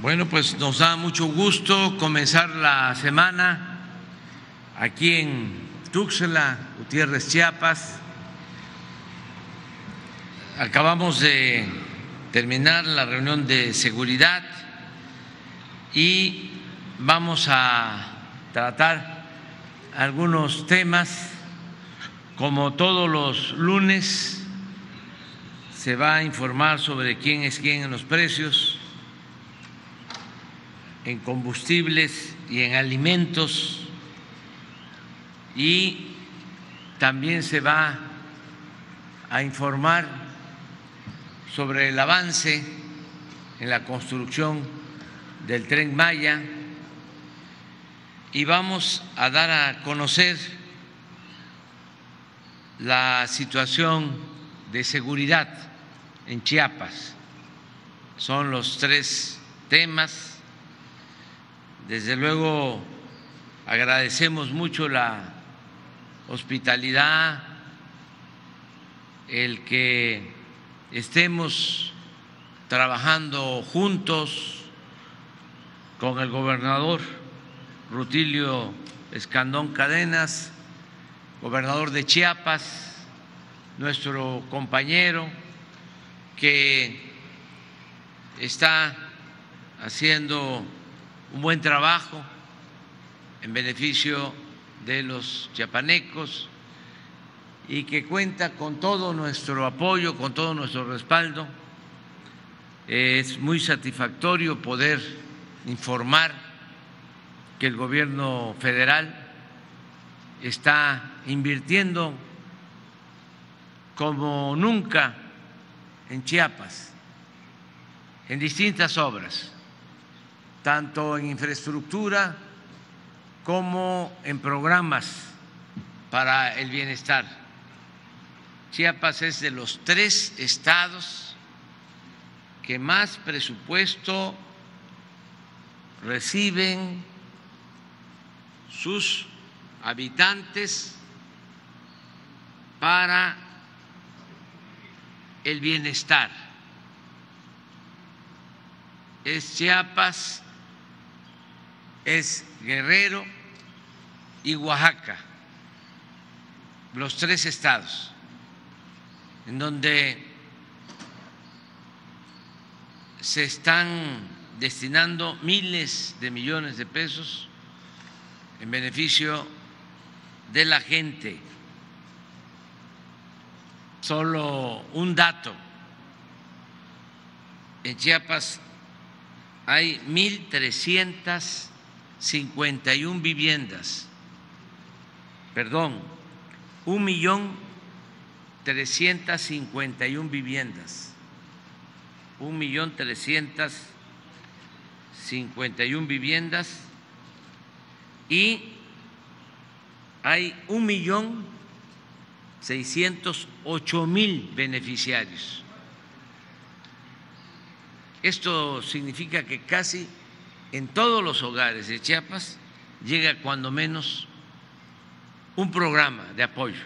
Bueno, pues nos da mucho gusto comenzar la semana aquí en Tuxtla, Gutiérrez, Chiapas. Acabamos de terminar la reunión de seguridad y vamos a tratar algunos temas. Como todos los lunes, se va a informar sobre quién es quién en los precios en combustibles y en alimentos y también se va a informar sobre el avance en la construcción del tren Maya y vamos a dar a conocer la situación de seguridad en Chiapas. Son los tres temas desde luego agradecemos mucho la hospitalidad, el que estemos trabajando juntos con el gobernador Rutilio Escandón Cadenas, gobernador de Chiapas, nuestro compañero que está haciendo un buen trabajo en beneficio de los chiapanecos y que cuenta con todo nuestro apoyo, con todo nuestro respaldo. Es muy satisfactorio poder informar que el gobierno federal está invirtiendo como nunca en Chiapas, en distintas obras tanto en infraestructura como en programas para el bienestar. Chiapas es de los tres estados que más presupuesto reciben sus habitantes para el bienestar. Es Chiapas es Guerrero y Oaxaca, los tres estados, en donde se están destinando miles de millones de pesos en beneficio de la gente. Solo un dato. En Chiapas hay 1.300 51 viviendas, perdón, un millón trescientas cincuenta y un viviendas, un millón trescientas cincuenta y un viviendas. Y hay un millón seiscientos ocho mil beneficiarios. Esto significa que casi en todos los hogares de Chiapas llega cuando menos un programa de apoyo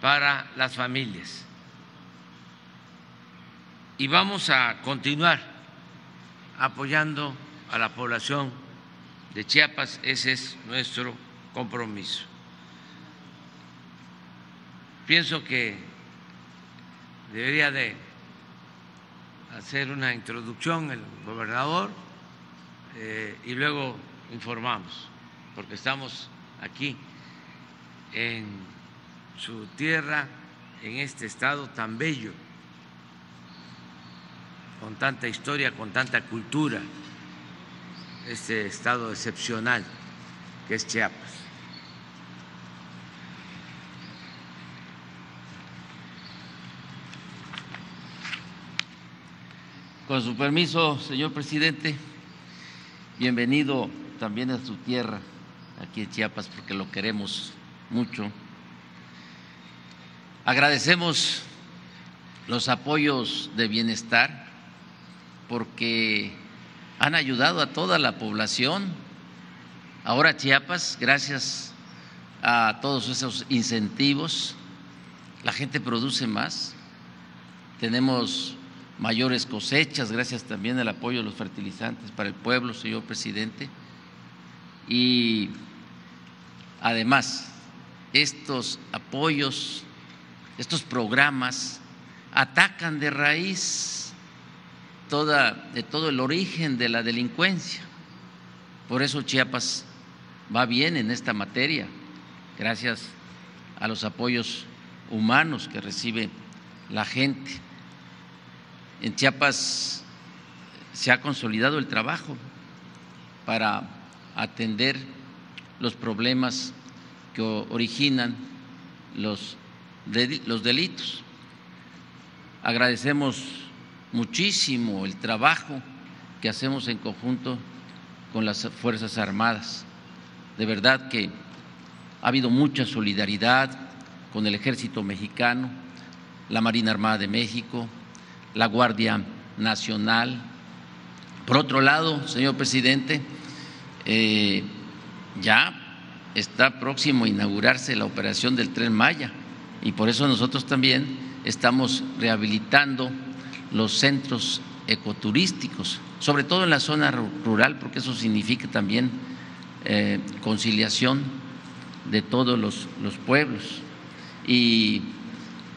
para las familias. Y vamos a continuar apoyando a la población de Chiapas, ese es nuestro compromiso. Pienso que debería de hacer una introducción el gobernador eh, y luego informamos, porque estamos aquí en su tierra, en este estado tan bello, con tanta historia, con tanta cultura, este estado excepcional que es Chiapas. Con su permiso, señor presidente. Bienvenido también a su tierra, aquí en Chiapas, porque lo queremos mucho. Agradecemos los apoyos de bienestar porque han ayudado a toda la población. Ahora Chiapas, gracias a todos esos incentivos, la gente produce más. Tenemos mayores cosechas, gracias también al apoyo de los fertilizantes para el pueblo, señor presidente. Y además, estos apoyos, estos programas atacan de raíz toda, de todo el origen de la delincuencia. Por eso Chiapas va bien en esta materia, gracias a los apoyos humanos que recibe la gente. En Chiapas se ha consolidado el trabajo para atender los problemas que originan los, los delitos. Agradecemos muchísimo el trabajo que hacemos en conjunto con las Fuerzas Armadas. De verdad que ha habido mucha solidaridad con el Ejército Mexicano, la Marina Armada de México, la Guardia Nacional. Por otro lado, señor presidente, eh, ya está próximo a inaugurarse la operación del tren Maya y por eso nosotros también estamos rehabilitando los centros ecoturísticos, sobre todo en la zona rural, porque eso significa también eh, conciliación de todos los, los pueblos. Y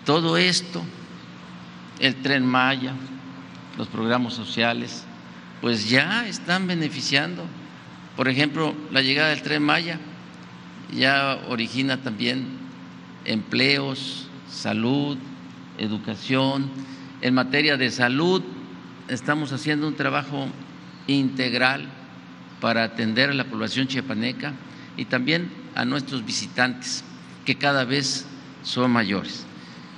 todo esto, el tren Maya, los programas sociales, pues ya están beneficiando. Por ejemplo, la llegada del tren Maya ya origina también empleos, salud, educación. En materia de salud, estamos haciendo un trabajo integral para atender a la población chiapaneca y también a nuestros visitantes, que cada vez son mayores.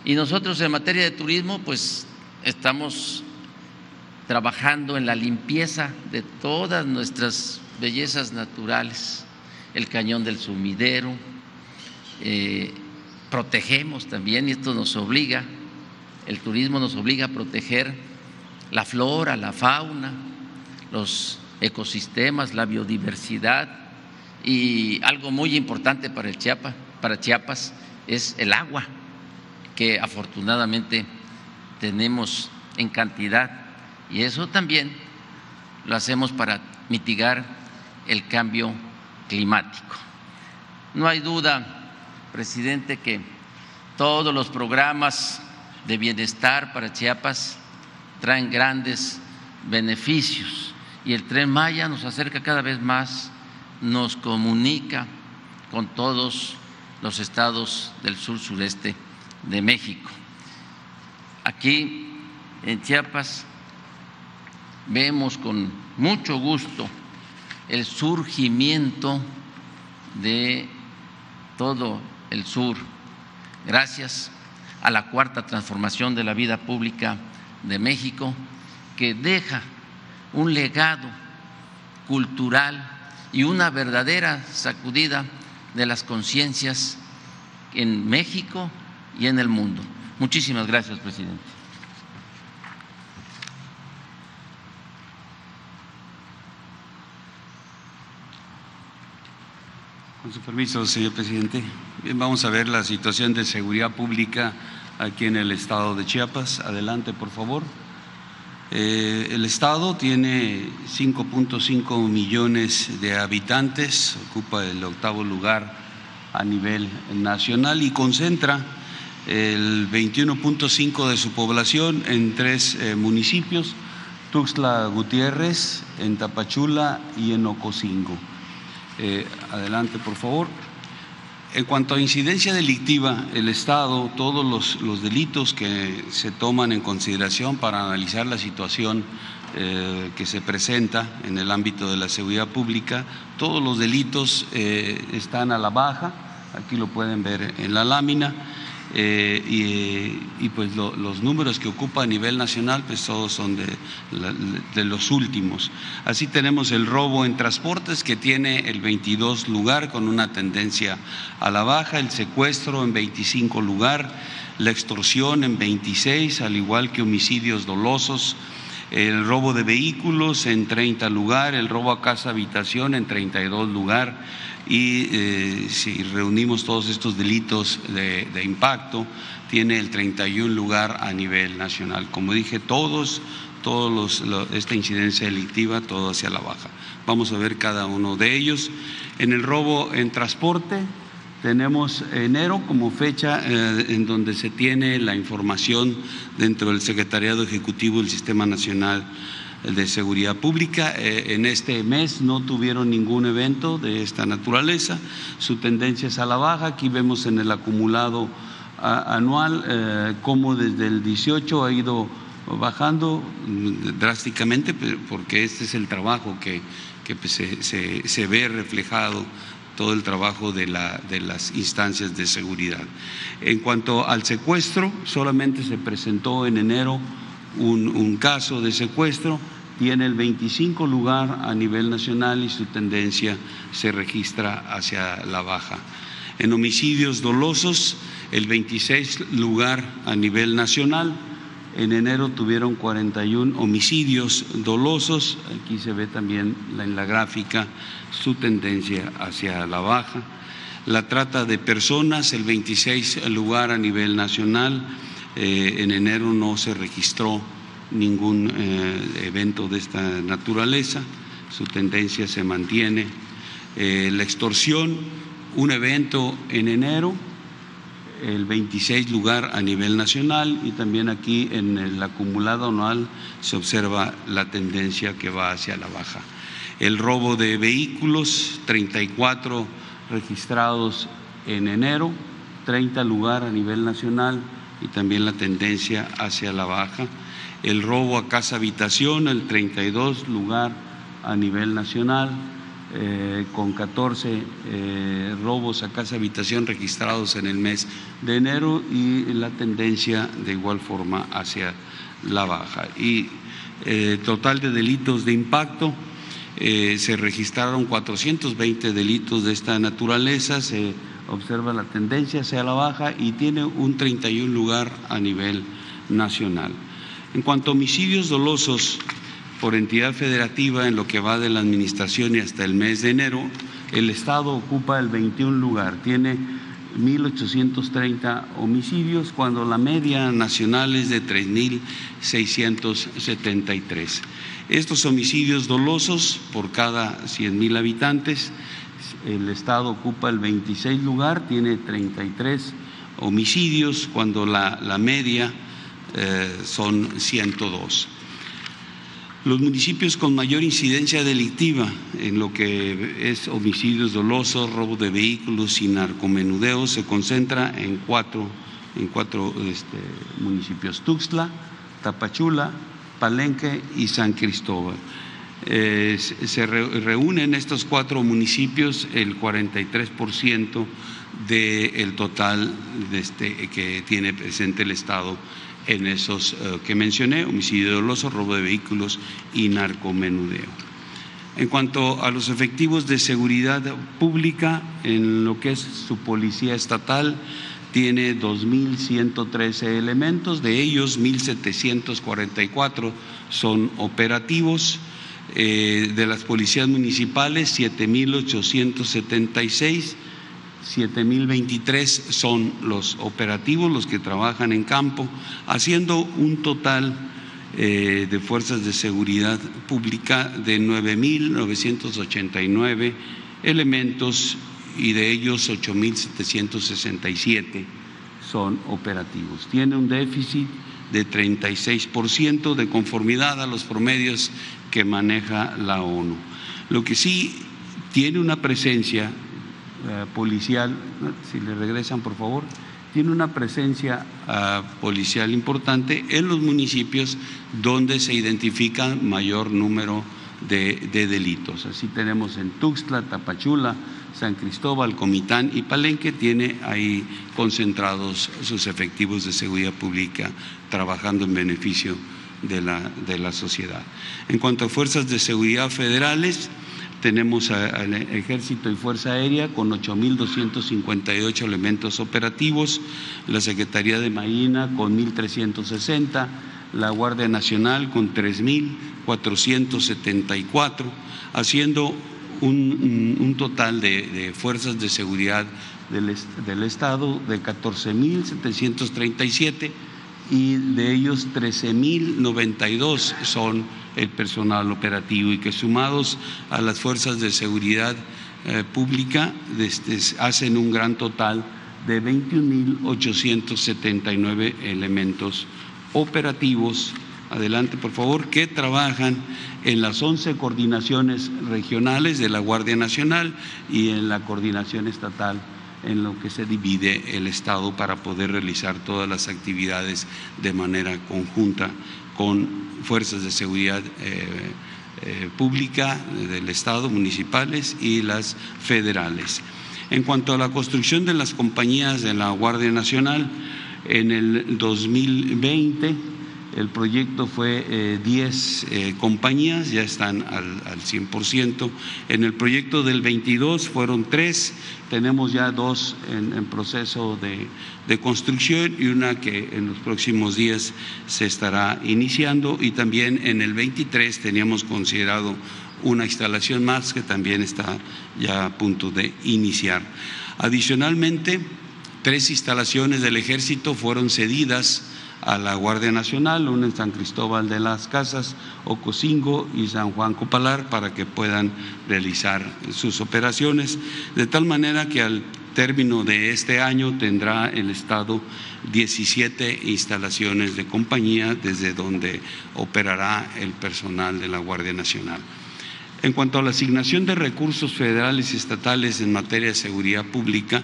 Y nosotros en materia de turismo, pues estamos trabajando en la limpieza de todas nuestras bellezas naturales, el cañón del sumidero, eh, protegemos también, y esto nos obliga, el turismo nos obliga a proteger la flora, la fauna, los ecosistemas, la biodiversidad. Y algo muy importante para el para Chiapas es el agua, que afortunadamente tenemos en cantidad y eso también lo hacemos para mitigar el cambio climático. No hay duda, presidente, que todos los programas de bienestar para Chiapas traen grandes beneficios y el tren Maya nos acerca cada vez más, nos comunica con todos los estados del sur sureste de México. Aquí en Chiapas vemos con mucho gusto el surgimiento de todo el sur, gracias a la cuarta transformación de la vida pública de México, que deja un legado cultural y una verdadera sacudida de las conciencias en México y en el mundo. Muchísimas gracias, presidente. Con su permiso, señor presidente. Bien, vamos a ver la situación de seguridad pública aquí en el estado de Chiapas. Adelante, por favor. Eh, el estado tiene 5.5 millones de habitantes, ocupa el octavo lugar a nivel nacional y concentra el 21.5 de su población en tres eh, municipios, Tuxtla Gutiérrez, en Tapachula y en Ocosingo. Eh, adelante, por favor. En cuanto a incidencia delictiva, el Estado, todos los, delitos que se toman en consideración para analizar la situación eh, que se presenta en el ámbito de la seguridad pública, todos los delitos están a la baja, aquí lo pueden ver en la lámina. Eh, y, pues los números que ocupa a nivel nacional pues todos son de, de, los últimos. Así tenemos el robo en transportes que tiene el 22 lugar con una tendencia a la baja, el secuestro en 25 lugar, la extorsión en 26, al igual que homicidios dolosos el robo de vehículos en 30 lugar, el robo a casa habitación en 32 lugar y eh, si reunimos todos estos delitos de, impacto, tiene el 31 lugar a nivel nacional. Como dije, todos, todos esta incidencia delictiva, todo hacia la baja. Vamos a ver cada uno de ellos. En el robo en transporte, tenemos enero como fecha eh, en donde se tiene la información dentro del Secretariado Ejecutivo del Sistema Nacional de Seguridad Pública. Eh, en este mes no tuvieron ningún evento de esta naturaleza. Su tendencia es a la baja. Aquí vemos en el acumulado anual eh, cómo desde el 18 ha ido bajando drásticamente, porque este es el trabajo que, pues, se, se ve reflejado todo el trabajo de, la, de las instancias de seguridad. En cuanto al secuestro, solamente se presentó en enero un, caso de secuestro, tiene el 25 lugar a nivel nacional y su tendencia se registra hacia la baja. En homicidios dolosos, el 26 lugar a nivel nacional, en enero tuvieron 41 homicidios dolosos, aquí se ve también en la gráfica su tendencia hacia la baja. La trata de personas, el 26 lugar a nivel nacional, eh, en enero no se registró ningún eh, evento de esta naturaleza, su tendencia se mantiene. Eh, la extorsión, un evento en enero, el 26 lugar a nivel nacional y también aquí en el acumulado anual se observa la tendencia que va hacia la baja. El robo de vehículos, 34 registrados en enero, 30 lugar a nivel nacional y también la tendencia hacia la baja. El robo a casa habitación, el 32 lugar a nivel nacional, eh, con 14 eh, robos a casa habitación registrados en el mes de enero y la tendencia de igual forma hacia la baja. Y eh, total de delitos de impacto, se registraron 420 delitos de esta naturaleza, se observa la tendencia hacia la baja y tiene un 31 lugar a nivel nacional. En cuanto a homicidios dolosos, por entidad federativa en lo que va de la administración y hasta el mes de enero, el Estado ocupa el 21 lugar, tiene 1.830 homicidios, cuando la media nacional es de 3.673. Estos homicidios dolosos por cada 100.000 habitantes, el Estado ocupa el 26 lugar, tiene 33 homicidios, cuando la, media eh, son 102. Los municipios con mayor incidencia delictiva en lo que es homicidios dolosos, robo de vehículos y narcomenudeo se concentra en cuatro, en cuatro este, municipios: Tuxtla, Tapachula, Palenque y San Cristóbal. Eh, se reúnen estos cuatro municipios el 43% del total de este, que tiene presente el Estado en esos eh, que mencioné, homicidio doloso, robo de vehículos y narcomenudeo. En cuanto a los efectivos de seguridad pública, en lo que es su policía estatal, tiene 2.113 elementos, de ellos 1.744 son operativos, eh, de las policías municipales 7.876 7.023 son los operativos, los que trabajan en campo, haciendo un total eh, de fuerzas de seguridad pública de 9.989 elementos y de ellos 8.767 son operativos. Tiene un déficit de 36% de conformidad a los promedios que maneja la ONU. Lo que sí tiene una presencia eh, policial, si le regresan por favor, tiene una presencia ah, policial importante en los municipios donde se identifica mayor número de, delitos. Así tenemos en Tuxtla, Tapachula, San Cristóbal, Comitán y Palenque, tiene ahí concentrados sus efectivos de seguridad pública trabajando en beneficio de la, de la sociedad. En cuanto a fuerzas de seguridad federales, tenemos al Ejército y Fuerza Aérea con 8.258 elementos operativos, la Secretaría de Marina con 1.360, la Guardia Nacional con 3.474, haciendo un, total de, fuerzas de seguridad del, del Estado de 14.737 y de ellos 13.092 son el personal operativo y que sumados a las fuerzas de seguridad eh, pública este, hacen un gran total de 21.879 elementos operativos, adelante por favor, que trabajan en las 11 coordinaciones regionales de la Guardia Nacional y en la coordinación estatal en lo que se divide el Estado para poder realizar todas las actividades de manera conjunta con fuerzas de seguridad eh, eh, pública del Estado, municipales y las federales. En cuanto a la construcción de las compañías de la Guardia Nacional, en el 2020 el proyecto fue 10 eh, eh, compañías, ya están al, al 100%. En el proyecto del 22 fueron tres, tenemos ya dos en, proceso de, de, construcción y una que en los próximos días se estará iniciando. Y también en el 23 teníamos considerado una instalación más que también está ya a punto de iniciar. Adicionalmente, tres instalaciones del ejército fueron cedidas a la Guardia Nacional, una en San Cristóbal de las Casas, Ocosingo y San Juan Copalar, para que puedan realizar sus operaciones, de tal manera que al término de este año tendrá el Estado 17 instalaciones de compañía desde donde operará el personal de la Guardia Nacional. En cuanto a la asignación de recursos federales y estatales en materia de seguridad pública,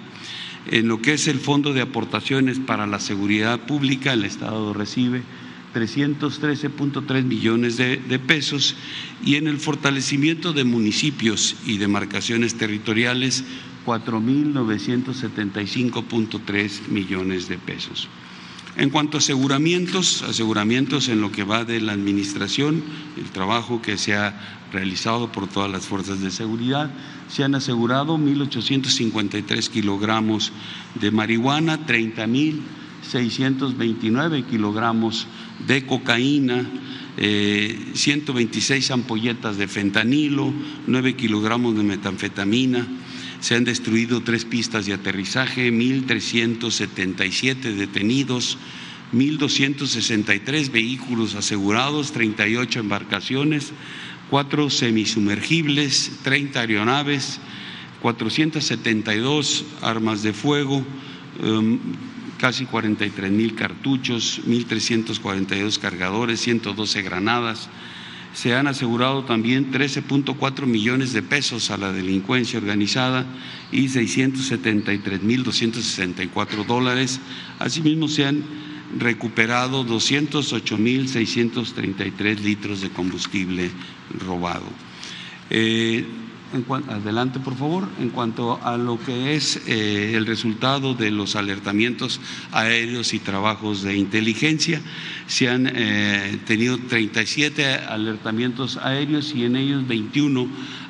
en lo que es el Fondo de Aportaciones para la Seguridad Pública, el Estado recibe 313.3 millones de, pesos y en el fortalecimiento de municipios y demarcaciones territoriales 4.975.3 millones de pesos. En cuanto a aseguramientos, aseguramientos en lo que va de la administración, el trabajo que se ha realizado por todas las fuerzas de seguridad, se han asegurado 1.853 kilogramos de marihuana, 30.629 kilogramos de cocaína, 126 eh, ampolletas de fentanilo, 9 kilogramos de metanfetamina, se han destruido tres pistas de aterrizaje, 1.377 detenidos, 1.263 vehículos asegurados, 38 embarcaciones, cuatro semisumergibles, 30 aeronaves, 472 armas de fuego, um, casi 43 mil cartuchos, 1.342 cargadores, 112 granadas, se han asegurado también 13.4 millones de pesos a la delincuencia organizada y 673.264 dólares. Asimismo, se han recuperado 208.633 litros de combustible robado. Eh, adelante, por favor. En cuanto a lo que es eh, el resultado de los alertamientos aéreos y trabajos de inteligencia, se han eh, tenido 37 alertamientos aéreos y en ellos 21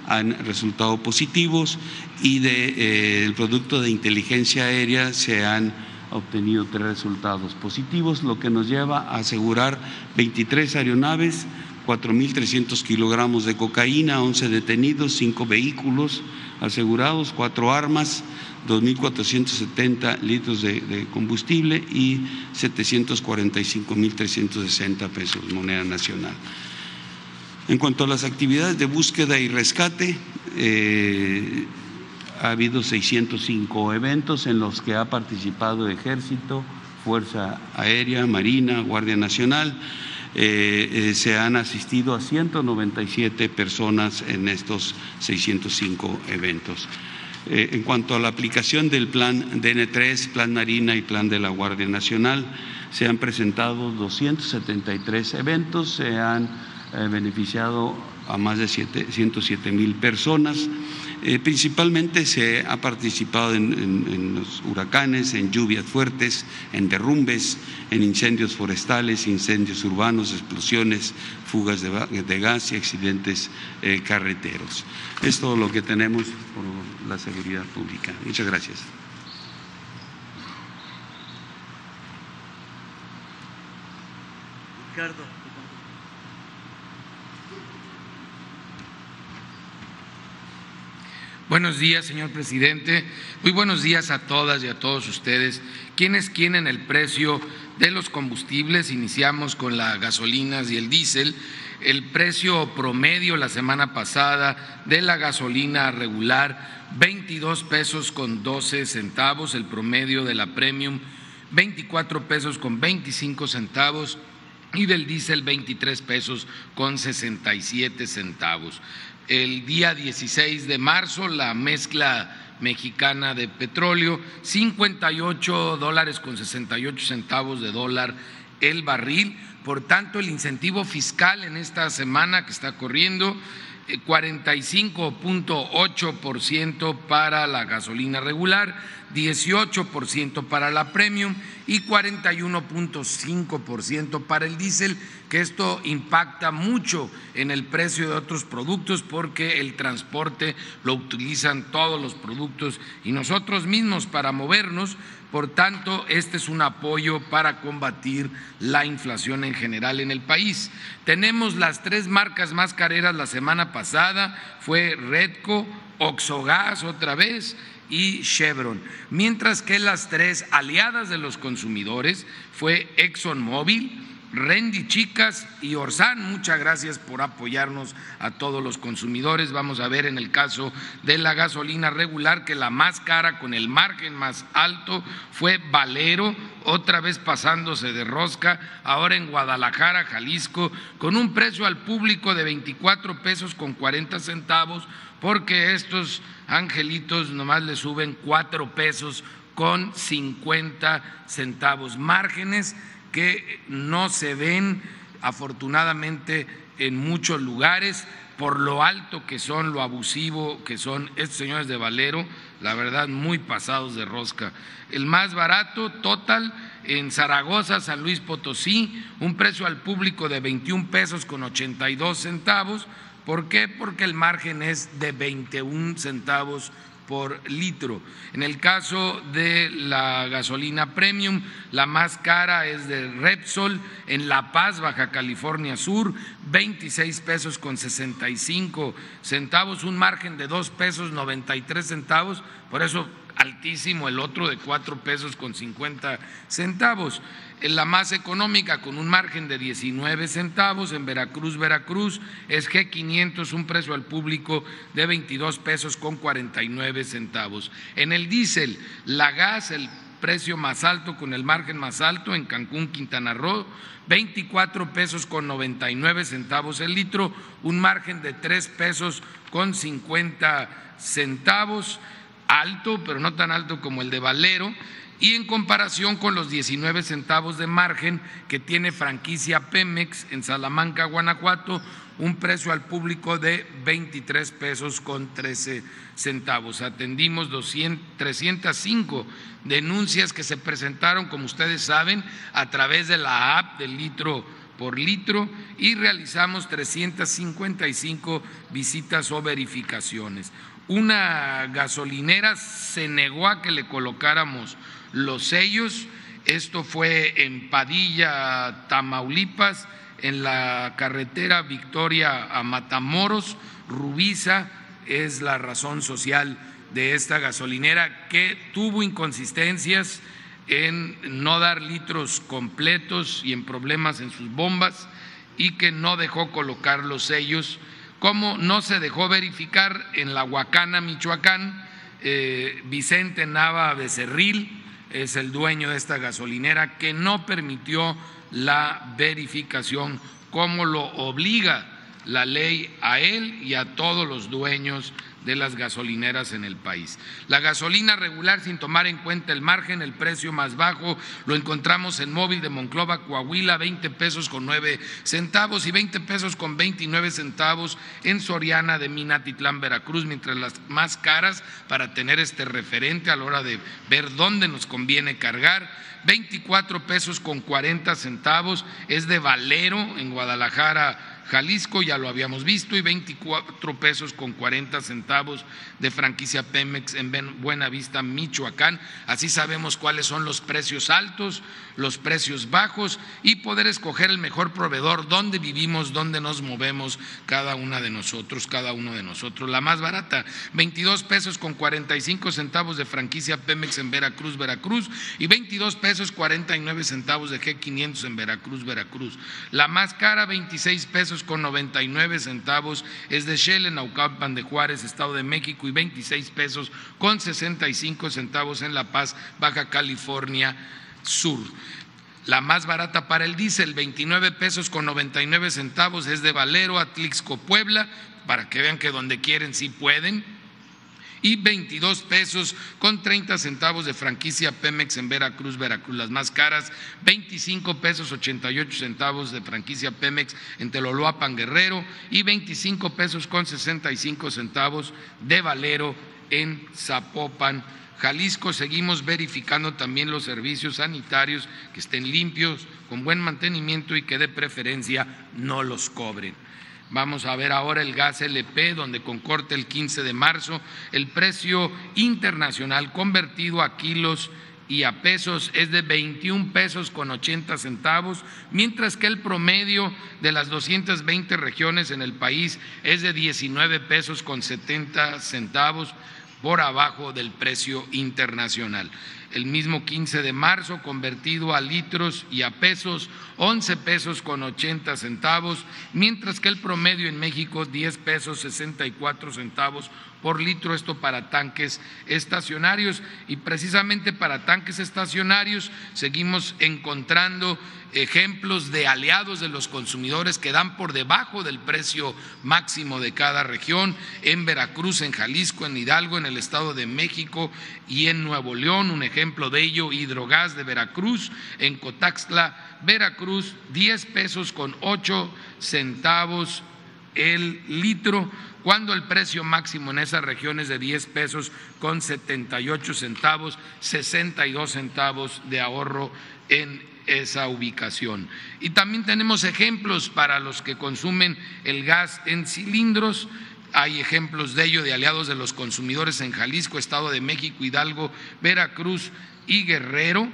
han resultado positivos y del de, eh, producto de inteligencia aérea se han obtenido tres resultados positivos, lo que nos lleva a asegurar 23 aeronaves, 4.300 kilogramos de cocaína, 11 detenidos, 5 vehículos asegurados, 4 armas, 2.470 litros de, combustible y 745.360 pesos, moneda nacional. En cuanto a las actividades de búsqueda y rescate, eh, ha habido 605 eventos en los que ha participado Ejército, Fuerza Aérea, Marina, Guardia Nacional eh, eh, se han asistido a 197 personas en estos 605 eventos. Eh, en cuanto a la aplicación del plan DN3, Plan Marina y Plan de la Guardia Nacional, se han presentado 273 eventos, se han beneficiado a más de 107 mil personas. Eh, principalmente se ha participado en, los huracanes, en lluvias fuertes, en derrumbes, en incendios forestales, incendios urbanos, explosiones, fugas de, gas y accidentes eh, carreteros. Es todo lo que tenemos por la seguridad pública. Muchas gracias. Ricardo. Buenos días, señor presidente. Muy buenos días a todas y a todos ustedes. ¿Quiénes quieren el precio de los combustibles? Iniciamos con las gasolinas y el diésel. El precio promedio la semana pasada de la gasolina regular, 22 pesos con 12 centavos. El promedio de la premium, 24 pesos con 25 centavos y del diésel 23 pesos con 67 centavos el día 16 de marzo la mezcla mexicana de petróleo, 58 dólares con 68 centavos de dólar el barril. Por tanto, el incentivo fiscal en esta semana que está corriendo 45.8% eh, para la gasolina regular, 18% para la premium y 41.5% para el diésel, que esto impacta mucho en el precio de otros productos porque el transporte lo utilizan todos los productos y nosotros mismos para movernos por tanto, este es un apoyo para combatir la inflación en general en el país. Tenemos las tres marcas más careras la semana pasada, fue Redco, Oxogas otra vez y Chevron, mientras que las tres aliadas de los consumidores fue ExxonMobil, Rendy Chicas y Orsan, muchas gracias por apoyarnos a todos los consumidores. Vamos a ver en el caso de la gasolina regular que la más cara con el margen más alto fue Valero, otra vez pasándose de rosca, ahora en Guadalajara, Jalisco, con un precio al público de 24 pesos con 40 centavos, porque estos angelitos nomás le suben 4 pesos con 50 centavos. Márgenes que no se ven afortunadamente en muchos lugares por lo alto que son, lo abusivo que son estos señores de Valero, la verdad muy pasados de rosca. El más barato, total, en Zaragoza, San Luis Potosí, un precio al público de 21 pesos con 82 centavos. ¿Por qué? Porque el margen es de 21 centavos por litro. En el caso de la gasolina premium, la más cara es de Repsol en La Paz, Baja California Sur, 26 pesos con 65 centavos, un margen de 2 pesos 93 centavos, por eso altísimo el otro de 4 pesos con 50 centavos la más económica con un margen de 19 centavos en Veracruz, Veracruz, es G500, un precio al público de 22 pesos con 49 centavos. En el diésel, la gas, el precio más alto con el margen más alto en Cancún, Quintana Roo, 24 pesos con 99 centavos el litro, un margen de 3 pesos con 50 centavos, alto, pero no tan alto como el de Valero y en comparación con los 19 centavos de margen que tiene franquicia Pemex en Salamanca, Guanajuato, un precio al público de 23 pesos con 13 centavos. Atendimos 305 denuncias que se presentaron, como ustedes saben, a través de la app del litro por litro y realizamos 355 visitas o verificaciones. Una gasolinera se negó a que le colocáramos los sellos. Esto fue en Padilla, Tamaulipas, en la carretera Victoria a Matamoros. Rubisa es la razón social de esta gasolinera que tuvo inconsistencias en no dar litros completos y en problemas en sus bombas y que no dejó colocar los sellos, como no se dejó verificar en la Huacana, Michoacán, eh, Vicente Nava Becerril, es el dueño de esta gasolinera que no permitió la verificación como lo obliga la ley a él y a todos los dueños de las gasolineras en el país. La gasolina regular sin tomar en cuenta el margen, el precio más bajo, lo encontramos en móvil de Monclova, Coahuila, 20 pesos con 9 centavos y 20 pesos con 29 centavos en Soriana de Minatitlán, Veracruz, mientras las más caras para tener este referente a la hora de ver dónde nos conviene cargar 24 pesos con 40 centavos es de Valero en Guadalajara, Jalisco, ya lo habíamos visto, y 24 pesos con 40 centavos de franquicia Pemex en Buenavista, Michoacán. Así sabemos cuáles son los precios altos, los precios bajos y poder escoger el mejor proveedor, dónde vivimos, dónde nos movemos cada una de nosotros, cada uno de nosotros. La más barata, 22 pesos con 45 centavos de franquicia Pemex en Veracruz, Veracruz y 22 pesos 49 centavos de G500 en Veracruz, Veracruz. La más cara, 26 pesos con 99 centavos es de Shell en Naucalpan de Juárez, Estado de México y 26 pesos con 65 centavos en La Paz, Baja California Sur. La más barata para el diésel, 29 pesos con 99 centavos, es de Valero, Atlixco, Puebla, para que vean que donde quieren sí pueden y 22 pesos con 30 centavos de franquicia Pemex en Veracruz, Veracruz. Las más caras, 25 pesos 88 centavos de franquicia Pemex en Teloloapan, Guerrero y 25 pesos con 65 centavos de Valero en Zapopan, Jalisco. Seguimos verificando también los servicios sanitarios que estén limpios, con buen mantenimiento y que de preferencia no los cobren. Vamos a ver ahora el gas LP, donde con corte el 15 de marzo, el precio internacional convertido a kilos y a pesos es de 21 pesos con 80 centavos, mientras que el promedio de las 220 regiones en el país es de 19 pesos con 70 centavos por abajo del precio internacional el mismo 15 de marzo, convertido a litros y a pesos, 11 pesos con 80 centavos, mientras que el promedio en México 10 pesos 64 centavos por litro, esto para tanques estacionarios. Y precisamente para tanques estacionarios seguimos encontrando ejemplos de aliados de los consumidores que dan por debajo del precio máximo de cada región, en Veracruz, en Jalisco, en Hidalgo, en el Estado de México y en Nuevo León. Un ejemplo de ello, Hidrogas de Veracruz, en Cotaxtla, Veracruz, 10 pesos con 8 centavos el litro cuando el precio máximo en esa región es de 10 pesos con 78 centavos, 62 centavos de ahorro en esa ubicación. Y también tenemos ejemplos para los que consumen el gas en cilindros. Hay ejemplos de ello de aliados de los consumidores en Jalisco, Estado de México, Hidalgo, Veracruz y Guerrero.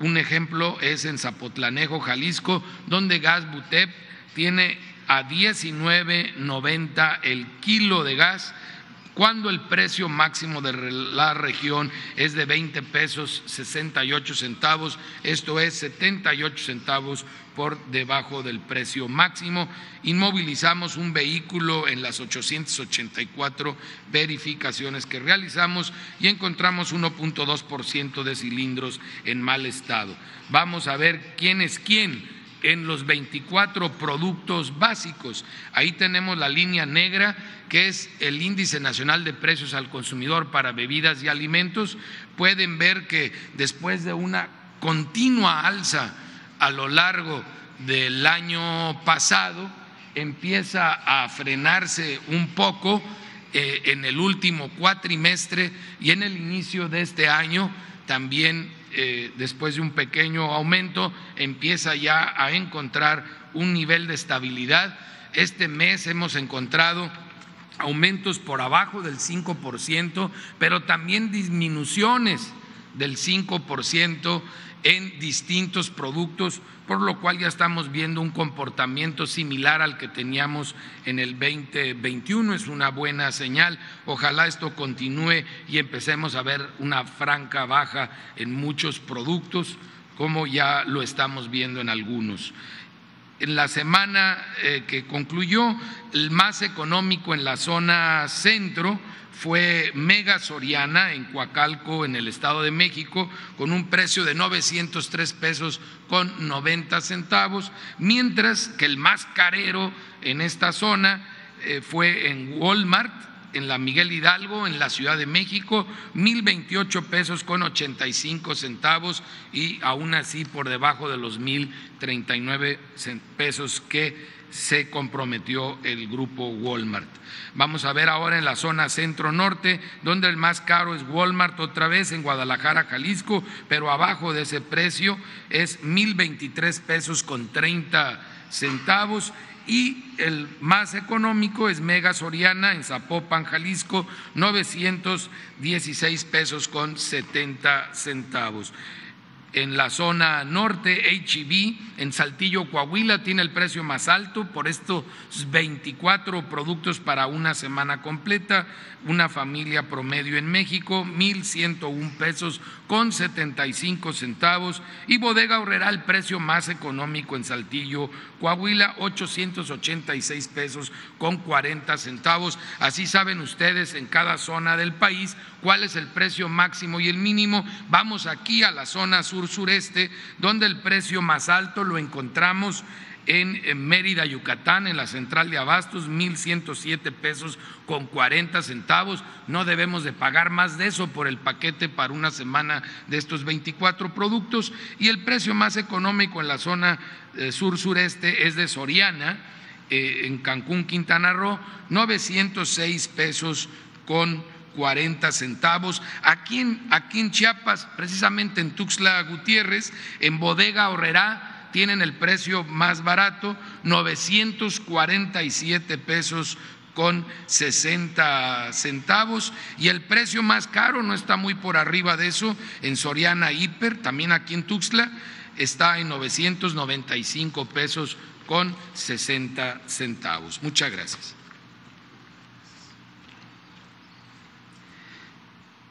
Un ejemplo es en Zapotlanejo, Jalisco, donde Gas Butep tiene a 19.90 el kilo de gas cuando el precio máximo de la región es de 20 pesos 68 centavos, esto es 78 centavos por debajo del precio máximo. Inmovilizamos un vehículo en las 884 verificaciones que realizamos y encontramos 1.2% de cilindros en mal estado. Vamos a ver quién es quién en los 24 productos básicos. Ahí tenemos la línea negra, que es el índice nacional de precios al consumidor para bebidas y alimentos. Pueden ver que después de una continua alza a lo largo del año pasado, empieza a frenarse un poco eh, en el último cuatrimestre y en el inicio de este año también eh, después de un pequeño aumento, empieza ya a encontrar un nivel de estabilidad. Este mes hemos encontrado aumentos por abajo del 5%, pero también disminuciones del 5% en distintos productos, por lo cual ya estamos viendo un comportamiento similar al que teníamos en el 2021. Es una buena señal. Ojalá esto continúe y empecemos a ver una franca baja en muchos productos, como ya lo estamos viendo en algunos. En la semana eh, que concluyó, el más económico en la zona centro, fue Mega Soriana en Coacalco, en el Estado de México, con un precio de 903 pesos con 90 centavos, mientras que el más carero en esta zona eh, fue en Walmart, en la Miguel Hidalgo, en la Ciudad de México, 1.028 pesos con 85 centavos y aún así por debajo de los 1.039 pesos que se comprometió el grupo Walmart. Vamos a ver ahora en la zona centro-norte, donde el más caro es Walmart, otra vez en Guadalajara, Jalisco, pero abajo de ese precio es 1.023 pesos con 30 centavos y el más económico es Mega Soriana en Zapopan, Jalisco, 916 pesos con 70 centavos en la zona norte, HB, e en Saltillo, Coahuila, tiene el precio más alto por estos 24 productos para una semana completa. Una familia promedio en México, 1.101 pesos con 75 centavos. Y Bodega Horrera, el precio más económico en Saltillo, Coahuila, 886 pesos con 40 centavos. Así saben ustedes en cada zona del país cuál es el precio máximo y el mínimo. Vamos aquí a la zona sur-sureste, donde el precio más alto lo encontramos en, Mérida, Yucatán, en la central de Abastos, 1.107 pesos con 40 centavos. No debemos de pagar más de eso por el paquete para una semana de estos 24 productos. Y el precio más económico en la zona eh, sur-sureste es de Soriana, eh, en Cancún, Quintana Roo, 906 pesos con 40 centavos. Aquí en, aquí en Chiapas, precisamente en Tuxtla Gutiérrez, en Bodega Horrera, tienen el precio más barato, 947 pesos con 60 centavos y el precio más caro no está muy por arriba de eso en Soriana Hiper, también aquí en Tuxtla está en 995 pesos con 60 centavos. Muchas gracias.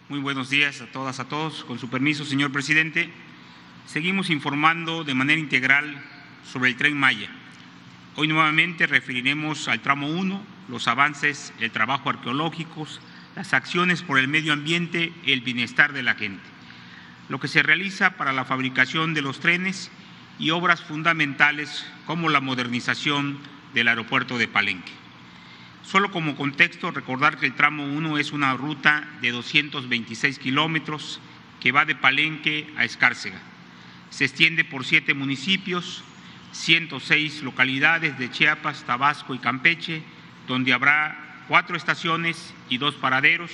Muy buenos días a todas, a todos. Con su permiso, señor presidente seguimos informando de manera integral sobre el tren Maya. Hoy nuevamente referiremos al tramo 1, los avances, el trabajo arqueológico, las acciones por el medio ambiente y el bienestar de la gente, lo que se realiza para la fabricación de los trenes y obras fundamentales como la modernización del aeropuerto de Palenque. Solo como contexto, recordar que el tramo 1 es una ruta de 226 kilómetros que va de Palenque a Escárcega se extiende por siete municipios, 106 localidades de Chiapas, Tabasco y Campeche, donde habrá cuatro estaciones y dos paraderos.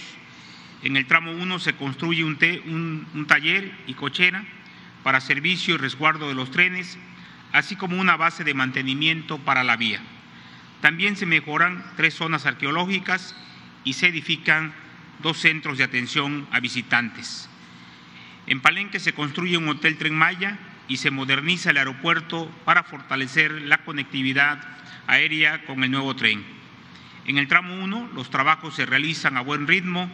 En el tramo 1 se construye un, un taller y cochera para servicio y resguardo de los trenes, así como una base de mantenimiento para la vía. También se mejoran tres zonas arqueológicas y se edifican dos centros de atención a visitantes. En Palenque se construye un hotel Tren Maya y se moderniza el aeropuerto para fortalecer la conectividad aérea con el nuevo tren. En el tramo 1 los trabajos se realizan a buen ritmo,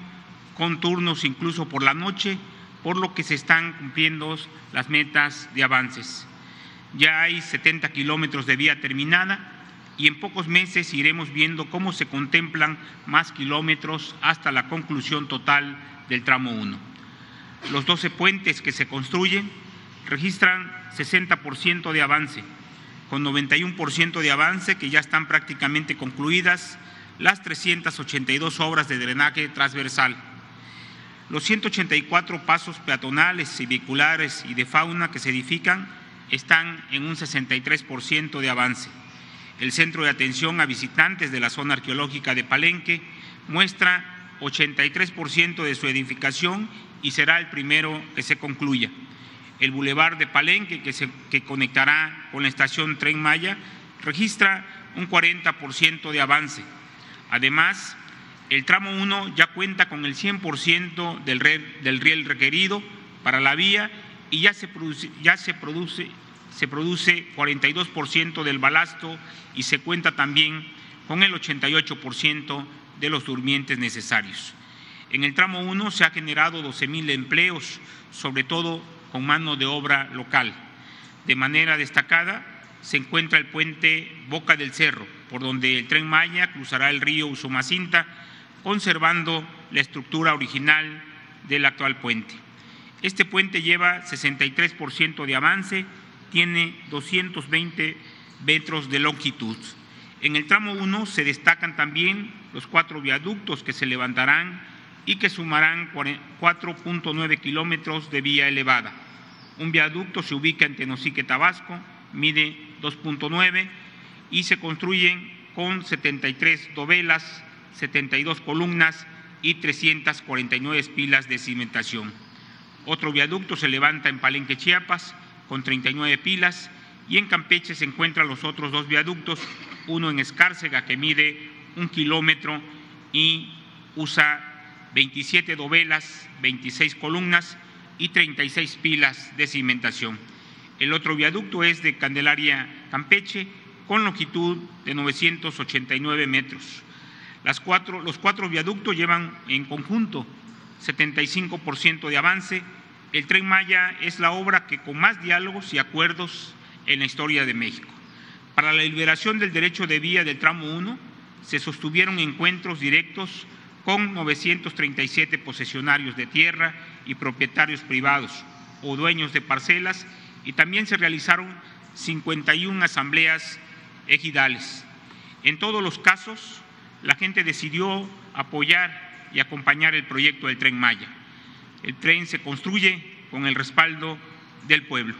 con turnos incluso por la noche, por lo que se están cumpliendo las metas de avances. Ya hay 70 kilómetros de vía terminada y en pocos meses iremos viendo cómo se contemplan más kilómetros hasta la conclusión total del tramo 1. Los 12 puentes que se construyen registran 60% de avance, con 91% de avance que ya están prácticamente concluidas las 382 obras de drenaje transversal. Los 184 pasos peatonales y vehiculares y de fauna que se edifican están en un 63% de avance. El centro de atención a visitantes de la zona arqueológica de Palenque muestra 83% de su edificación y será el primero que se concluya. El bulevar de Palenque, que, se, que conectará con la estación Tren Maya, registra un 40% de avance. Además, el tramo 1 ya cuenta con el 100% del, del riel requerido para la vía y ya se ya se produce, se produce 42% del balasto y se cuenta también con el 88% de los durmientes necesarios. En el tramo 1 se ha generado 12 mil empleos, sobre todo con mano de obra local. De manera destacada se encuentra el puente Boca del Cerro, por donde el tren Maya cruzará el río Usumacinta, conservando la estructura original del actual puente. Este puente lleva 63% de avance, tiene 220 metros de longitud. En el tramo 1 se destacan también los cuatro viaductos que se levantarán y que sumarán 4.9 kilómetros de vía elevada. Un viaducto se ubica en Tenosique, Tabasco, mide 2.9 y se construyen con 73 dovelas, 72 columnas y 349 pilas de cimentación. Otro viaducto se levanta en Palenque, Chiapas, con 39 pilas y en Campeche se encuentran los otros dos viaductos, uno en Escárcega que mide un kilómetro y usa 27 dovelas, 26 columnas y 36 pilas de cimentación. El otro viaducto es de Candelaria, Campeche, con longitud de 989 metros. Las cuatro, los cuatro viaductos llevan en conjunto 75% de avance. El tren Maya es la obra que con más diálogos y acuerdos en la historia de México. Para la liberación del derecho de vía del tramo 1 se sostuvieron encuentros directos con 937 posesionarios de tierra y propietarios privados o dueños de parcelas y también se realizaron 51 asambleas ejidales. En todos los casos, la gente decidió apoyar y acompañar el proyecto del tren Maya. El tren se construye con el respaldo del pueblo.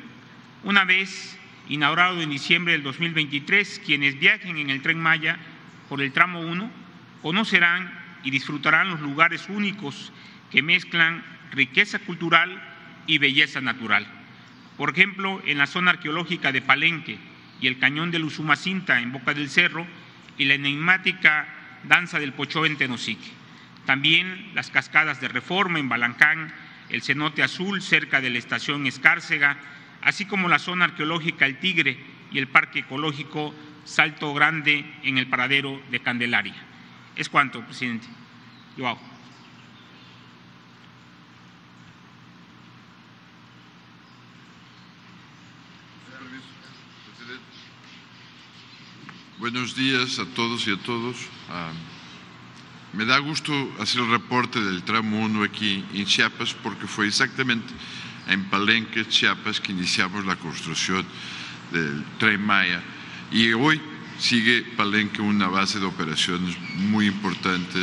Una vez inaugurado en diciembre del 2023, quienes viajen en el tren Maya por el tramo 1 conocerán y disfrutarán los lugares únicos que mezclan riqueza cultural y belleza natural. Por ejemplo, en la zona arqueológica de Palenque y el cañón de Usumacinta en Boca del Cerro y la enigmática danza del Pochó en Tenosique. También las cascadas de Reforma en Balancán, el cenote azul cerca de la estación Escárcega, así como la zona arqueológica El Tigre y el parque ecológico Salto Grande en el paradero de Candelaria. Es cuanto, presidente. Joao. Buenos días a todos y a todos. Ah, me da gusto hacer el reporte del tramo 1 aquí en Chiapas porque fue exactamente en Palenque, Chiapas, que iniciamos la construcción del tren Maya. Y hoy sigue Palenque una base de operaciones muy importante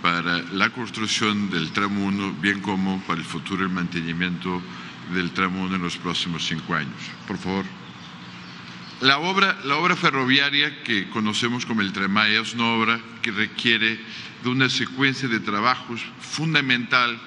para la construcción del tramo 1, bien como para el futuro el mantenimiento del tramo 1 en los próximos cinco años. Por favor. La obra, la obra ferroviaria que conocemos como el Tren Maya es una obra que requiere de una secuencia de trabajos fundamental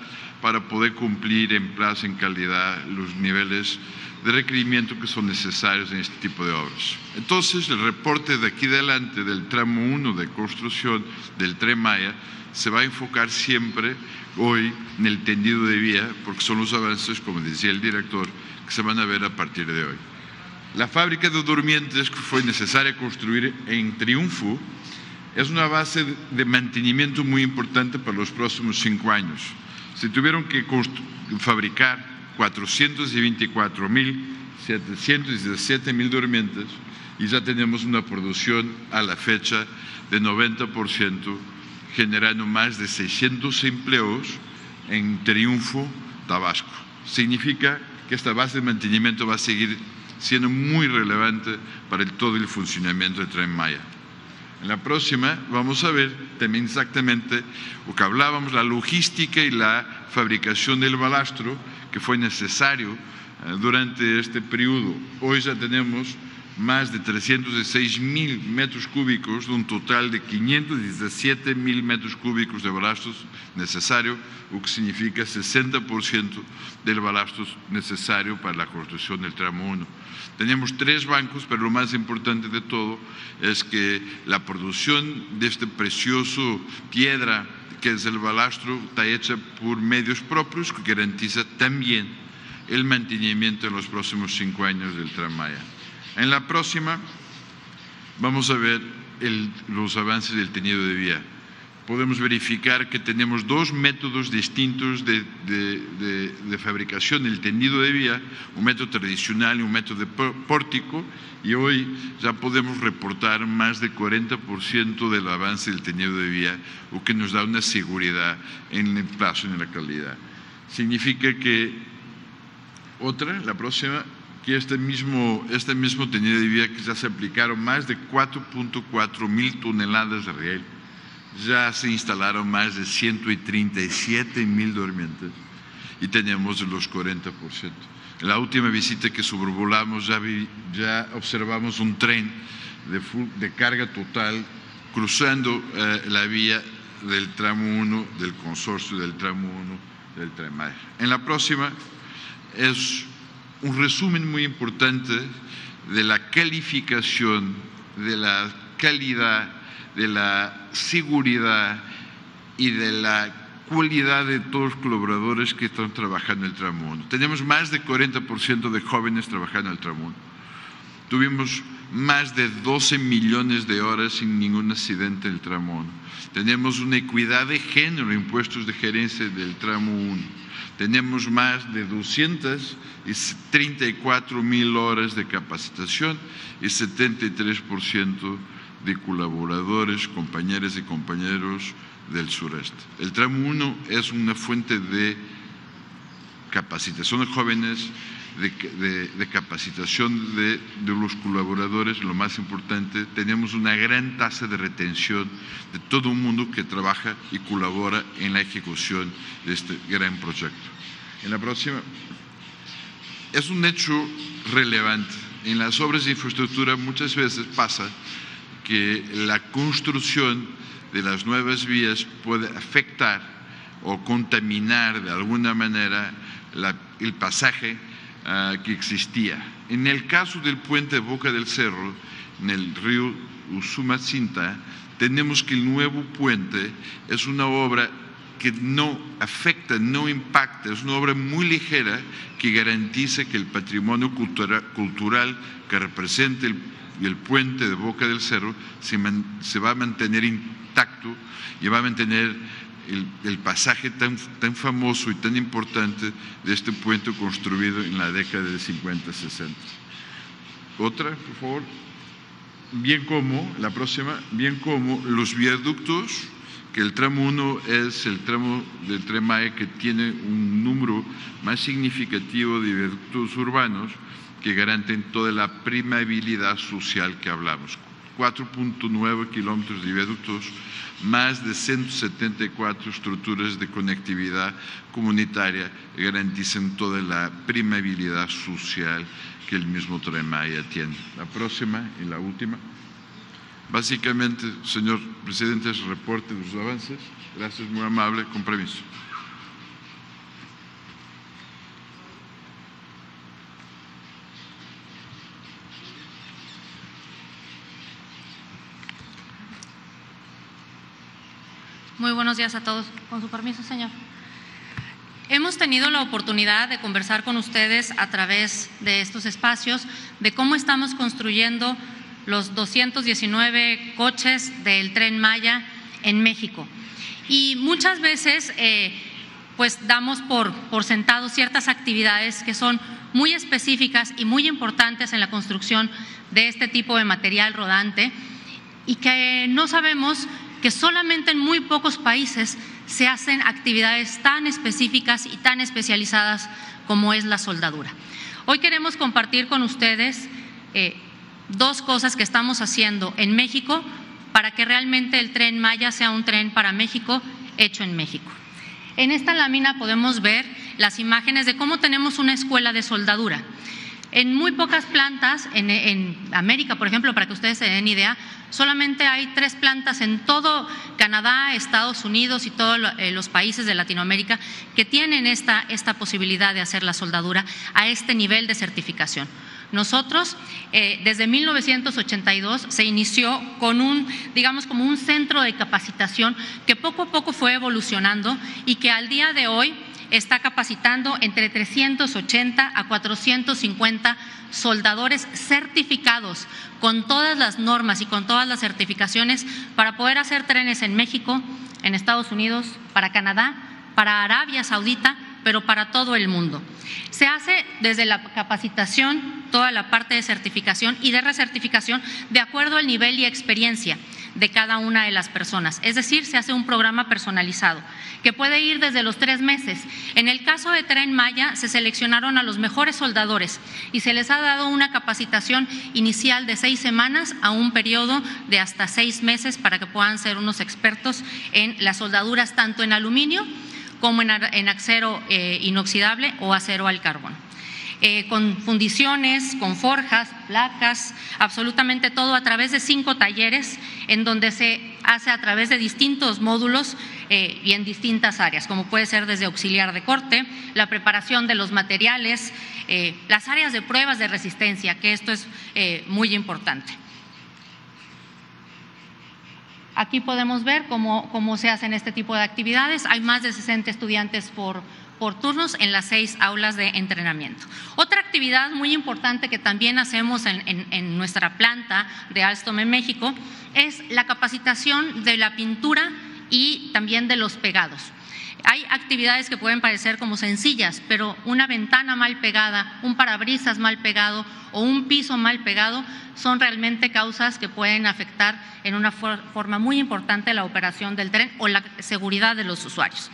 para poder cumplir en plazo, en calidad, los niveles de requerimiento que son necesarios en este tipo de obras. Entonces, el reporte de aquí adelante del tramo 1 de construcción del tren Maya se va a enfocar siempre hoy en el tendido de vía, porque son los avances, como decía el director, que se van a ver a partir de hoy. La fábrica de durmientes que fue necesaria construir en Triunfo es una base de mantenimiento muy importante para los próximos cinco años. Se tuvieron que fabricar 424.717 mil durmientes y ya tenemos una producción a la fecha de 90%, generando más de 600 empleos en Triunfo, Tabasco. Significa que esta base de mantenimiento va a seguir siendo muy relevante para el, todo el funcionamiento del Tren Maya. En la próxima vamos a ver también exactamente lo que hablábamos, la logística y la fabricación del balastro que fue necesario eh, durante este periodo. Hoy ya tenemos más de 306 mil metros cúbicos de un total de 517 mil metros cúbicos de balastros necesario, lo que significa 60% del balastro necesario para la construcción del tramo 1. Tenemos tres bancos, pero lo más importante de todo es que la producción de este precioso piedra que es el balastro está hecha por medios propios que garantiza también el mantenimiento en los próximos cinco años del tren Maya. En la próxima vamos a ver los avances del tenido de vía. Podemos verificar que tenemos dos métodos distintos de, fabricación del tendido de vía, un método tradicional y un método pórtico, y hoy ya podemos reportar más del 40% del avance del tendido de vía, lo que nos da una seguridad en el plazo y en la calidad. Significa que otra, la próxima, que este mismo, este mismo tendido de vía que ya se aplicaron más de 4.4 mil toneladas de riel, ya se instalaron más de 137 mil durmientes y tenemos los 40%. En la última visita que sobrevolamos ya, observamos un tren de, carga total cruzando eh, la vía del tramo 1 del consorcio del tramo 1 del tren Maya. En la próxima es un resumen muy importante de la calificación, de la calidad, de la seguridad y de la cualidad de todos los colaboradores que están trabajando en el tramo 1. Tenemos más de 40% de jóvenes trabajando en el tramo 1. Tuvimos más de 12 millones de horas sin ningún accidente en el tramo 1. Tenemos una equidad de género en puestos de gerencia del tramo 1. Tenemos más de 234 mil horas de capacitación y 73% de colaboradores, compañeras y compañeros del sureste. El tramo 1 es una fuente de capacitación de jóvenes, de, capacitación de, de, los colaboradores, lo más importante, tenemos una gran tasa de retención de todo el mundo que trabaja y colabora en la ejecución de este gran proyecto. En la próxima, es un hecho relevante. En las obras de infraestructura muchas veces pasa que la construcción de las nuevas vías puede afectar o contaminar de alguna manera el pasaje ah, que existía. En el caso del puente Boca del Cerro, en el río Usumacinta, tenemos que el nuevo puente es una obra que no afecta, no impacta, es una obra muy ligera que garantiza que el patrimonio cultural que representa el, puente de Boca del Cerro se, se va a mantener intacto y va a mantener el, pasaje tan, tan, famoso y tan importante de este puente construido en la década de 50-60. Otra, por favor. Bien como, la próxima, bien como los viaductos, que el tramo 1 es el tramo del tren Maya que tiene un número más significativo de viaductos urbanos que garanten toda la primabilidad social que hablamos. 4.9 kilómetros de viaductos, más de 174 estructuras de conectividad comunitaria garantizan toda la primabilidad social que el mismo Tren Maya tiene. La próxima y la última. Básicamente, señor presidente, es reporte de los avances. Gracias, muy amable. Con permiso. Muy buenos días a todos. Con su permiso, señor. Hemos tenido la oportunidad de conversar con ustedes a través de estos espacios de cómo estamos construyendo los 219 coches del tren Maya en México. Y muchas veces, eh, pues damos por, por sentado ciertas actividades que son muy específicas y muy importantes en la construcción de este tipo de material rodante y que no sabemos que solamente en muy pocos países se hacen actividades tan específicas y tan especializadas como es la soldadura. Hoy queremos compartir con ustedes eh, dos cosas que estamos haciendo en México para que realmente el tren Maya sea un tren para México hecho en México. En esta lámina podemos ver las imágenes de cómo tenemos una escuela de soldadura. En muy pocas plantas, en, América, por ejemplo, para que ustedes se den idea, solamente hay tres plantas en todo Canadá, Estados Unidos y todos eh, los países de Latinoamérica que tienen esta, esta posibilidad de hacer la soldadura a este nivel de certificación. Nosotros, eh, desde 1982, se inició con un, digamos, como un centro de capacitación que poco a poco fue evolucionando y que al día de hoy está capacitando entre 380 a 450 soldadores certificados con todas las normas y con todas las certificaciones para poder hacer trenes en México, en Estados Unidos, para Canadá, para Arabia Saudita, pero para todo el mundo. Se hace desde la capacitación, toda la parte de certificación y de recertificación de acuerdo al nivel y experiencia de cada una de las personas. Es decir, se hace un programa personalizado que puede ir desde los tres meses. En el caso de Tren Maya, se seleccionaron a los mejores soldadores y se les ha dado una capacitación inicial de seis semanas a un periodo de hasta seis meses para que puedan ser unos expertos en las soldaduras tanto en aluminio como en, acero eh, inoxidable o acero al carbón. Eh, con fundiciones, con forjas, placas, absolutamente todo a través de cinco talleres en donde se hace a través de distintos módulos eh, y en distintas áreas, como puede ser desde auxiliar de corte, la preparación de los materiales, las áreas de pruebas de resistencia, que esto es muy importante. Aquí podemos ver cómo, cómo se hacen este tipo de actividades. Hay más de 60 estudiantes por, por turnos en las seis aulas de entrenamiento. Otra actividad muy importante que también hacemos en, nuestra planta de Alstom en México es la capacitación de la pintura y también de los pegados. Hay actividades que pueden parecer como sencillas, pero una ventana mal pegada, un parabrisas mal pegado o un piso mal pegado son realmente causas que pueden afectar en una forma muy importante la operación del tren o la seguridad de los usuarios.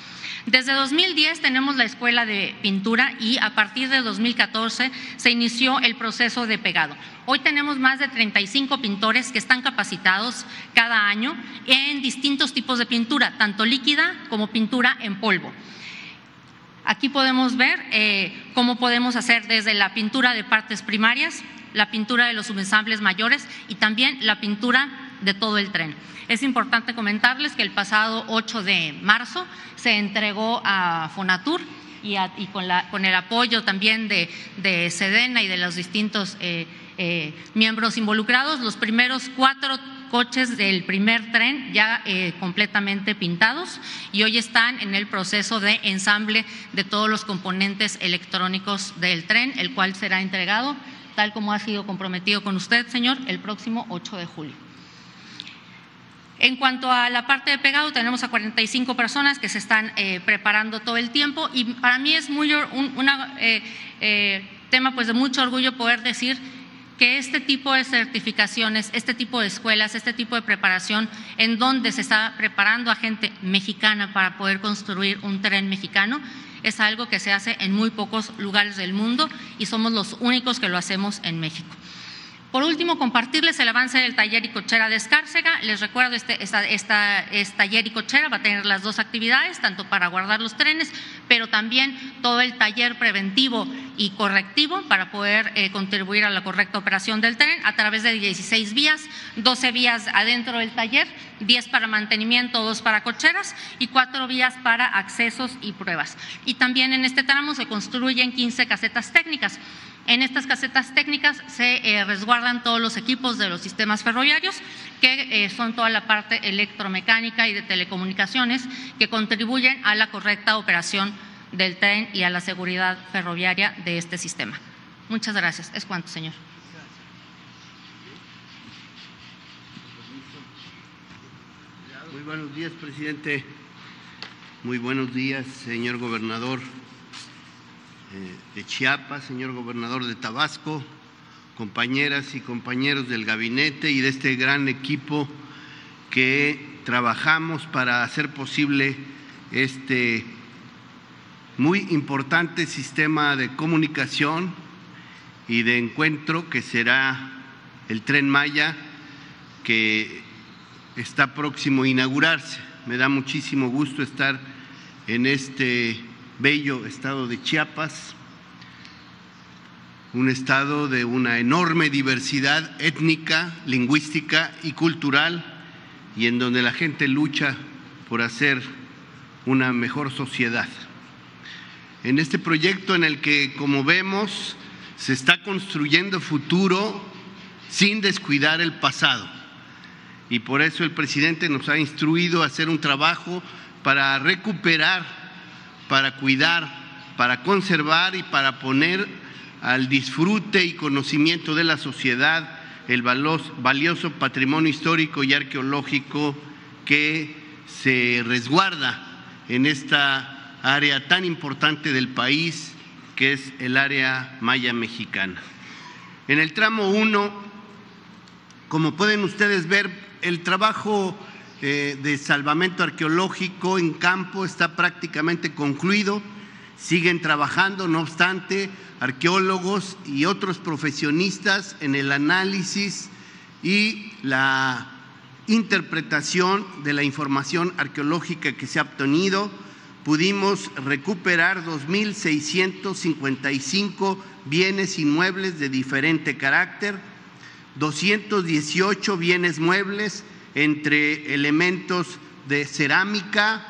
Desde 2010 tenemos la escuela de pintura y a partir de 2014 se inició el proceso de pegado. Hoy tenemos más de 35 pintores que están capacitados cada año en distintos tipos de pintura, tanto líquida como pintura en polvo. Aquí podemos ver eh, cómo podemos hacer desde la pintura de partes primarias, la pintura de los subensambles mayores y también la pintura de todo el tren. Es importante comentarles que el pasado 8 de marzo se entregó a Fonatur y, con, el apoyo también de, Sedena y de los distintos eh, eh, miembros involucrados, los primeros cuatro coches del primer tren ya eh, completamente pintados y hoy están en el proceso de ensamble de todos los componentes electrónicos del tren, el cual será entregado, tal como ha sido comprometido con usted, señor, el próximo 8 de julio. En cuanto a la parte de pegado, tenemos a 45 personas que se están eh, preparando todo el tiempo y para mí es muy un eh, eh, tema pues de mucho orgullo poder decir que este tipo de certificaciones, este tipo de escuelas, este tipo de preparación, en donde se está preparando a gente mexicana para poder construir un tren mexicano, es algo que se hace en muy pocos lugares del mundo y somos los únicos que lo hacemos en México. Por último, compartirles el avance del taller y cochera de Escárcega. Les recuerdo, este, esta, taller y cochera va a tener las dos actividades, tanto para guardar los trenes, pero también todo el taller preventivo y correctivo para poder eh, contribuir a la correcta operación del tren a través de 16 vías, 12 vías adentro del taller, 10 para mantenimiento, 2 para cocheras y 4 vías para accesos y pruebas. Y también en este tramo se construyen 15 casetas técnicas. En estas casetas técnicas se eh, resguardan todos los equipos de los sistemas ferroviarios, que eh, son toda la parte electromecánica y de telecomunicaciones que contribuyen a la correcta operación del tren y a la seguridad ferroviaria de este sistema. Muchas gracias. Es cuanto, señor. Muy buenos días, presidente. Muy buenos días, señor gobernador. De Chiapas, señor gobernador de Tabasco, compañeras y compañeros del gabinete y de este gran equipo que trabajamos para hacer posible este muy importante sistema de comunicación y de encuentro que será el tren Maya que está próximo a inaugurarse. Me da muchísimo gusto estar en este bello estado de Chiapas, un estado de una enorme diversidad étnica, lingüística y cultural, y en donde la gente lucha por hacer una mejor sociedad. En este proyecto en el que, como vemos, se está construyendo futuro sin descuidar el pasado. Y por eso el presidente nos ha instruido a hacer un trabajo para recuperar para cuidar, para conservar y para poner al disfrute y conocimiento de la sociedad el valioso patrimonio histórico y arqueológico que se resguarda en esta área tan importante del país que es el área maya mexicana. En el tramo 1, como pueden ustedes ver, el trabajo de salvamento arqueológico en campo está prácticamente concluido. Siguen trabajando, no obstante, arqueólogos y otros profesionistas en el análisis y la interpretación de la información arqueológica que se ha obtenido. Pudimos recuperar 2.655 bienes inmuebles de diferente carácter, 218 bienes muebles, entre elementos de cerámica,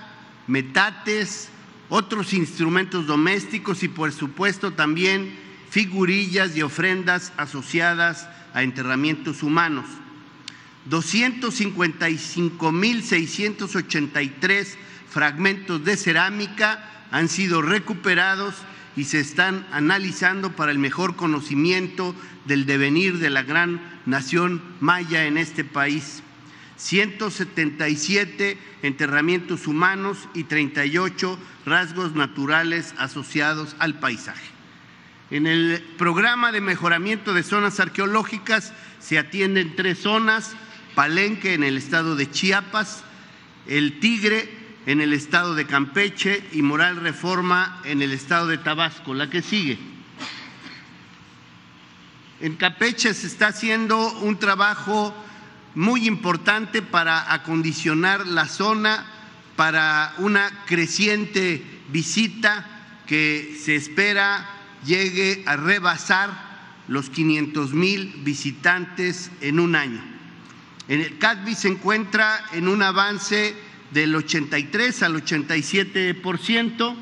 metates, otros instrumentos domésticos y por supuesto también figurillas y ofrendas asociadas a enterramientos humanos. 255.683 fragmentos de cerámica han sido recuperados y se están analizando para el mejor conocimiento del devenir de la gran nación maya en este país. 177 enterramientos humanos y 38 rasgos naturales asociados al paisaje. En el programa de mejoramiento de zonas arqueológicas se atienden tres zonas, Palenque en el estado de Chiapas, El Tigre en el estado de Campeche y Moral Reforma en el estado de Tabasco. La que sigue. En Campeche se está haciendo un trabajo muy importante para acondicionar la zona para una creciente visita que se espera llegue a rebasar los 500 mil visitantes en un año. En el CADVI se encuentra en un avance del 83 al 87%.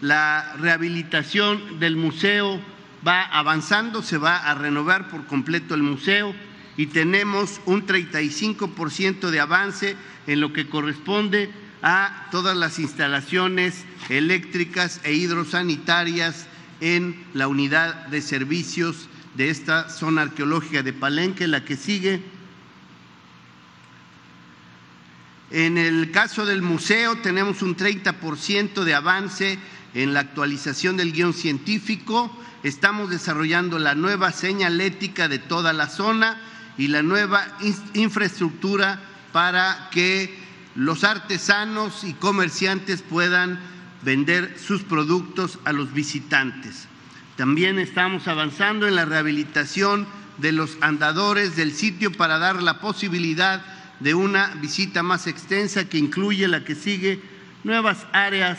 La rehabilitación del museo va avanzando, se va a renovar por completo el museo y tenemos un 35% de avance en lo que corresponde a todas las instalaciones eléctricas e hidrosanitarias en la unidad de servicios de esta zona arqueológica de Palenque, la que sigue. En el caso del museo tenemos un 30% de avance en la actualización del guion científico, estamos desarrollando la nueva señalética de toda la zona y la nueva infraestructura para que los artesanos y comerciantes puedan vender sus productos a los visitantes. También estamos avanzando en la rehabilitación de los andadores del sitio para dar la posibilidad de una visita más extensa que incluye la que sigue nuevas áreas,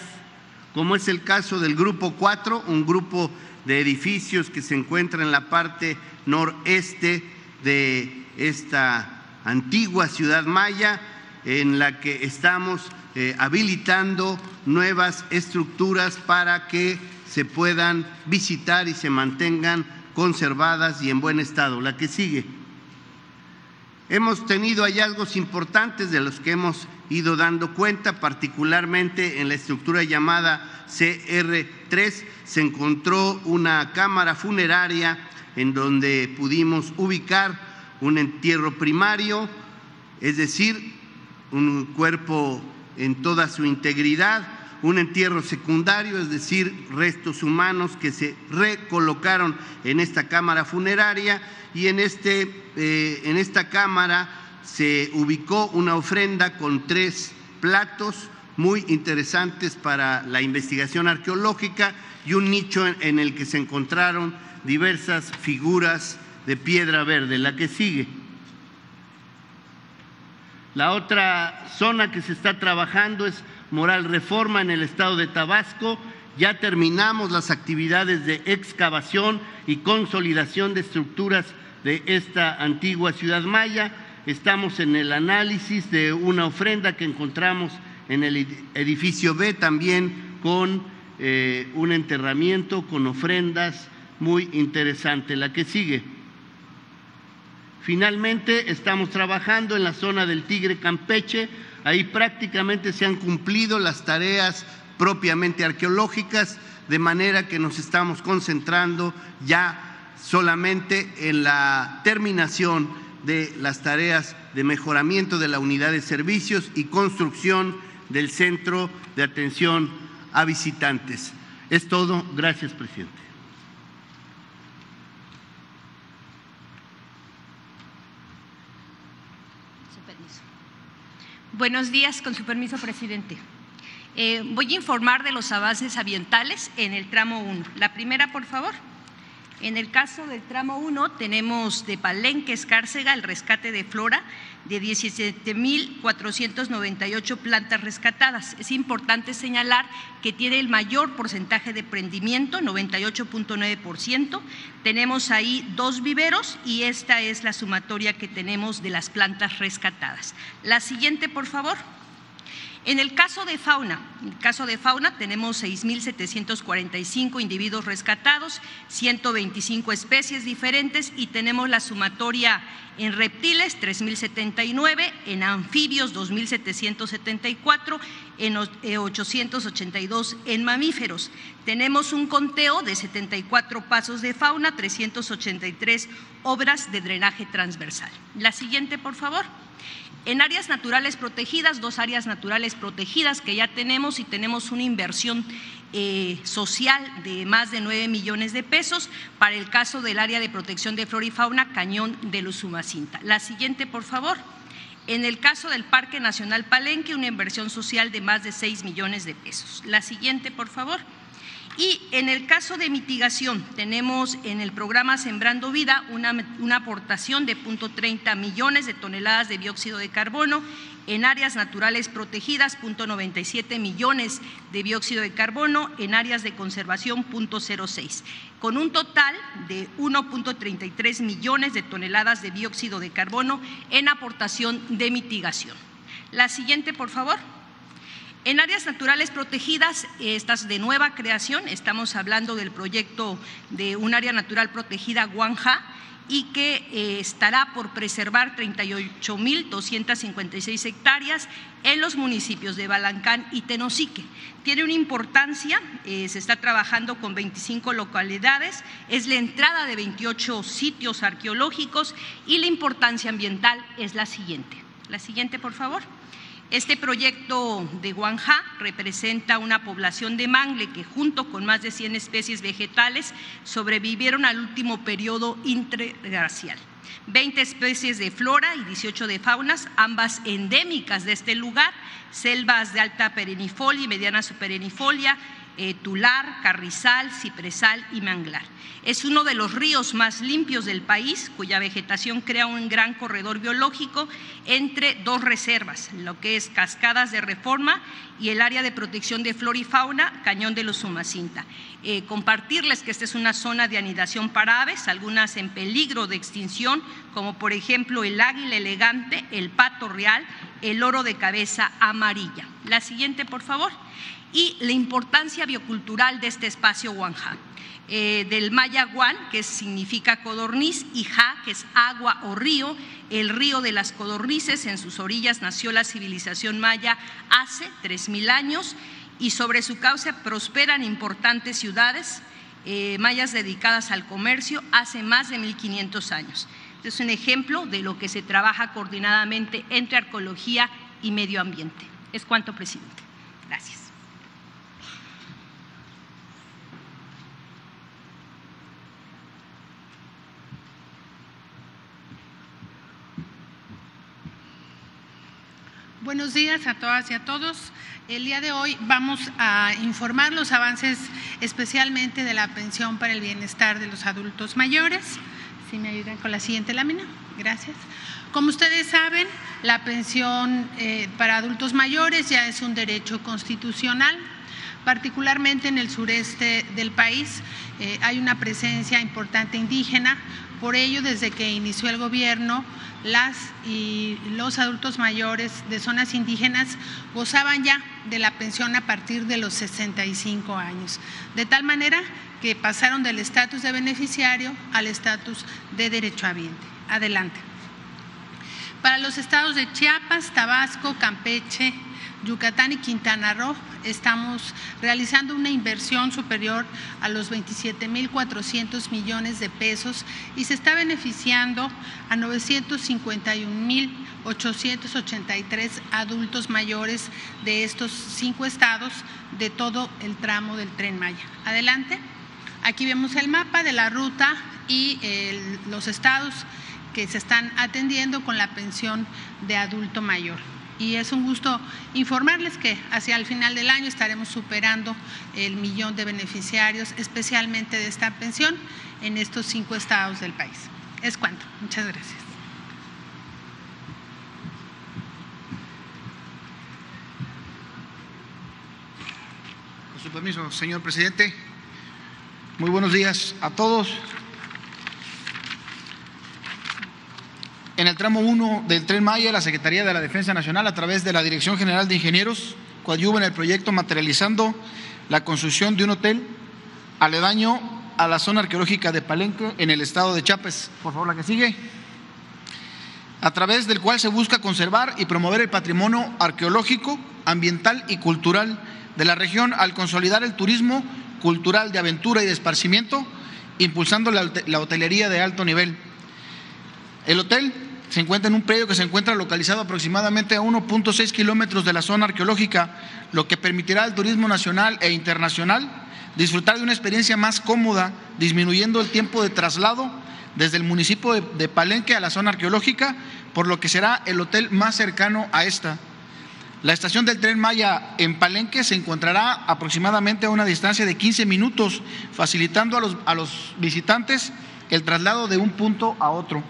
como es el caso del Grupo 4, un grupo de edificios que se encuentra en la parte noreste de esta antigua ciudad maya, en la que estamos eh, habilitando nuevas estructuras para que se puedan visitar y se mantengan conservadas y en buen estado. La que sigue. Hemos tenido hallazgos importantes de los que hemos ido dando cuenta, particularmente en la estructura llamada CR3 se encontró una cámara funeraria en donde pudimos ubicar un entierro primario, es decir, un cuerpo en toda su integridad, un entierro secundario, es decir, restos humanos que se recolocaron en esta cámara funeraria y en, este, eh, en esta cámara se ubicó una ofrenda con tres platos muy interesantes para la investigación arqueológica y un nicho en, el que se encontraron diversas figuras de piedra verde. La que sigue. La otra zona que se está trabajando es Moral Reforma en el estado de Tabasco ya terminamos las actividades de excavación y consolidación de estructuras de esta antigua ciudad maya. Estamos en el análisis de una ofrenda que encontramos en el edificio B también con eh, un enterramiento con ofrendas muy interesante. La que sigue. Finalmente, estamos trabajando en la zona del Tigre Campeche. Ahí prácticamente se han cumplido las tareas propiamente arqueológicas, de manera que nos estamos concentrando ya solamente en la terminación de las tareas de mejoramiento de la unidad de servicios y construcción del centro de atención a visitantes. Es todo. Gracias, presidente. Buenos días, con su permiso, presidente. Eh, voy a informar de los avances ambientales en el tramo 1. La primera, por favor. En el caso del tramo 1 tenemos de Palenque, Escárcega, el rescate de flora de 17.498 plantas rescatadas. Es importante señalar que tiene el mayor porcentaje de prendimiento, 98.9%. Tenemos ahí dos viveros y esta es la sumatoria que tenemos de las plantas rescatadas. La siguiente, por favor. En el caso de fauna, en el caso de fauna tenemos 6.745 individuos rescatados, 125 especies diferentes y tenemos la sumatoria en reptiles 3.079, en anfibios 2.774, en 882 eh, en mamíferos. Tenemos un conteo de 74 pasos de fauna, 383 obras de drenaje transversal. La siguiente, por favor. En áreas naturales protegidas, dos áreas naturales protegidas que ya tenemos y tenemos una inversión eh, social de más de 9 millones de pesos para el caso del área de protección de flora y fauna Cañón de Luzumacinta. La siguiente, por favor. En el caso del Parque Nacional Palenque, una inversión social de más de 6 millones de pesos. La siguiente, por favor. Y en el caso de mitigación, tenemos en el programa Sembrando Vida una, aportación de 0.30 millones de toneladas de dióxido de carbono, en áreas naturales protegidas, 0.97 millones de dióxido de carbono, en áreas de conservación, 0.06, con un total de 1.33 millones de toneladas de dióxido de carbono en aportación de mitigación. La siguiente, por favor. En áreas naturales protegidas, estas de nueva creación, estamos hablando del proyecto de un área natural protegida Guanja y que eh, estará por preservar 38.256 hectáreas en los municipios de Balancán y Tenosique. Tiene una importancia, eh, se está trabajando con 25 localidades, es la entrada de 28 sitios arqueológicos y la importancia ambiental es la siguiente. La siguiente, por favor. Este proyecto de Guanja representa una población de mangle que junto con más de 100 especies vegetales sobrevivieron al último periodo interglacial. 20 especies de flora y 18 de faunas, ambas endémicas de este lugar, selvas de alta perennifolia y mediana superenifolia, eh, tular, carrizal, cipresal y manglar. Es uno de los ríos más limpios del país, cuya vegetación crea un gran corredor biológico entre dos reservas, lo que es Cascadas de Reforma y el área de protección de flora y fauna, Cañón de los Sumacinta. Eh, compartirles que esta es una zona de anidación para aves, algunas en peligro de extinción, como por ejemplo el águila elegante, el pato real, el oro de cabeza amarilla. La siguiente, por favor y la importancia biocultural de este espacio Huanja. Eh, del maya guan, que significa codorniz, y ja, que es agua o río, el río de las codornices, en sus orillas nació la civilización maya hace 3.000 años y sobre su cauce prosperan importantes ciudades eh, mayas dedicadas al comercio hace más de 1.500 años. Este es un ejemplo de lo que se trabaja coordinadamente entre arqueología y medio ambiente. Es cuanto, presidente. Gracias. Buenos días a todas y a todos. El día de hoy vamos a informar los avances especialmente de la pensión para el bienestar de los adultos mayores. Si me ayudan con la siguiente lámina. Gracias. Como ustedes saben, la pensión eh, para adultos mayores ya es un derecho constitucional. Particularmente en el sureste del país eh, hay una presencia importante indígena. Por ello, desde que inició el gobierno, las y los adultos mayores de zonas indígenas gozaban ya de la pensión a partir de los 65 años, de tal manera que pasaron del estatus de beneficiario al estatus de derechohabiente. Adelante. Para los estados de Chiapas, Tabasco, Campeche, Yucatán y Quintana Roo estamos realizando una inversión superior a los 27.400 millones de pesos y se está beneficiando a 951.883 adultos mayores de estos cinco estados de todo el tramo del tren Maya. Adelante. Aquí vemos el mapa de la ruta y los estados que se están atendiendo con la pensión de adulto mayor y es un gusto informarles que hacia el final del año estaremos superando el millón de beneficiarios, especialmente de esta pensión, en estos cinco estados del país. Es cuanto. Muchas gracias. Con su permiso, señor presidente. Muy buenos días a todos. En el tramo 1 del Tren Maya, la Secretaría de la Defensa Nacional, a través de la Dirección General de Ingenieros, coadyuva en el proyecto materializando la construcción de un hotel aledaño a la zona arqueológica de Palenque en el estado de Chiapas. Por favor, la que sigue. A través del cual se busca conservar y promover el patrimonio arqueológico, ambiental y cultural de la región al consolidar el turismo cultural de aventura y de esparcimiento, impulsando la, la hotelería de alto nivel. El hotel se encuentra en un predio que se encuentra localizado aproximadamente a 1.6 kilómetros de la zona arqueológica, lo que permitirá al turismo nacional e internacional disfrutar de una experiencia más cómoda, disminuyendo el tiempo de traslado desde el municipio de, Palenque a la zona arqueológica, por lo que será el hotel más cercano a esta. La estación del tren Maya en Palenque se encontrará aproximadamente a una distancia de 15 minutos, facilitando a los, a los visitantes el traslado de un punto a otro.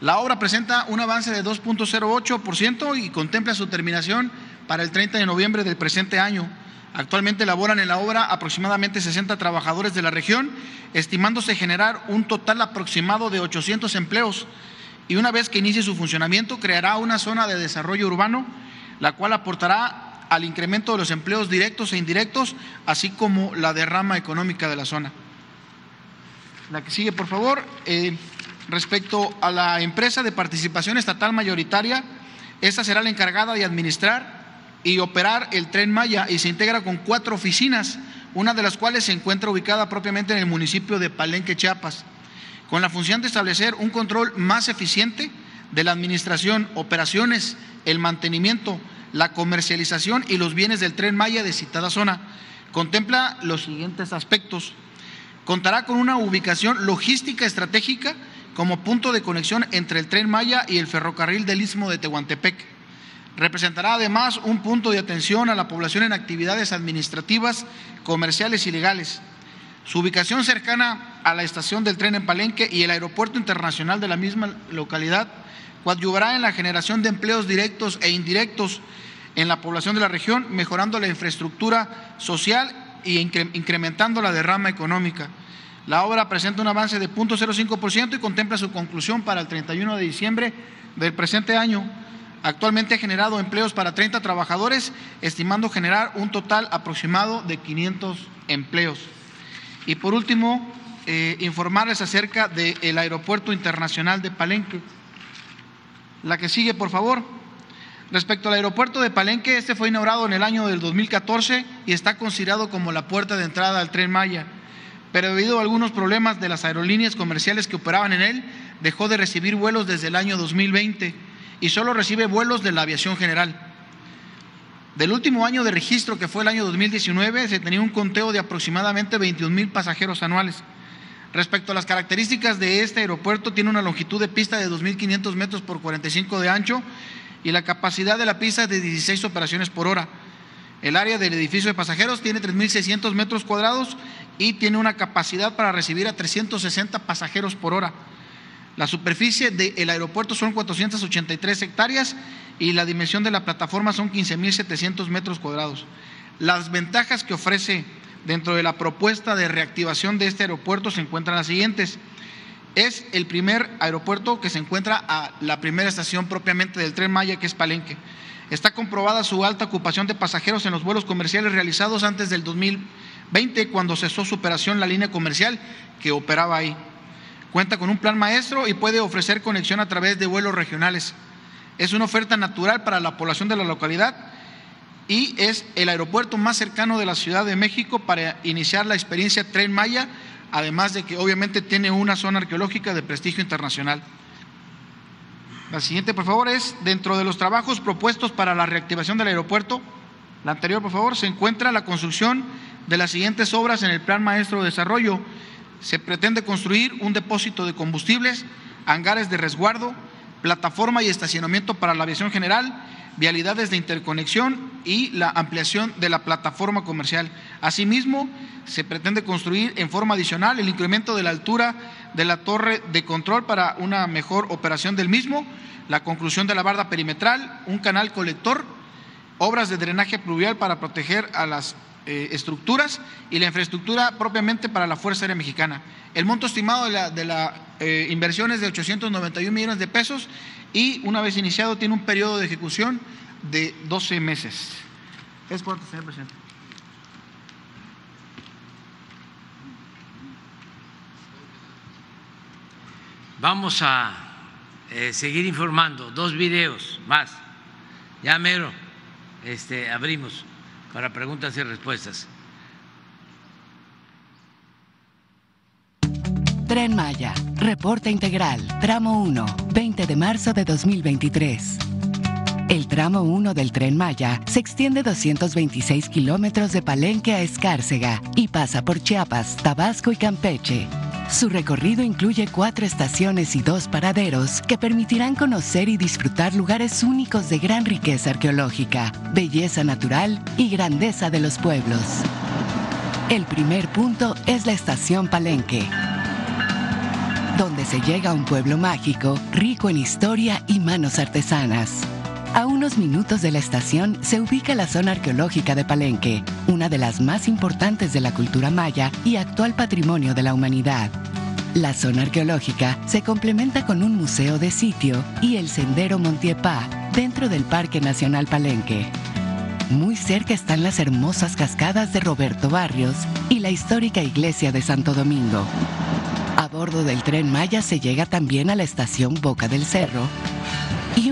La obra presenta un avance de 2.08% y contempla su terminación para el 30 de noviembre del presente año. Actualmente laboran en la obra aproximadamente 60 trabajadores de la región, estimándose generar un total aproximado de 800 empleos. Y una vez que inicie su funcionamiento, creará una zona de desarrollo urbano, la cual aportará al incremento de los empleos directos e indirectos, así como la derrama económica de la zona. La que sigue, por favor. Eh, respecto a la empresa de participación estatal mayoritaria, esta será la encargada de administrar y operar el tren Maya y se integra con cuatro oficinas, una de las cuales se encuentra ubicada propiamente en el municipio de Palenque, Chiapas, con la función de establecer un control más eficiente de la administración, operaciones, el mantenimiento, la comercialización y los bienes del tren Maya de citada zona. Contempla los siguientes aspectos. Contará con una ubicación logística estratégica como punto de conexión entre el tren Maya y el ferrocarril del Istmo de Tehuantepec. Representará además un punto de atención a la población en actividades administrativas, comerciales y legales. Su ubicación cercana a la estación del tren en Palenque y el aeropuerto internacional de la misma localidad coadyuvará en la generación de empleos directos e indirectos en la población de la región, mejorando la infraestructura social e incrementando la derrama económica. La obra presenta un avance de 0.05% y contempla su conclusión para el 31 de diciembre del presente año. Actualmente ha generado empleos para 30 trabajadores, estimando generar un total aproximado de 500 empleos. Y por último, eh, informarles acerca del Aeropuerto Internacional de Palenque. La que sigue, por favor. Respecto al aeropuerto de Palenque, este fue inaugurado en el año del 2014 y está considerado como la puerta de entrada al tren Maya. Pero debido a algunos problemas de las aerolíneas comerciales que operaban en él, dejó de recibir vuelos desde el año 2020 y solo recibe vuelos de la aviación general. Del último año de registro, que fue el año 2019, se tenía un conteo de aproximadamente 21 mil pasajeros anuales. Respecto a las características de este aeropuerto, tiene una longitud de pista de 2.500 metros por 45 de ancho y la capacidad de la pista es de 16 operaciones por hora. El área del edificio de pasajeros tiene 3.600 metros cuadrados y tiene una capacidad para recibir a 360 pasajeros por hora. La superficie del aeropuerto son 483 hectáreas y la dimensión de la plataforma son 15.700 metros cuadrados. Las ventajas que ofrece dentro de la propuesta de reactivación de este aeropuerto se encuentran las siguientes. Es el primer aeropuerto que se encuentra a la primera estación propiamente del tren Maya, que es Palenque. Está comprobada su alta ocupación de pasajeros en los vuelos comerciales realizados antes del 2020, cuando cesó su operación la línea comercial que operaba ahí. Cuenta con un plan maestro y puede ofrecer conexión a través de vuelos regionales. Es una oferta natural para la población de la localidad y es el aeropuerto más cercano de la Ciudad de México para iniciar la experiencia Tren Maya, además de que obviamente tiene una zona arqueológica de prestigio internacional. La siguiente, por favor, es dentro de los trabajos propuestos para la reactivación del aeropuerto. La anterior, por favor, se encuentra la construcción de las siguientes obras en el Plan Maestro de Desarrollo. Se pretende construir un depósito de combustibles, hangares de resguardo, plataforma y estacionamiento para la aviación general, vialidades de interconexión y la ampliación de la plataforma comercial. Asimismo, se pretende construir en forma adicional el incremento de la altura de la torre de control para una mejor operación del mismo, la conclusión de la barda perimetral, un canal colector, obras de drenaje pluvial para proteger a las eh, estructuras y la infraestructura propiamente para la Fuerza Aérea Mexicana. El monto estimado de la, de la eh, inversión es de 891 millones de pesos y una vez iniciado tiene un periodo de ejecución de 12 meses. Es cuanto, señor presidente. Vamos a eh, seguir informando, dos videos más. Ya mero este, abrimos para preguntas y respuestas. Tren Maya, reporte integral, tramo 1, 20 de marzo de 2023. El tramo 1 del tren Maya se extiende 226 kilómetros de Palenque a Escárcega y pasa por Chiapas, Tabasco y Campeche. Su recorrido incluye cuatro estaciones y dos paraderos que permitirán conocer y disfrutar lugares únicos de gran riqueza arqueológica, belleza natural y grandeza de los pueblos. El primer punto es la estación Palenque, donde se llega a un pueblo mágico, rico en historia y manos artesanas. A unos minutos de la estación se ubica la zona arqueológica de Palenque, una de las más importantes de la cultura maya y actual patrimonio de la humanidad. La zona arqueológica se complementa con un museo de sitio y el sendero Montiepá dentro del Parque Nacional Palenque. Muy cerca están las hermosas cascadas de Roberto Barrios y la histórica iglesia de Santo Domingo. A bordo del tren Maya se llega también a la estación Boca del Cerro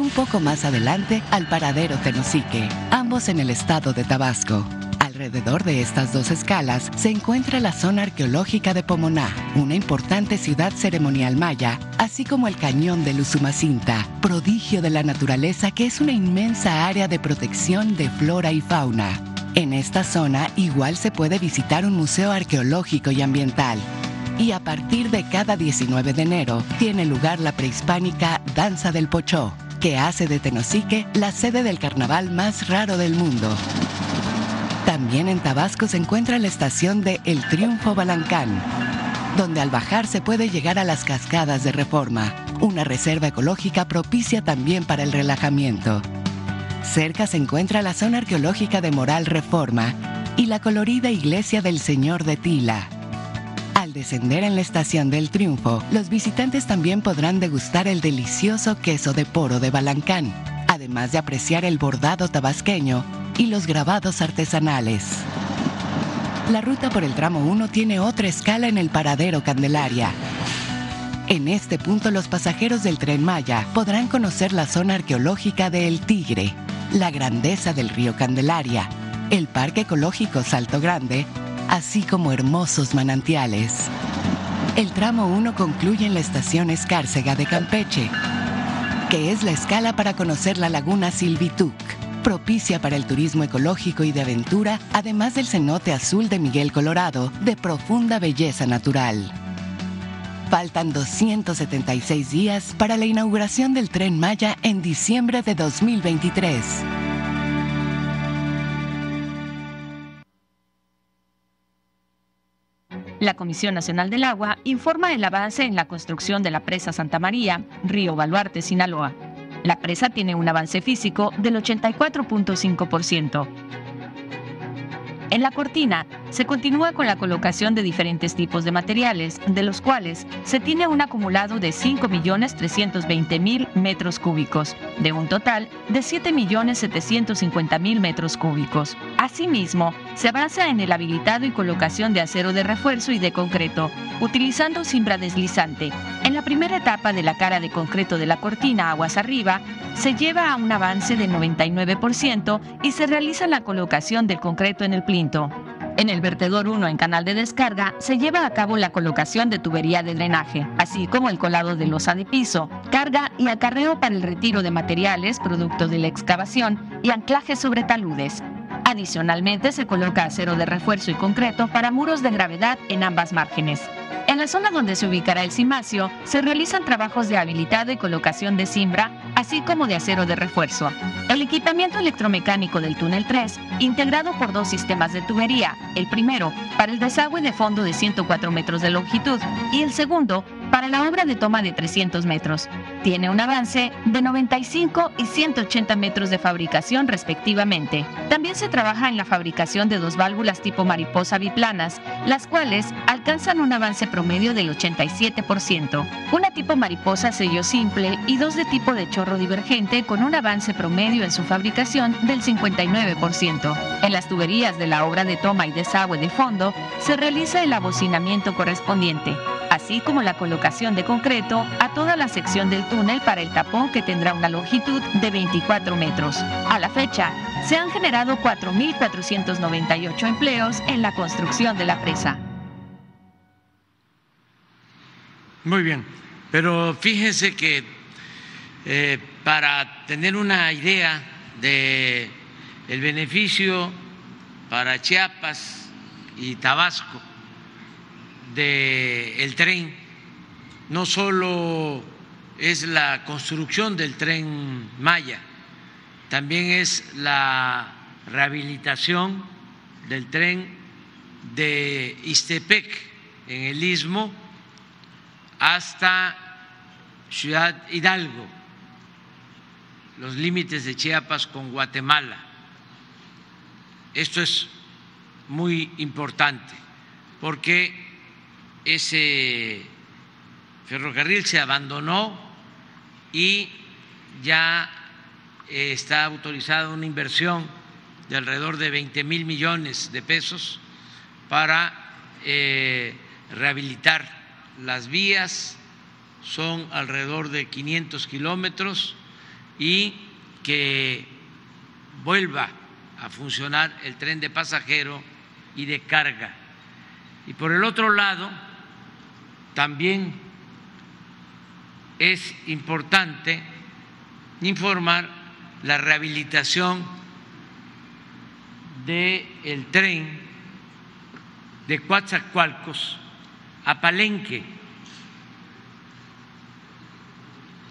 un poco más adelante al paradero Tenosique, ambos en el estado de Tabasco. Alrededor de estas dos escalas se encuentra la zona arqueológica de Pomoná, una importante ciudad ceremonial maya, así como el cañón de Luzumacinta, prodigio de la naturaleza que es una inmensa área de protección de flora y fauna. En esta zona igual se puede visitar un museo arqueológico y ambiental, y a partir de cada 19 de enero tiene lugar la prehispánica Danza del Pochó, que hace de Tenosique la sede del carnaval más raro del mundo. También en Tabasco se encuentra la estación de El Triunfo Balancán, donde al bajar se puede llegar a las cascadas de Reforma, una reserva ecológica propicia también para el relajamiento. Cerca se encuentra la zona arqueológica de Moral Reforma y la colorida iglesia del Señor de Tila. Descender en la estación del Triunfo, los visitantes también podrán degustar el delicioso queso de poro de Balancán, además de apreciar el bordado tabasqueño y los grabados artesanales. La ruta por el tramo 1 tiene otra escala en el paradero Candelaria. En este punto los pasajeros del tren Maya podrán conocer la zona arqueológica de El Tigre, la grandeza del río Candelaria, el Parque Ecológico Salto Grande así como hermosos manantiales. El tramo 1 concluye en la estación Escárcega de Campeche, que es la escala para conocer la laguna Silvituc, propicia para el turismo ecológico y de aventura, además del cenote azul de Miguel Colorado, de profunda belleza natural. Faltan 276 días para la inauguración del tren Maya en diciembre de 2023. La Comisión Nacional del Agua informa el avance en la construcción de la presa Santa María, Río Baluarte, Sinaloa. La presa tiene un avance físico del 84.5%. En la cortina se continúa con la colocación de diferentes tipos de materiales, de los cuales se tiene un acumulado de 5.320.000 metros cúbicos, de un total de 7.750.000 metros cúbicos. Asimismo, se avanza en el habilitado y colocación de acero de refuerzo y de concreto, utilizando cimbra deslizante. En la primera etapa de la cara de concreto de la cortina aguas arriba, se lleva a un avance del 99% y se realiza la colocación del concreto en el plinto. En el vertedor 1 en canal de descarga se lleva a cabo la colocación de tubería de drenaje, así como el colado de losa de piso, carga y acarreo para el retiro de materiales producto de la excavación y anclaje sobre taludes. Adicionalmente se coloca acero de refuerzo y concreto para muros de gravedad en ambas márgenes. En la zona donde se ubicará el cimacio, se realizan trabajos de habilitado y colocación de cimbra, así como de acero de refuerzo. El equipamiento electromecánico del túnel 3, integrado por dos sistemas de tubería, el primero para el desagüe de fondo de 104 metros de longitud y el segundo para la obra de toma de 300 metros. Tiene un avance de 95 y 180 metros de fabricación respectivamente. También se trabaja en la fabricación de dos válvulas tipo mariposa biplanas, las cuales alcanzan un avance promedio del 87%. Una tipo mariposa sello simple y dos de tipo de chorro divergente con un avance promedio en su fabricación del 59%. En las tuberías de la obra de toma y desagüe de fondo se realiza el abocinamiento correspondiente, así como la colocación de concreto a toda la sección del túnel para el tapón que tendrá una longitud de 24 metros. A la fecha, se han generado 4.498 empleos en la construcción de la presa. Muy bien, pero fíjense que eh, para tener una idea de el beneficio para Chiapas y Tabasco del el tren no solo es la construcción del tren Maya, también es la rehabilitación del tren de Istepec en el istmo hasta Ciudad Hidalgo, los límites de Chiapas con Guatemala. Esto es muy importante porque ese ferrocarril se abandonó y ya está autorizada una inversión de alrededor de 20 mil millones de pesos para eh, rehabilitar las vías, son alrededor de 500 kilómetros y que vuelva a funcionar el tren de pasajero y de carga. Y por el otro lado, también es importante informar la rehabilitación del el tren de Coatzacoalcos a Palenque,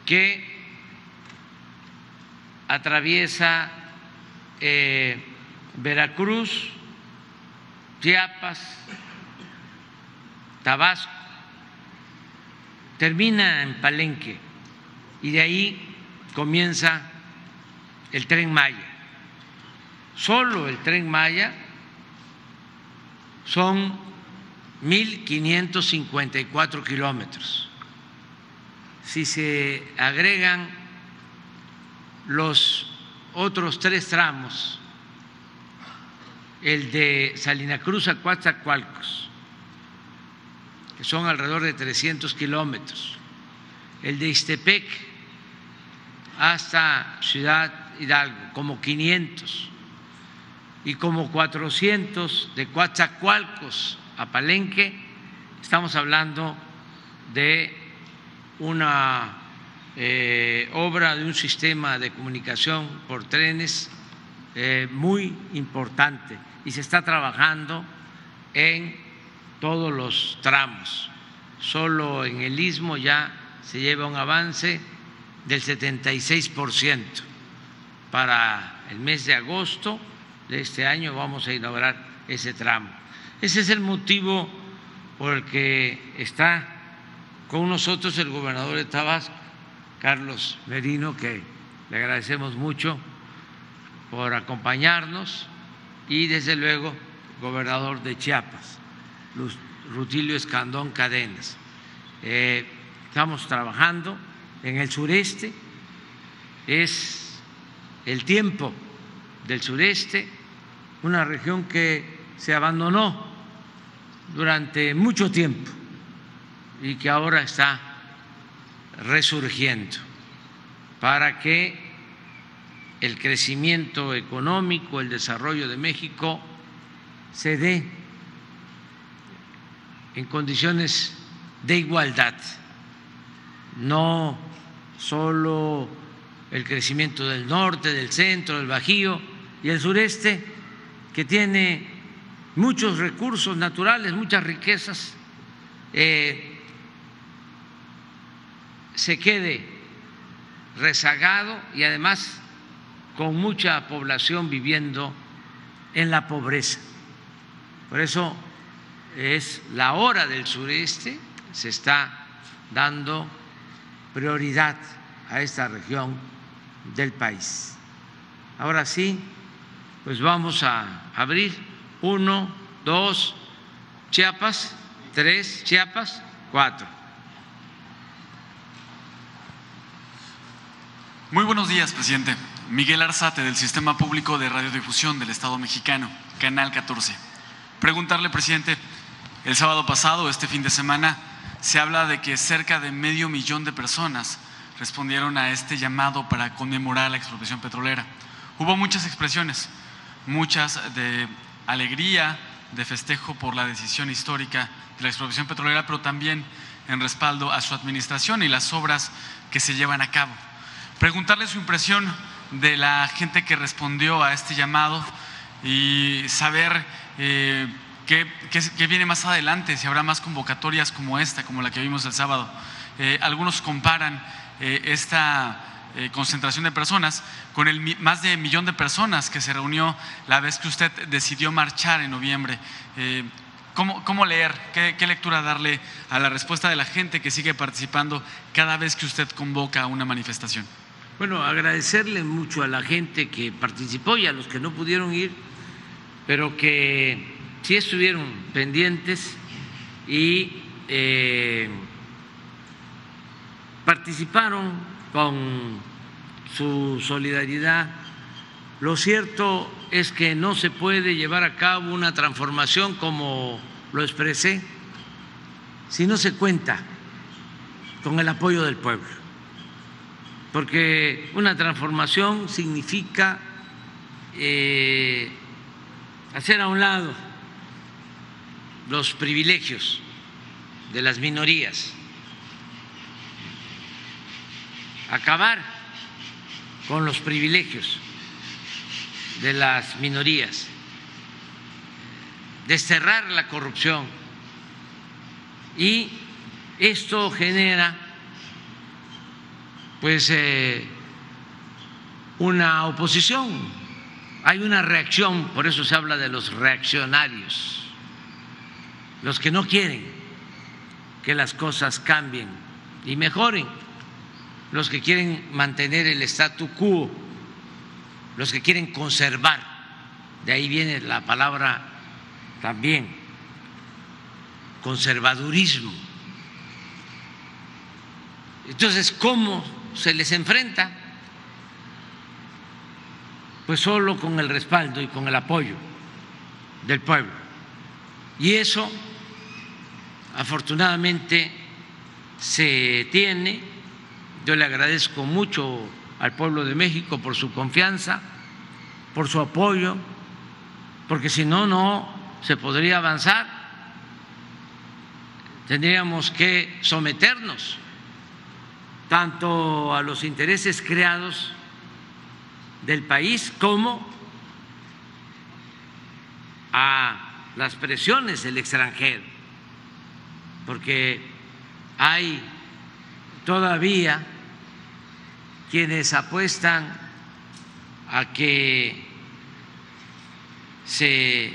que atraviesa eh, Veracruz, Chiapas, Tabasco, termina en Palenque y de ahí comienza el tren Maya. Solo el tren Maya son 1.554 kilómetros. Si se agregan los otros tres tramos, el de Salina Cruz a Coatzacoalcos, que son alrededor de 300 kilómetros, el de Istepec hasta Ciudad Hidalgo, como 500, y como 400 de Coatzacoalcos a Palenque, estamos hablando de una eh, obra de un sistema de comunicación por trenes eh, muy importante y se está trabajando en todos los tramos. Solo en el istmo ya se lleva un avance del 76%. Para el mes de agosto de este año vamos a inaugurar ese tramo. Ese es el motivo por el que está con nosotros el gobernador de Tabasco, Carlos Merino, que le agradecemos mucho por acompañarnos, y desde luego gobernador de Chiapas, Rutilio Escandón Cadenas. Eh, estamos trabajando en el sureste, es el tiempo del sureste, una región que se abandonó durante mucho tiempo y que ahora está resurgiendo para que el crecimiento económico, el desarrollo de México se dé en condiciones de igualdad, no solo el crecimiento del norte, del centro, del Bajío y el sureste, que tiene muchos recursos naturales, muchas riquezas, eh, se quede rezagado y además con mucha población viviendo en la pobreza. Por eso es la hora del sureste, se está dando prioridad a esta región del país. Ahora sí, pues vamos a abrir uno, dos, Chiapas, tres, Chiapas, cuatro. Muy buenos días, presidente. Miguel Arzate, del Sistema Público de Radiodifusión del Estado mexicano, Canal 14. Preguntarle, presidente, el sábado pasado, este fin de semana, se habla de que cerca de medio millón de personas respondieron a este llamado para conmemorar la expropiación petrolera. Hubo muchas expresiones, muchas de alegría, de festejo por la decisión histórica de la expropiación petrolera, pero también en respaldo a su administración y las obras que se llevan a cabo. Preguntarle su impresión de la gente que respondió a este llamado y saber eh, qué, viene más adelante, si habrá más convocatorias como esta, como la que vimos el sábado. Eh, algunos comparan eh, esta concentración de personas con el más de millón de personas que se reunió la vez que usted decidió marchar en noviembre. ¿Cómo, leer? ¿Qué, ¿Qué, lectura darle a la respuesta de la gente que sigue participando cada vez que usted convoca una manifestación? Bueno, agradecerle mucho a la gente que participó y a los que no pudieron ir, pero que sí estuvieron pendientes y eh, participaron con su solidaridad. Lo cierto es que no se puede llevar a cabo una transformación como lo expresé si no se cuenta con el apoyo del pueblo porque una transformación significa eh, hacer a un lado los privilegios de las minorías, acabar con los privilegios de las minorías, desterrar la corrupción. Y esto genera pues eh, una oposición, hay una reacción, por eso se habla de los reaccionarios, los que no quieren que las cosas cambien y mejoren, los que quieren mantener el statu quo, los que quieren conservar, de ahí viene la palabra también, conservadurismo. Entonces, ¿cómo se les enfrenta, pues solo con el respaldo y con el apoyo del pueblo. Y eso, afortunadamente, se tiene. Yo le agradezco mucho al pueblo de México por su confianza, por su apoyo, porque si no, no se podría avanzar. Tendríamos que someternos tanto a los intereses creados del país como a las presiones del extranjero, porque hay todavía quienes apuestan a que se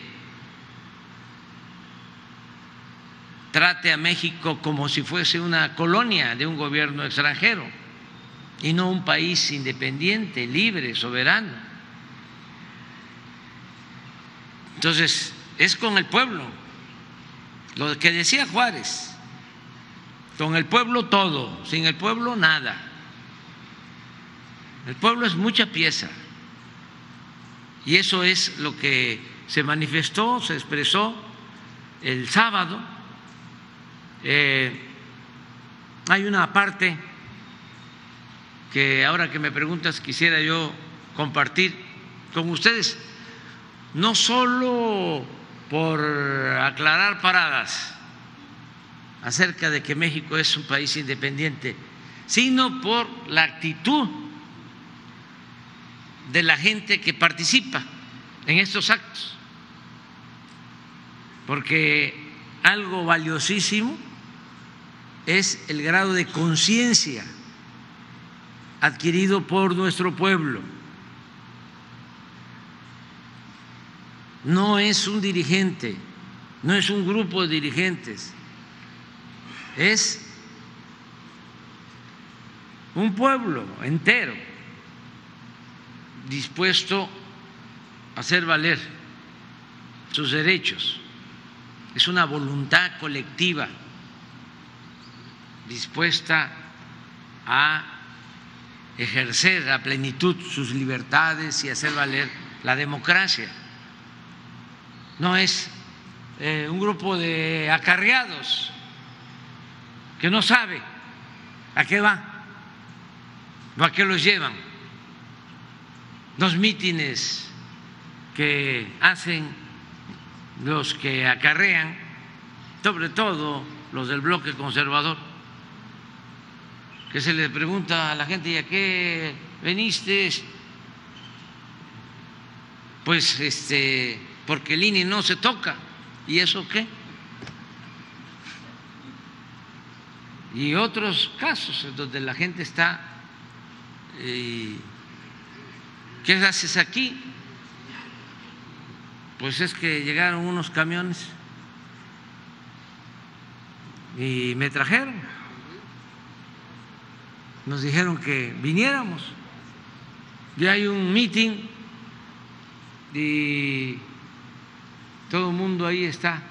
trate a México como si fuese una colonia de un gobierno extranjero y no un país independiente, libre, soberano. Entonces, es con el pueblo, lo que decía Juárez, con el pueblo todo, sin el pueblo nada. El pueblo es mucha pieza y eso es lo que se manifestó, se expresó el sábado. Eh, hay una parte que ahora que me preguntas quisiera yo compartir con ustedes, no solo por aclarar paradas acerca de que México es un país independiente, sino por la actitud de la gente que participa en estos actos, porque algo valiosísimo es el grado de conciencia adquirido por nuestro pueblo. No es un dirigente, no es un grupo de dirigentes, es un pueblo entero dispuesto a hacer valer sus derechos. Es una voluntad colectiva dispuesta a ejercer a plenitud sus libertades y hacer valer la democracia. No es eh, un grupo de acarreados que no sabe a qué va o a qué los llevan. Los mítines que hacen los que acarrean, sobre todo los del bloque conservador, que se le pregunta a la gente, ¿y a qué veniste? Pues este, porque el INE no se toca. ¿Y eso qué? Y otros casos donde la gente está, eh, ¿qué haces aquí? Pues es que llegaron unos camiones y me trajeron. Nos dijeron que viniéramos. Ya hay un meeting y todo el mundo ahí está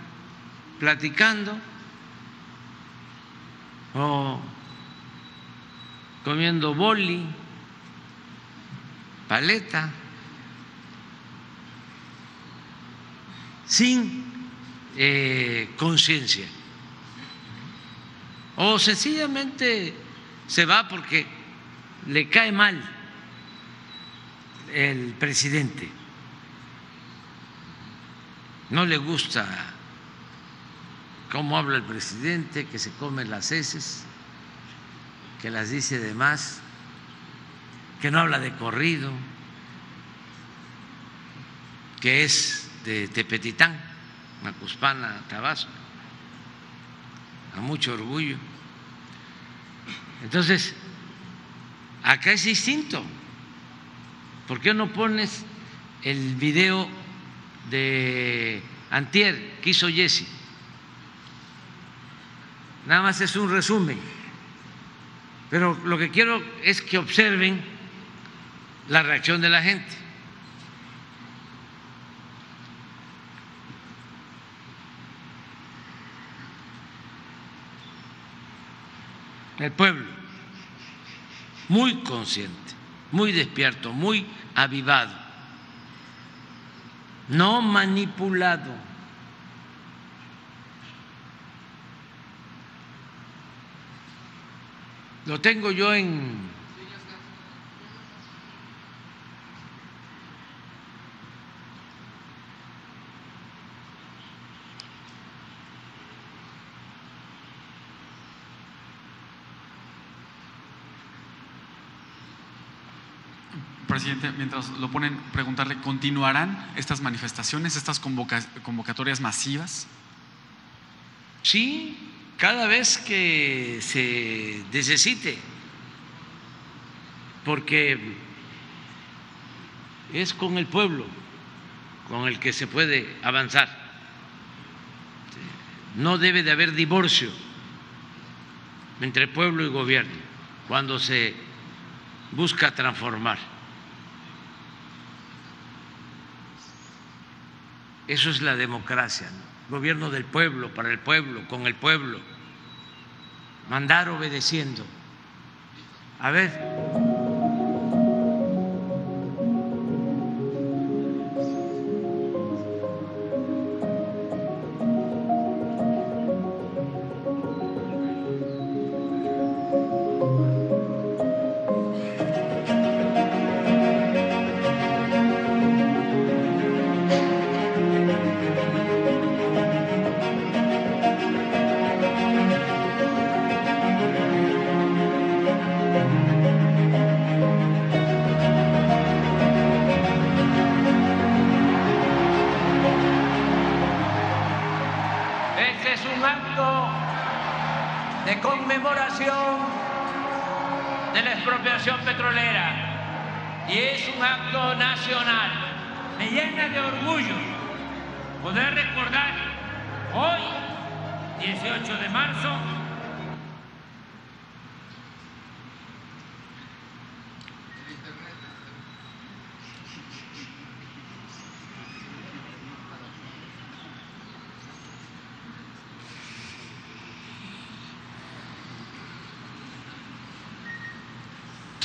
platicando o comiendo boli, paleta, sin eh, conciencia. O sencillamente se va porque le cae mal el presidente. No le gusta cómo habla el presidente, que se come las heces, que las dice de más, que no habla de corrido, que es de Tepetitán, Macuspana, Tabasco, a mucho orgullo. Entonces, acá es distinto. ¿Por qué no pones el video de Antier que hizo Jesse? Nada más es un resumen. Pero lo que quiero es que observen la reacción de la gente. El pueblo, muy consciente, muy despierto, muy avivado, no manipulado. Lo tengo yo en... Mientras lo ponen, preguntarle, ¿continuarán estas manifestaciones, estas convocatorias masivas? Sí, cada vez que se necesite, porque es con el pueblo con el que se puede avanzar. No debe de haber divorcio entre pueblo y gobierno cuando se busca transformar. Eso es la democracia. ¿no? gobierno del pueblo, para el pueblo, con el pueblo, mandar obedeciendo. A ver.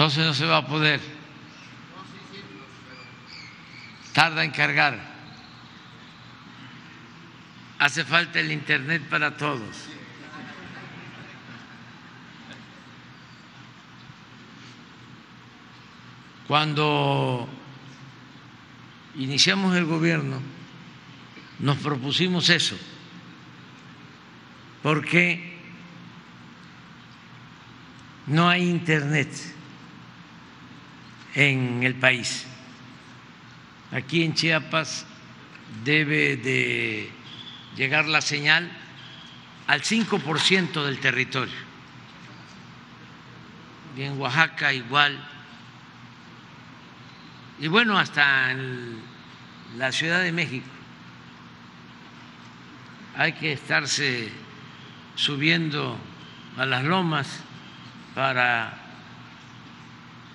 Entonces no se va a poder. Tarda en cargar. Hace falta el Internet para todos. Cuando iniciamos el gobierno, nos propusimos eso, porque no hay internet en el país. Aquí en Chiapas debe de llegar la señal al 5% del territorio. Y en Oaxaca igual. Y bueno, hasta en la Ciudad de México hay que estarse subiendo a las lomas para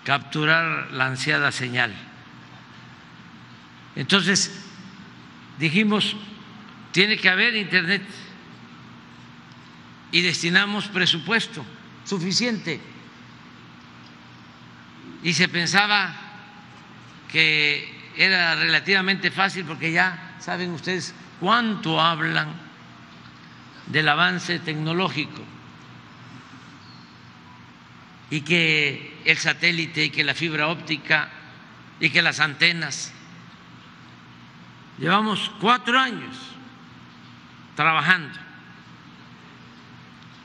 capturar la ansiada señal. Entonces, dijimos, tiene que haber Internet y destinamos presupuesto suficiente. Y se pensaba que era relativamente fácil porque ya saben ustedes cuánto hablan del avance tecnológico y que el satélite y que la fibra óptica y que las antenas. Llevamos cuatro años trabajando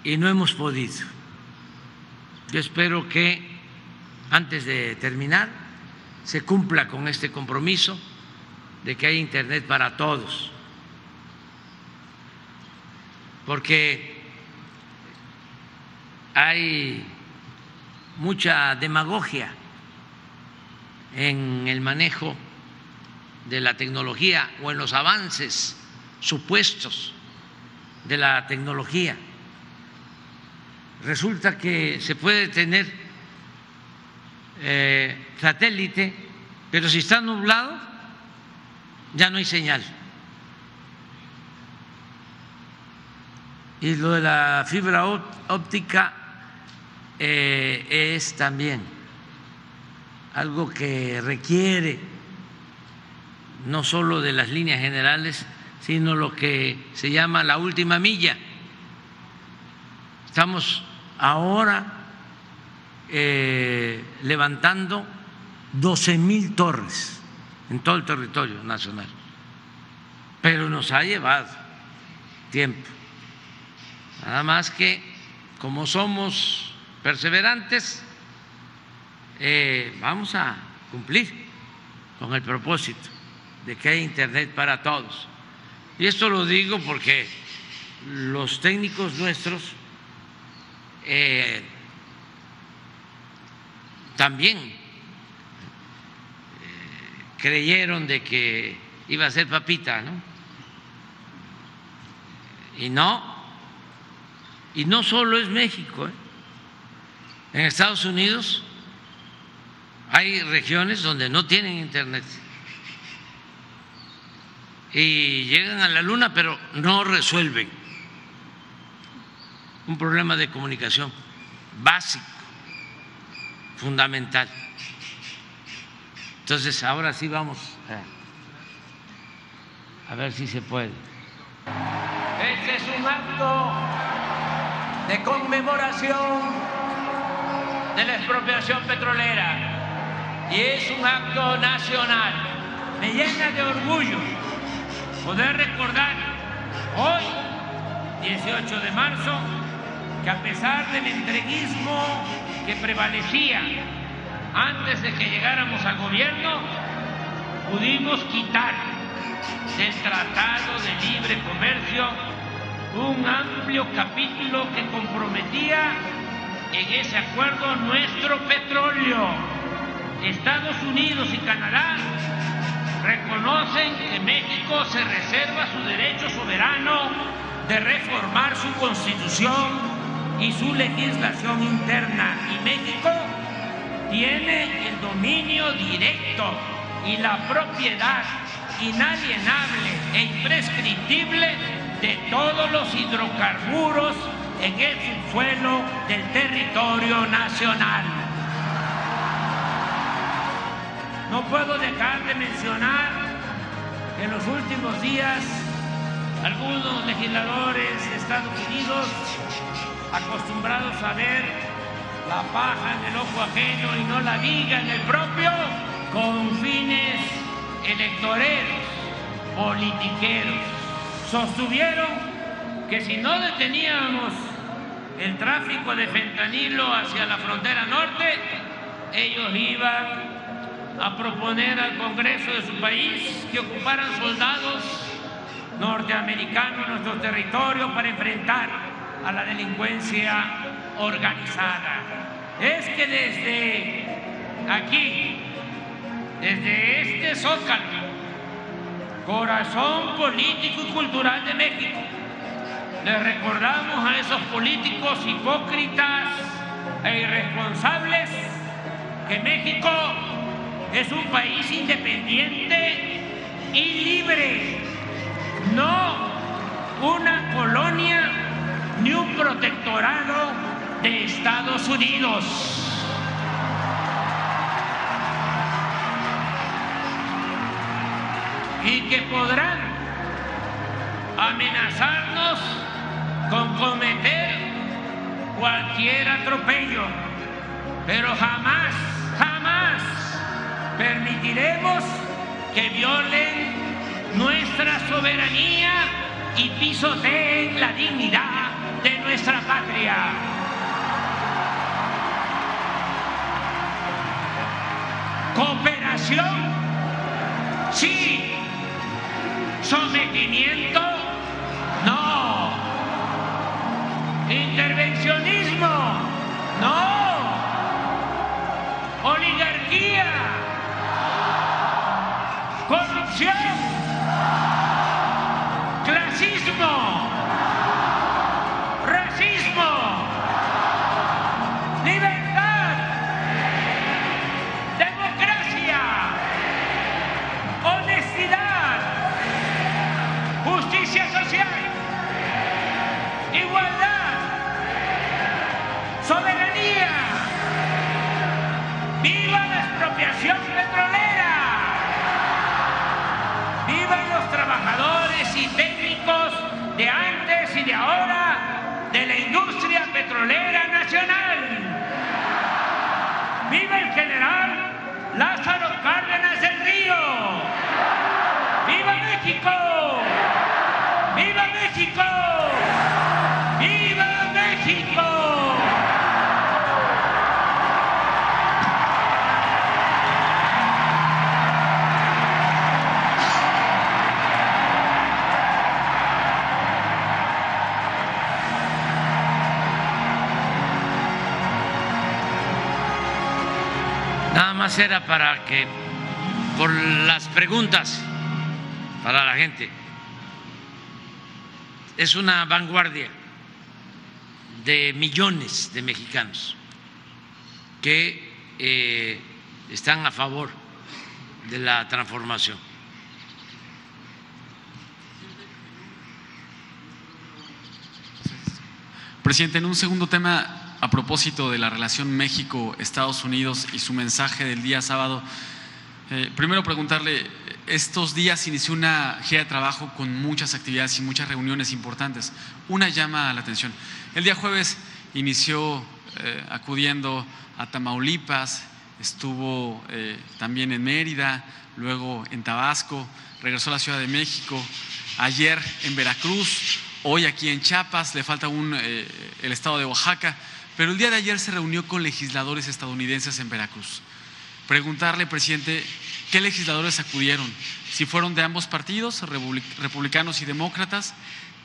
y no hemos podido. Yo espero que antes de terminar se cumpla con este compromiso de que haya Internet para todos, porque hay mucha demagogia en el manejo de la tecnología o en los avances supuestos de la tecnología. Resulta que se puede tener eh, satélite, pero si está nublado ya no hay señal. Y lo de la fibra óptica eh, es también algo que requiere no solo de las líneas generales, sino lo que se llama la última milla. Estamos ahora eh, levantando 12 mil torres en todo el territorio nacional, pero nos ha llevado tiempo. Nada más que como somos perseverantes, eh, vamos a cumplir con el propósito de que haya Internet para todos. Y esto lo digo porque los técnicos nuestros eh, también eh, creyeron de que iba a ser papita, ¿no? Y no, y no solo es México, ¿eh? En Estados Unidos hay regiones donde no tienen internet y llegan a la luna pero no resuelven un problema de comunicación básico, fundamental. Entonces ahora sí vamos a ver si se puede. Este es un acto de conmemoración de la expropiación petrolera y es un acto nacional. Me llena de orgullo poder recordar hoy, 18 de marzo, que a pesar del entreguismo que prevalecía antes de que llegáramos al gobierno, pudimos quitar del Tratado de Libre Comercio un amplio capítulo que comprometía en ese acuerdo nuestro petróleo. Estados Unidos y Canadá reconocen que México se reserva su derecho soberano de reformar su constitución y su legislación interna. Y México tiene el dominio directo y la propiedad inalienable e imprescriptible de todos los hidrocarburos en el subsuelo del territorio nacional. No puedo dejar de mencionar que en los últimos días algunos legisladores de Estados Unidos, acostumbrados a ver la paja en el ojo ajeno y no la viga en el propio, con fines electoreros, politiqueros, sostuvieron que si no deteníamos el tráfico de fentanilo hacia la frontera norte, ellos iban a proponer al Congreso de su país que ocuparan soldados norteamericanos en nuestro territorio para enfrentar a la delincuencia organizada. Es que desde aquí, desde este zócalo, corazón político y cultural de México, le recordamos a esos políticos hipócritas e irresponsables que México es un país independiente y libre, no una colonia ni un protectorado de Estados Unidos. Y que podrán amenazarnos con cometer cualquier atropello, pero jamás, jamás permitiremos que violen nuestra soberanía y pisoteen la dignidad de nuestra patria. Cooperación, sí. Sometimiento, no. Intervencionismo, no. Oligarquía, corrupción, clasismo, racismo, libertad, expropiación petrolera! ¡Vivan los trabajadores y técnicos de antes y de ahora de la industria petrolera nacional! ¡Viva el general Lázaro Cárdenas del Río! ¡Viva México! ¡Viva México! ¡Viva México! Más era para que, por las preguntas para la gente, es una vanguardia de millones de mexicanos que eh, están a favor de la transformación. Presidente, en un segundo tema, a propósito de la relación México-Estados Unidos y su mensaje del día sábado, eh, primero preguntarle, estos días inició una gira de trabajo con muchas actividades y muchas reuniones importantes. Una llama la atención. El día jueves inició eh, acudiendo a Tamaulipas, estuvo eh, también en Mérida, luego en Tabasco, regresó a la Ciudad de México, ayer en Veracruz, hoy aquí en Chiapas, le falta un, el estado de Oaxaca, pero el día de ayer se reunió con legisladores estadounidenses en Veracruz. Preguntarle, presidente, ¿qué legisladores acudieron? Si fueron de ambos partidos, republicanos y demócratas,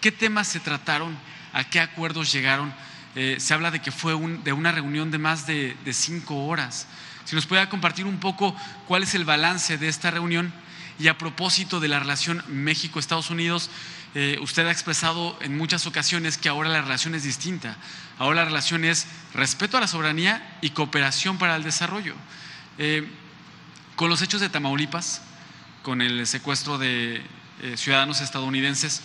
¿qué temas se trataron? ¿A qué acuerdos llegaron? Eh, se habla de que fue de una reunión de más de, cinco horas. Si nos puede compartir un poco cuál es el balance de esta reunión y a propósito de la relación México-Estados Unidos, eh, usted ha expresado en muchas ocasiones que ahora la relación es distinta. Ahora la relación es respeto a la soberanía y cooperación para el desarrollo. Eh, con los hechos de Tamaulipas, con el secuestro de eh, ciudadanos estadounidenses,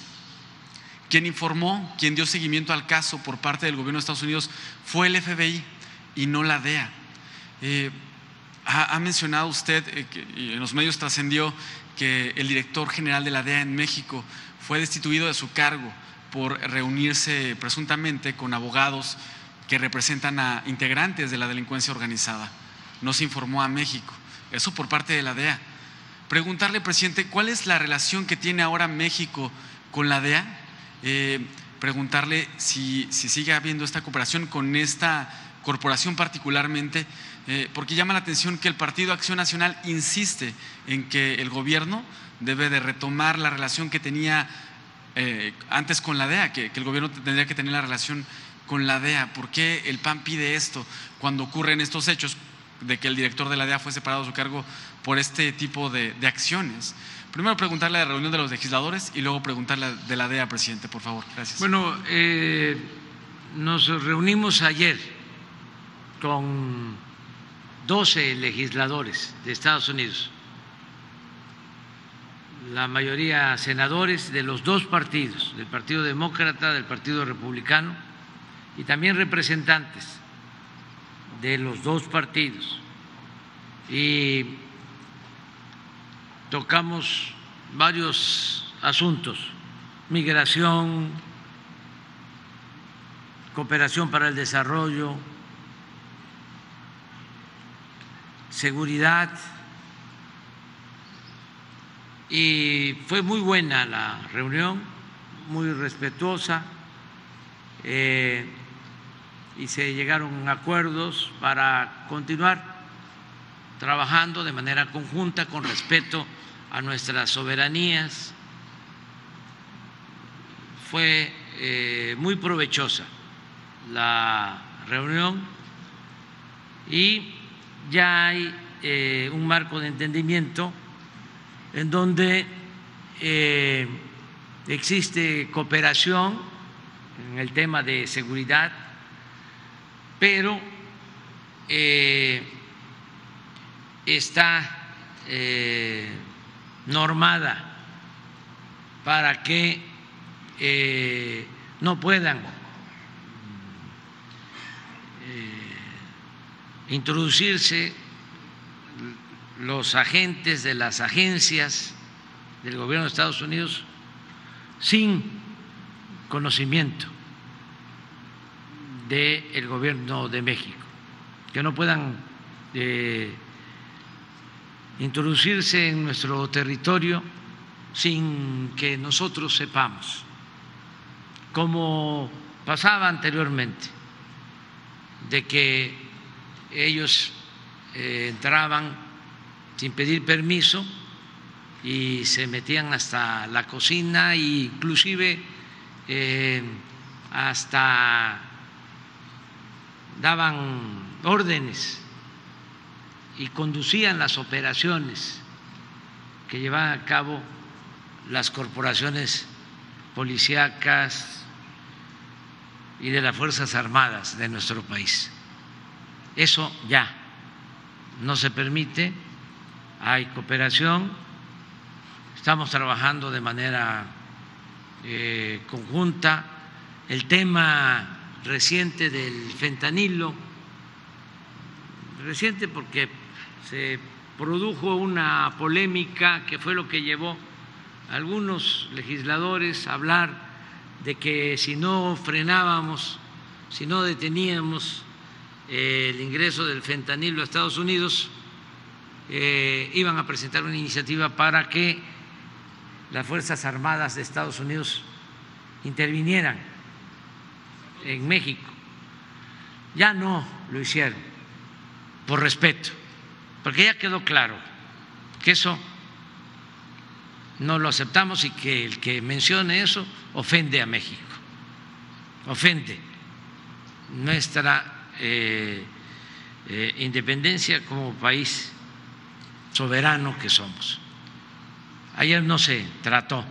quien informó, quien dio seguimiento al caso por parte del gobierno de Estados Unidos fue el FBI y no la DEA. ha, mencionado usted, eh, y en los medios trascendió, que el director general de la DEA en México fue destituido de su cargo por reunirse presuntamente con abogados que representan a integrantes de la delincuencia organizada. No se informó a México. Eso por parte de la DEA. Preguntarle, presidente, ¿cuál es la relación que tiene ahora México con la DEA? Eh, preguntarle si, si, sigue habiendo esta cooperación con esta corporación particularmente, eh, porque llama la atención que el Partido Acción Nacional insiste en que el gobierno debe de retomar la relación que tenía eh, antes con la DEA, que, el gobierno tendría que tener la relación con la DEA. ¿Por qué el PAN pide esto cuando ocurren estos hechos de que el director de la DEA fue separado de su cargo por este tipo de, acciones. Primero preguntarle a la reunión de los legisladores y luego preguntarle de la DEA, presidente, por favor. Gracias. Bueno, eh, nos reunimos ayer con 12 legisladores de Estados Unidos, la mayoría senadores de los dos partidos, del Partido Demócrata, del Partido Republicano, y también representantes de los dos partidos. Y tocamos varios asuntos, migración, cooperación para el desarrollo, seguridad, y fue muy buena la reunión, muy respetuosa, eh, y se llegaron acuerdos para continuar trabajando de manera conjunta con respeto a nuestras soberanías. Fue eh, muy provechosa la reunión y ya hay eh, un marco de entendimiento en donde eh, existe cooperación en el tema de seguridad, pero está normada para que eh, no puedan eh, introducirse los agentes de las agencias del gobierno de Estados Unidos sin conocimiento del gobierno de México, que no puedan eh, introducirse en nuestro territorio sin que nosotros sepamos, como pasaba anteriormente, de que ellos eh, entraban sin pedir permiso y se metían hasta la cocina e inclusive eh, hasta daban órdenes y conducían las operaciones que llevaban a cabo las corporaciones policíacas y de las Fuerzas Armadas de nuestro país. Eso ya no se permite, hay cooperación, estamos trabajando de manera eh, conjunta. El tema reciente del fentanilo, reciente porque se produjo una polémica que fue lo que llevó a algunos legisladores a hablar de que si no frenábamos, si no deteníamos eh, el ingreso del fentanilo a Estados Unidos, eh, iban a presentar una iniciativa para que las Fuerzas Armadas de Estados Unidos intervinieran en México. Ya no lo hicieron, por respeto porque ya quedó claro que eso no lo aceptamos y que el que mencione eso ofende a México, ofende nuestra eh, eh, independencia como país soberano que somos. Ayer no se trató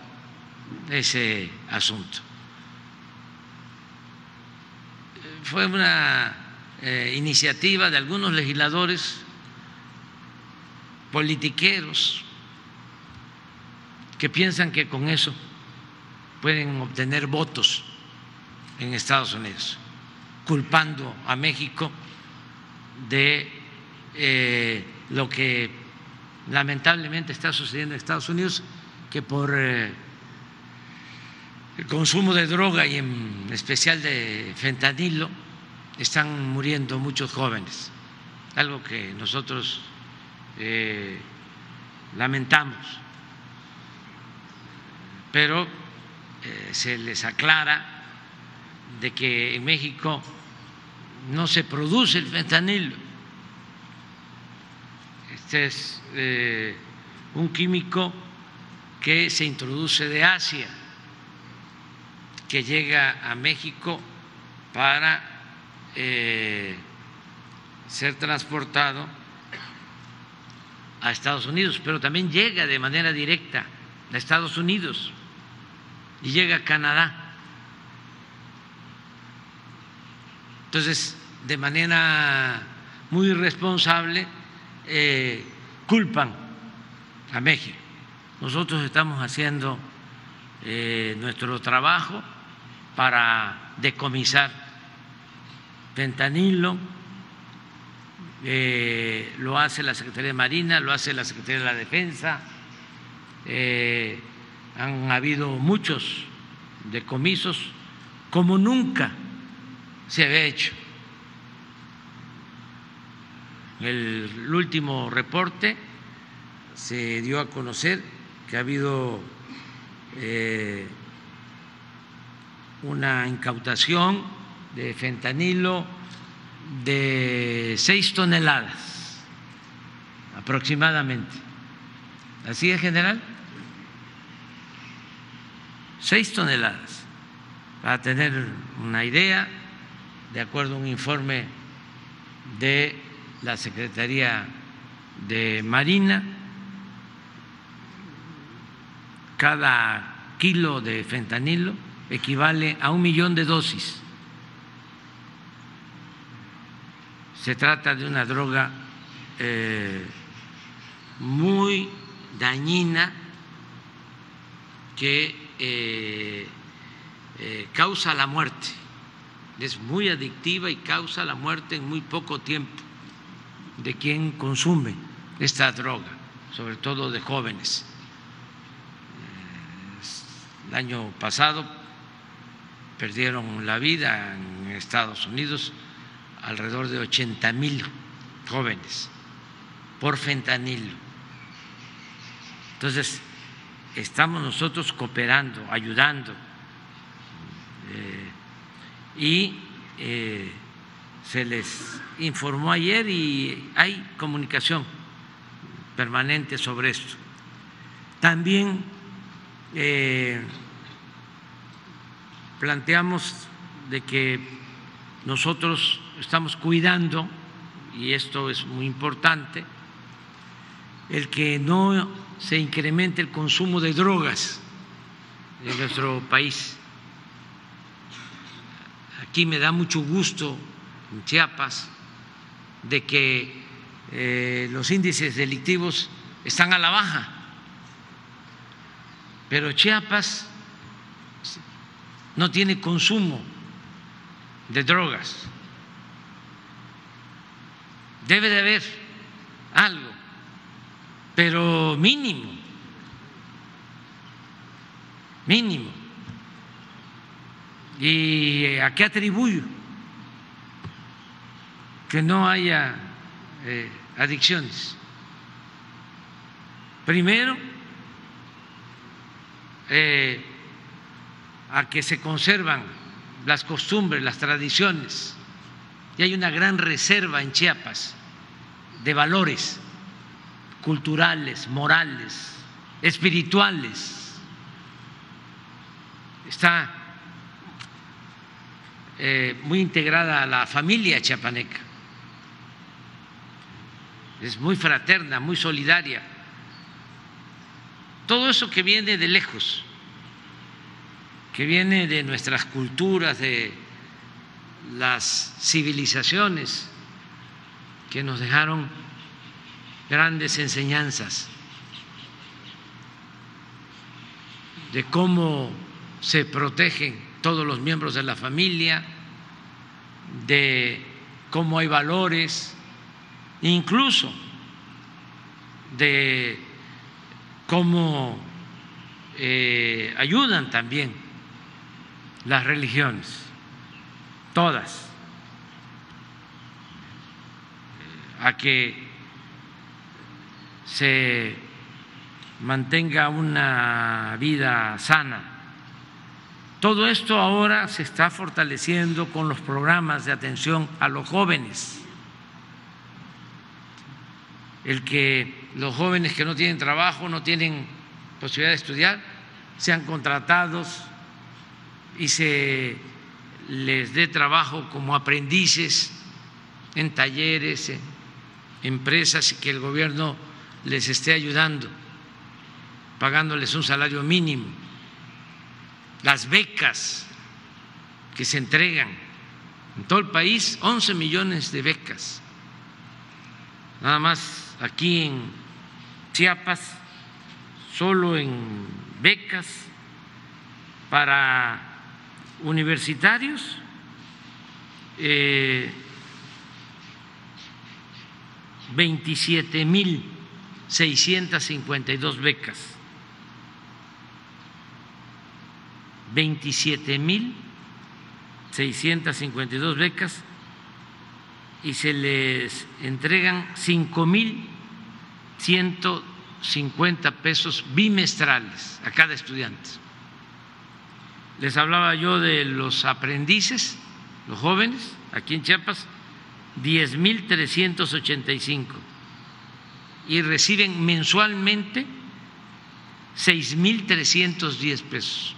ese asunto. Fue una eh, iniciativa de algunos legisladores politiqueros que piensan que con eso pueden obtener votos en Estados Unidos, culpando a México de eh, lo que lamentablemente está sucediendo en Estados Unidos, que por eh, el consumo de droga y en especial de fentanilo están muriendo muchos jóvenes, algo que nosotros eh, lamentamos, pero eh, se les aclara de que en México no se produce el fentanilo. Es eh, un químico que se introduce de Asia, que llega a México para eh, ser transportado a Estados Unidos, pero también llega de manera directa a Estados Unidos y llega a Canadá. Entonces, de manera muy responsable, eh, culpan a México. Nosotros estamos haciendo eh, nuestro trabajo para decomisar fentanilo, eh, lo hace la Secretaría de Marina, lo hace la Secretaría de la Defensa, han habido muchos decomisos como nunca se había hecho. El último reporte se dio a conocer que ha habido eh, una incautación de fentanilo de seis toneladas aproximadamente. ¿Así es, general? Seis toneladas. Para tener una idea, de acuerdo a un informe de la Secretaría de Marina, cada kilo de fentanilo equivale a un millón de dosis. Se trata de una droga eh, muy dañina que eh, eh, causa la muerte, es muy adictiva y causa la muerte en muy poco tiempo de quien consume esta droga, sobre todo de jóvenes. El año pasado perdieron la vida en Estados Unidos alrededor de 80 mil jóvenes por fentanilo. Entonces, estamos nosotros cooperando, ayudando eh, y eh, se les informó ayer y hay comunicación permanente sobre esto. También eh, planteamos de que nosotros estamos cuidando, y esto es muy importante, el que no se incremente el consumo de drogas en nuestro país. Aquí me da mucho gusto en Chiapas de que eh, los índices delictivos están a la baja, pero Chiapas no tiene consumo de drogas. Debe de haber algo, pero mínimo, mínimo. ¿Y a qué atribuyo? Que no haya eh, adicciones. Primero, eh, a que se conservan las costumbres, las tradiciones. Y hay una gran reserva en Chiapas de valores culturales, morales, espirituales. Está eh, muy integrada a la familia chiapaneca. Es muy fraterna, muy solidaria. Todo eso que viene de lejos que viene de nuestras culturas, de las civilizaciones que nos dejaron grandes enseñanzas de cómo se protegen todos los miembros de la familia, de cómo hay valores, incluso de cómo eh, ayudan también las religiones, todas, a que se mantenga una vida sana. Todo esto ahora se está fortaleciendo con los programas de atención a los jóvenes. El que los jóvenes que no tienen trabajo, no tienen posibilidad de estudiar, sean contratados y se les dé trabajo como aprendices en talleres, en empresas y que el gobierno les esté ayudando, pagándoles un salario mínimo, las becas que se entregan en todo el país, 11 millones de becas, nada más aquí en Chiapas, solo en becas para universitarios. Eh, 27 mil 652 becas, 27 mil 652 becas y se les entregan 5 mil 150 pesos bimestrales a cada estudiante. Les hablaba yo de los aprendices, los jóvenes, aquí en Chiapas, 10 mil 385 y reciben mensualmente 6.310 pesos.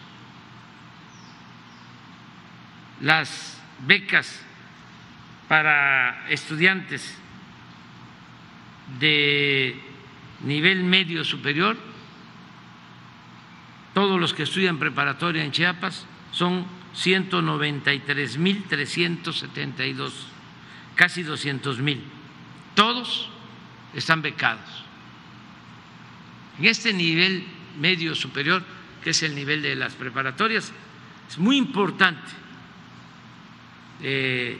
Las becas para estudiantes de nivel medio superior, todos los que estudian preparatoria en Chiapas, son 193.372, casi 200.000. Todos están becados. En este nivel medio superior, que es el nivel de las preparatorias, es muy importante eh,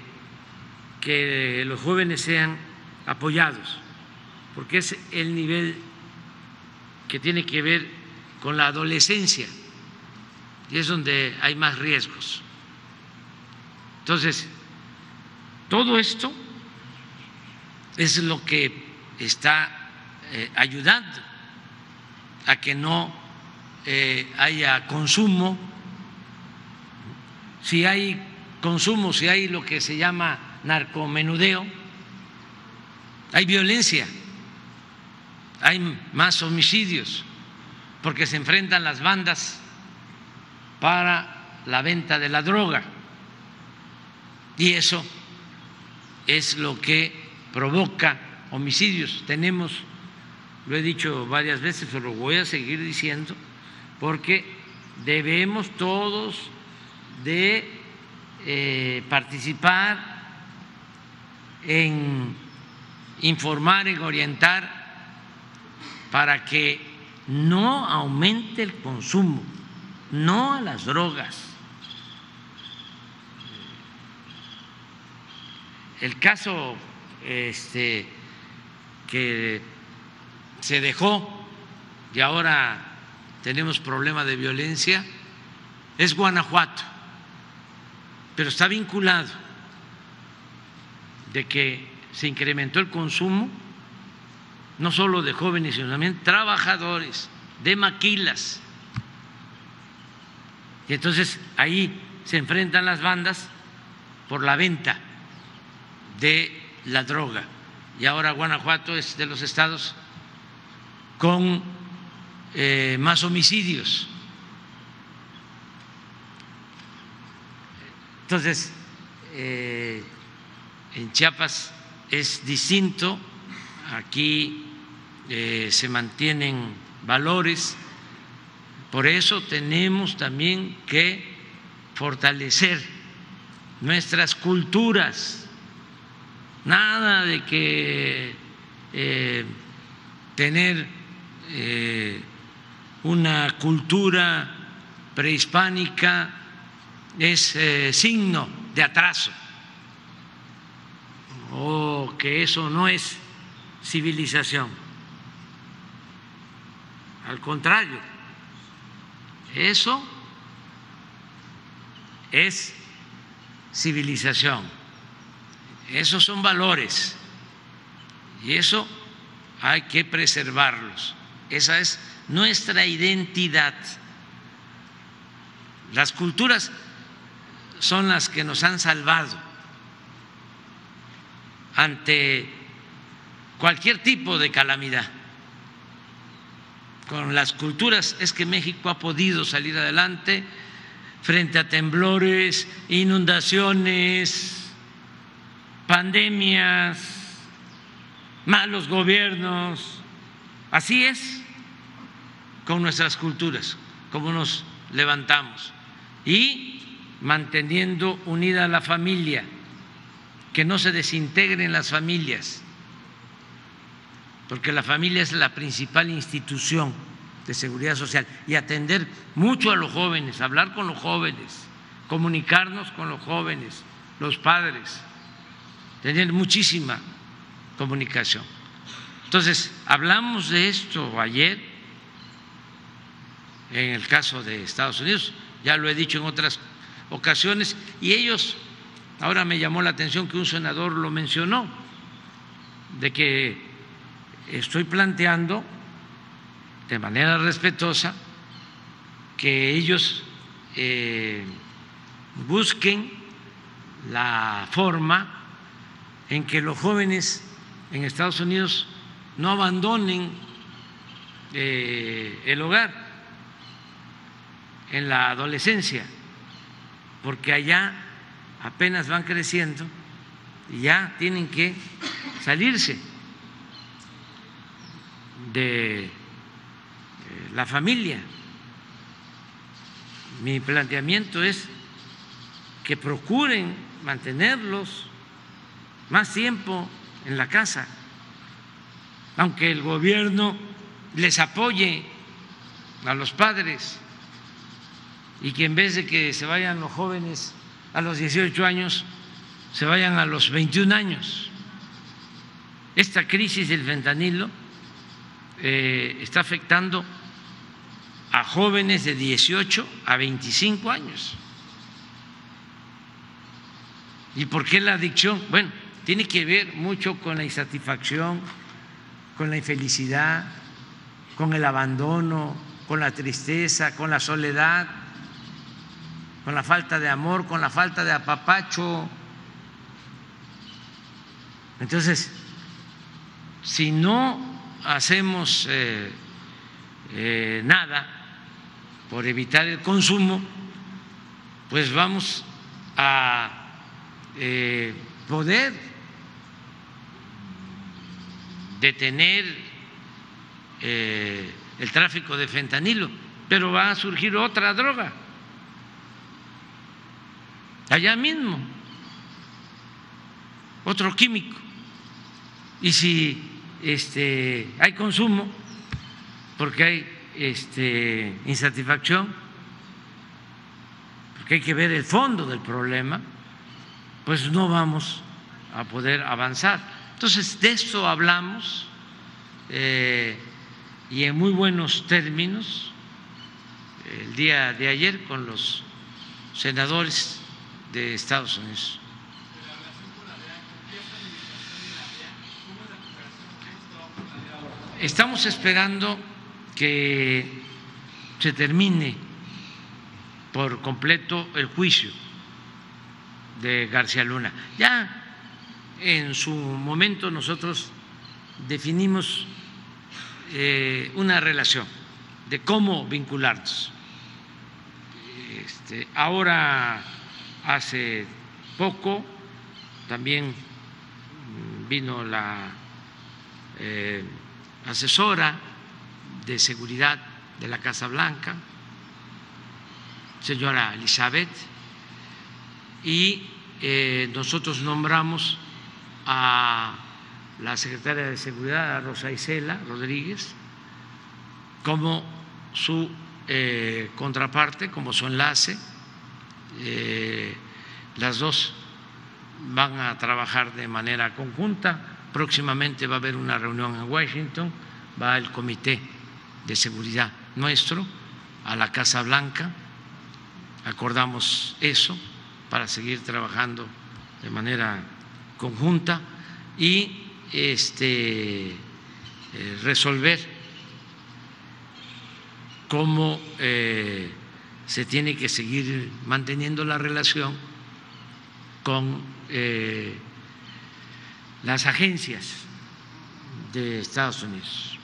que los jóvenes sean apoyados, porque es el nivel que tiene que ver con la adolescencia y es donde hay más riesgos. Entonces, todo esto es lo que está eh, ayudando a que no eh, haya consumo. Si hay consumo, si hay lo que se llama narcomenudeo, hay violencia, hay más homicidios, porque se enfrentan las bandas para la venta de la droga. Y eso es lo que provoca homicidios. Tenemos, lo he dicho varias veces, pero lo voy a seguir diciendo, porque debemos todos de eh, participar en informar, en orientar, para que no aumente el consumo, no a las drogas. El caso este, que se dejó y ahora tenemos problema de violencia es Guanajuato, pero está vinculado de que se incrementó el consumo no solo de jóvenes, sino también trabajadores, de maquilas. Y entonces ahí se enfrentan las bandas por la venta de la droga y ahora Guanajuato es de los estados con eh, más homicidios. Entonces, eh, en Chiapas es distinto, aquí eh, se mantienen valores, por eso tenemos también que fortalecer nuestras culturas. Nada de que eh, tener eh, una cultura prehispánica es signo de atraso o que eso no es civilización. al contrario, eso es civilización, esos son valores y eso hay que preservarlos. Esa es nuestra identidad. Las culturas son las que nos han salvado ante cualquier tipo de calamidad. Con las culturas es que México ha podido salir adelante frente a temblores, inundaciones, pandemias, malos gobiernos. Así es con nuestras culturas, como nos levantamos. Y manteniendo unida la familia, que no se desintegren las familias, porque la familia es la principal institución de seguridad social, y atender mucho a los jóvenes, hablar con los jóvenes, comunicarnos con los jóvenes, los padres, tener muchísima comunicación. Entonces, hablamos de esto ayer en el caso de Estados Unidos, ya lo he dicho en otras ocasiones, y ellos, ahora me llamó la atención que un senador lo mencionó, de que estoy planteando de manera respetuosa que ellos eh, busquen la forma en que los jóvenes en Estados Unidos no abandonen eh, el hogar en la adolescencia, porque allá apenas van creciendo y ya tienen que salirse de eh, la familia. Mi planteamiento es que procuren mantenerlos más tiempo en la casa, aunque el gobierno les apoye a los padres y que en vez de que se vayan los jóvenes a los 18 años, se vayan a los 21 años. Esta crisis del fentanilo eh, está afectando a jóvenes de 18 a 25 años. ¿Y por qué la adicción? Bueno, tiene que ver mucho con la insatisfacción, con la infelicidad, con el abandono, con la tristeza, con la soledad con la falta de amor, con la falta de apapacho. Entonces, si no hacemos eh, eh, nada por evitar el consumo, pues vamos a eh, poder detener el tráfico de fentanilo, pero va a surgir otra droga allá mismo, otro químico. Y si este, hay consumo, porque hay este, insatisfacción, porque hay que ver el fondo del problema, pues no vamos a poder avanzar. Entonces, de esto hablamos eh, y en muy buenos términos el día de ayer con los senadores de Estados Unidos. Estamos esperando que se termine por completo el juicio de García Luna. Ya en su momento nosotros definimos eh, una relación de cómo vincularnos. Este, ahora Hace poco también vino la eh, asesora de seguridad de la Casa Blanca, señora Elizabeth, y eh, nosotros nombramos a la secretaria de Seguridad, Rosa Isela Rodríguez, como su eh, contraparte, como su enlace eh, las dos van a trabajar de manera conjunta. Próximamente va a haber una reunión en Washington, va el comité de seguridad nuestro a la Casa Blanca. Acordamos eso para seguir trabajando de manera conjunta y este, eh, resolver cómo eh, se tiene que seguir manteniendo la relación con eh, las agencias de Estados Unidos.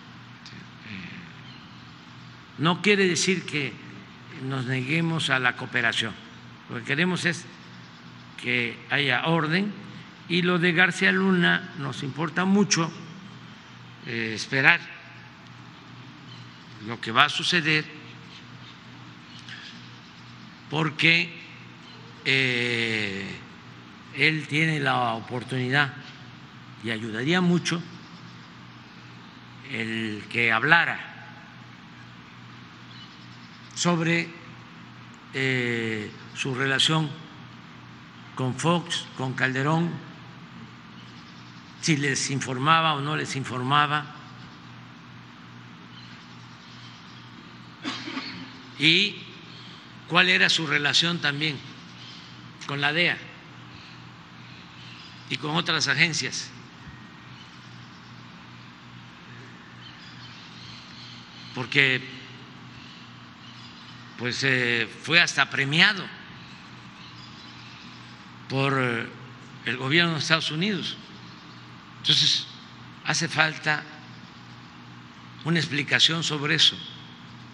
No quiere decir que nos neguemos a la cooperación. Lo que queremos es que haya orden y lo de García Luna nos importa mucho eh, esperar lo que va a suceder porque eh, él tiene la oportunidad y ayudaría mucho el que hablara sobre eh, su relación con Fox, con Calderón, si les informaba o no les informaba. Y cuál era su relación también con la DEA y con otras agencias. Porque pues eh, fue hasta premiado por eh, el gobierno de Estados Unidos. Entonces, hace falta una explicación sobre eso.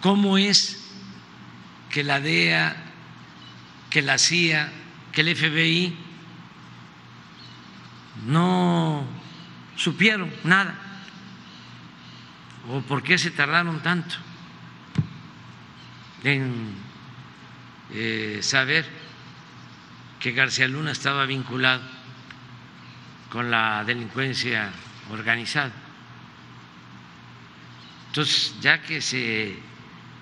¿Cómo es que la DEA, que la CIA, que el FBI no supieron nada? ¿O por qué se tardaron tanto en eh, saber que García Luna estaba vinculado con la delincuencia organizada. Entonces, ya que se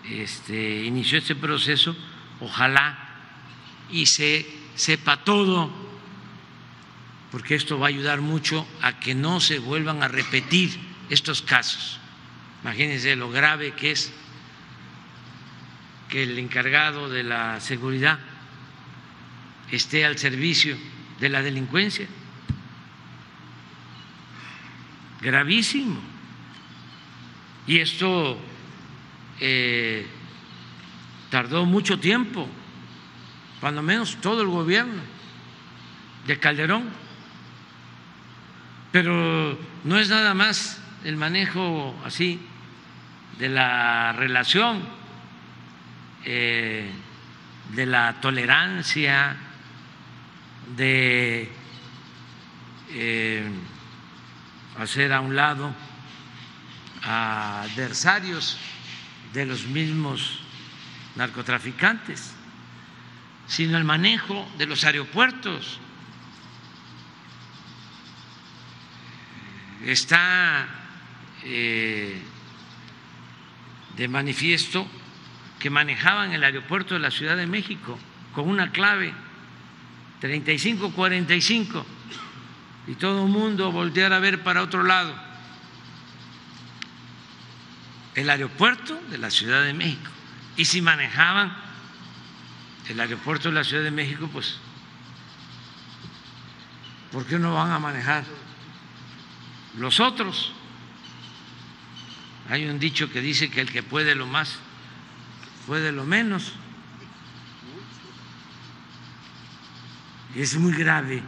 este, inició este proceso, ojalá y se sepa todo, porque esto va a ayudar mucho a que no se vuelvan a repetir estos casos. Imagínense lo grave que es que el encargado de la seguridad esté al servicio de la delincuencia. Gravísimo. Y esto eh, tardó mucho tiempo, cuando menos todo el gobierno de Calderón. Pero no es nada más el manejo así de la relación, eh, de la tolerancia, de eh, hacer a un lado a adversarios de los mismos narcotraficantes, sino el manejo de los aeropuertos. Está eh, de manifiesto que manejaban el aeropuerto de la Ciudad de México con una clave 35-45 y todo el mundo voltear a ver para otro lado. El aeropuerto de la Ciudad de México. Y si manejaban el aeropuerto de la Ciudad de México, pues, ¿por qué no van a manejar los otros? Hay un dicho que dice que el que puede lo más, puede lo menos. es muy grave.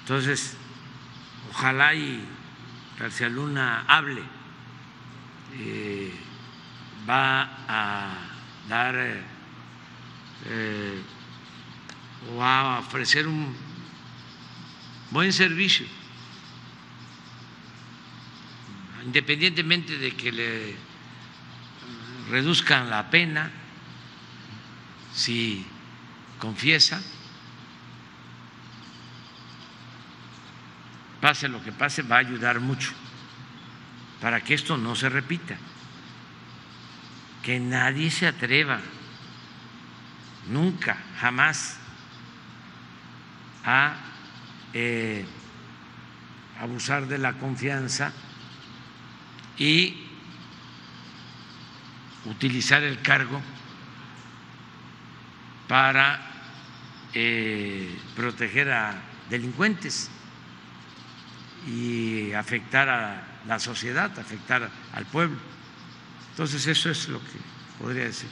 Entonces, ojalá y García Luna hable, eh, va a dar eh, o a ofrecer un buen servicio, independientemente de que le reduzcan la pena si confiesa, pase lo que pase, va a ayudar mucho para que esto no se repita. Que nadie se atreva, nunca, jamás, a eh, abusar de la confianza y utilizar el cargo para eh, proteger a delincuentes y afectar a la sociedad, afectar al pueblo. Entonces eso es lo que podría decir.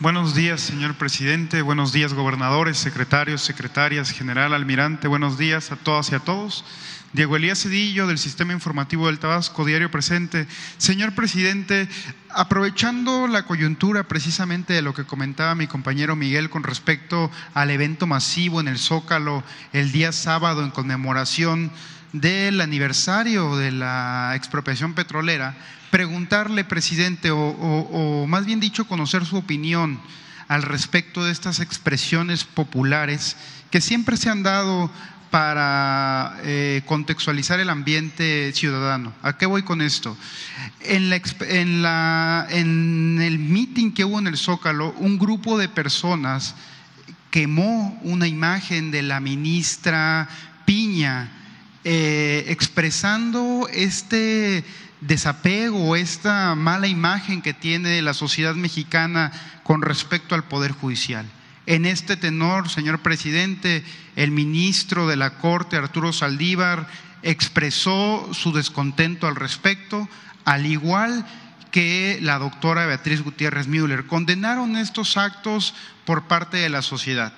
Buenos días, señor presidente. Buenos días, gobernadores, secretarios, secretarias, general, almirante. Buenos días a todas y a todos. Diego Elías Cedillo, del Sistema Informativo del Tabasco, diario presente. Señor presidente, aprovechando la coyuntura precisamente de lo que comentaba mi compañero Miguel con respecto al evento masivo en el Zócalo el día sábado en conmemoración del aniversario de la expropiación petrolera, preguntarle, presidente, o, más bien dicho, conocer su opinión al respecto de estas expresiones populares que siempre se han dado para eh, contextualizar el ambiente ciudadano. ¿A qué voy con esto? En, el meeting que hubo en el Zócalo, un grupo de personas quemó una imagen de la ministra Piña, eh, expresando este desapego, esta mala imagen que tiene la sociedad mexicana con respecto al Poder Judicial. En este tenor, señor presidente, el ministro de la Corte, Arturo Saldívar, expresó su descontento al respecto, al igual que la doctora Beatriz Gutiérrez Müller. Condenaron estos actos por parte de la sociedad.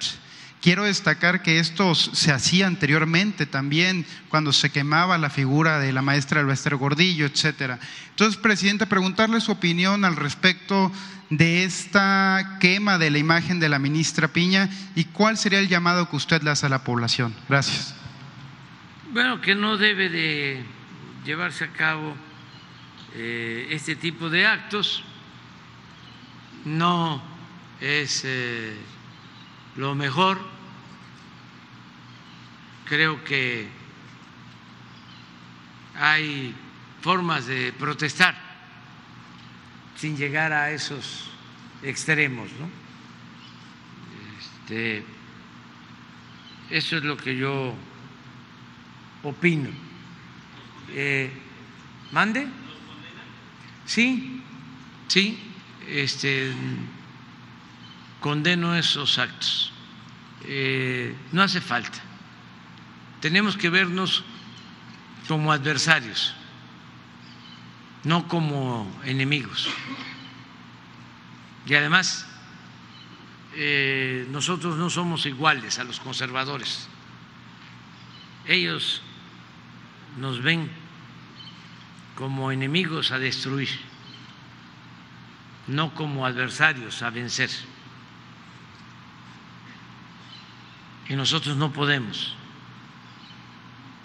Quiero destacar que esto se hacía anteriormente también cuando se quemaba la figura de la maestra Elvester Gordillo, etcétera. Entonces, presidente, preguntarle su opinión al respecto de esta quema de la imagen de la ministra Piña y cuál sería el llamado que usted le hace a la población. Gracias. Bueno, que no debe de llevarse a cabo eh, este tipo de actos, no es eh, lo mejor, creo que hay formas de protestar sin llegar a esos extremos. ¿no? Este, eso es lo que yo opino. Eh, ¿Mande? Sí, sí, este, condeno esos actos. Eh, no hace falta. Tenemos que vernos como adversarios no como enemigos. Y además, eh, nosotros no somos iguales a los conservadores. Ellos nos ven como enemigos a destruir, no como adversarios a vencer. Y nosotros no podemos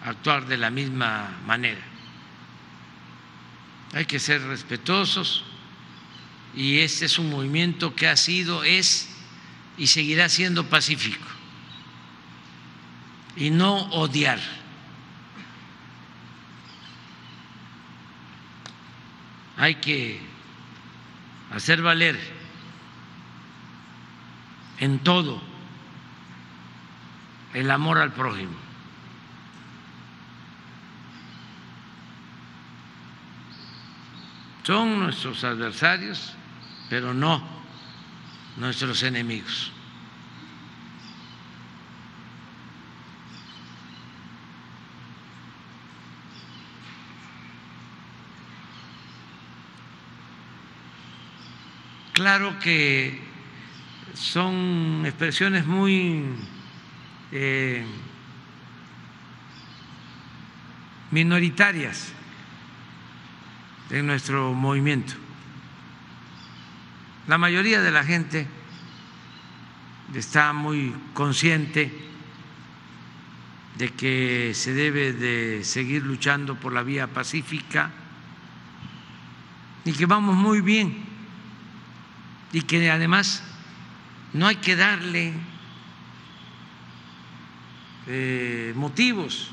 actuar de la misma manera hay que ser respetuosos y este es un movimiento que ha sido, es y seguirá siendo pacífico y no odiar. Hay que hacer valer en todo el amor al prójimo. Son nuestros adversarios, pero no nuestros enemigos. Claro que son expresiones muy eh, minoritarias en nuestro movimiento. La mayoría de la gente está muy consciente de que se debe de seguir luchando por la vía pacífica y que vamos muy bien y que además no hay que darle eh, motivos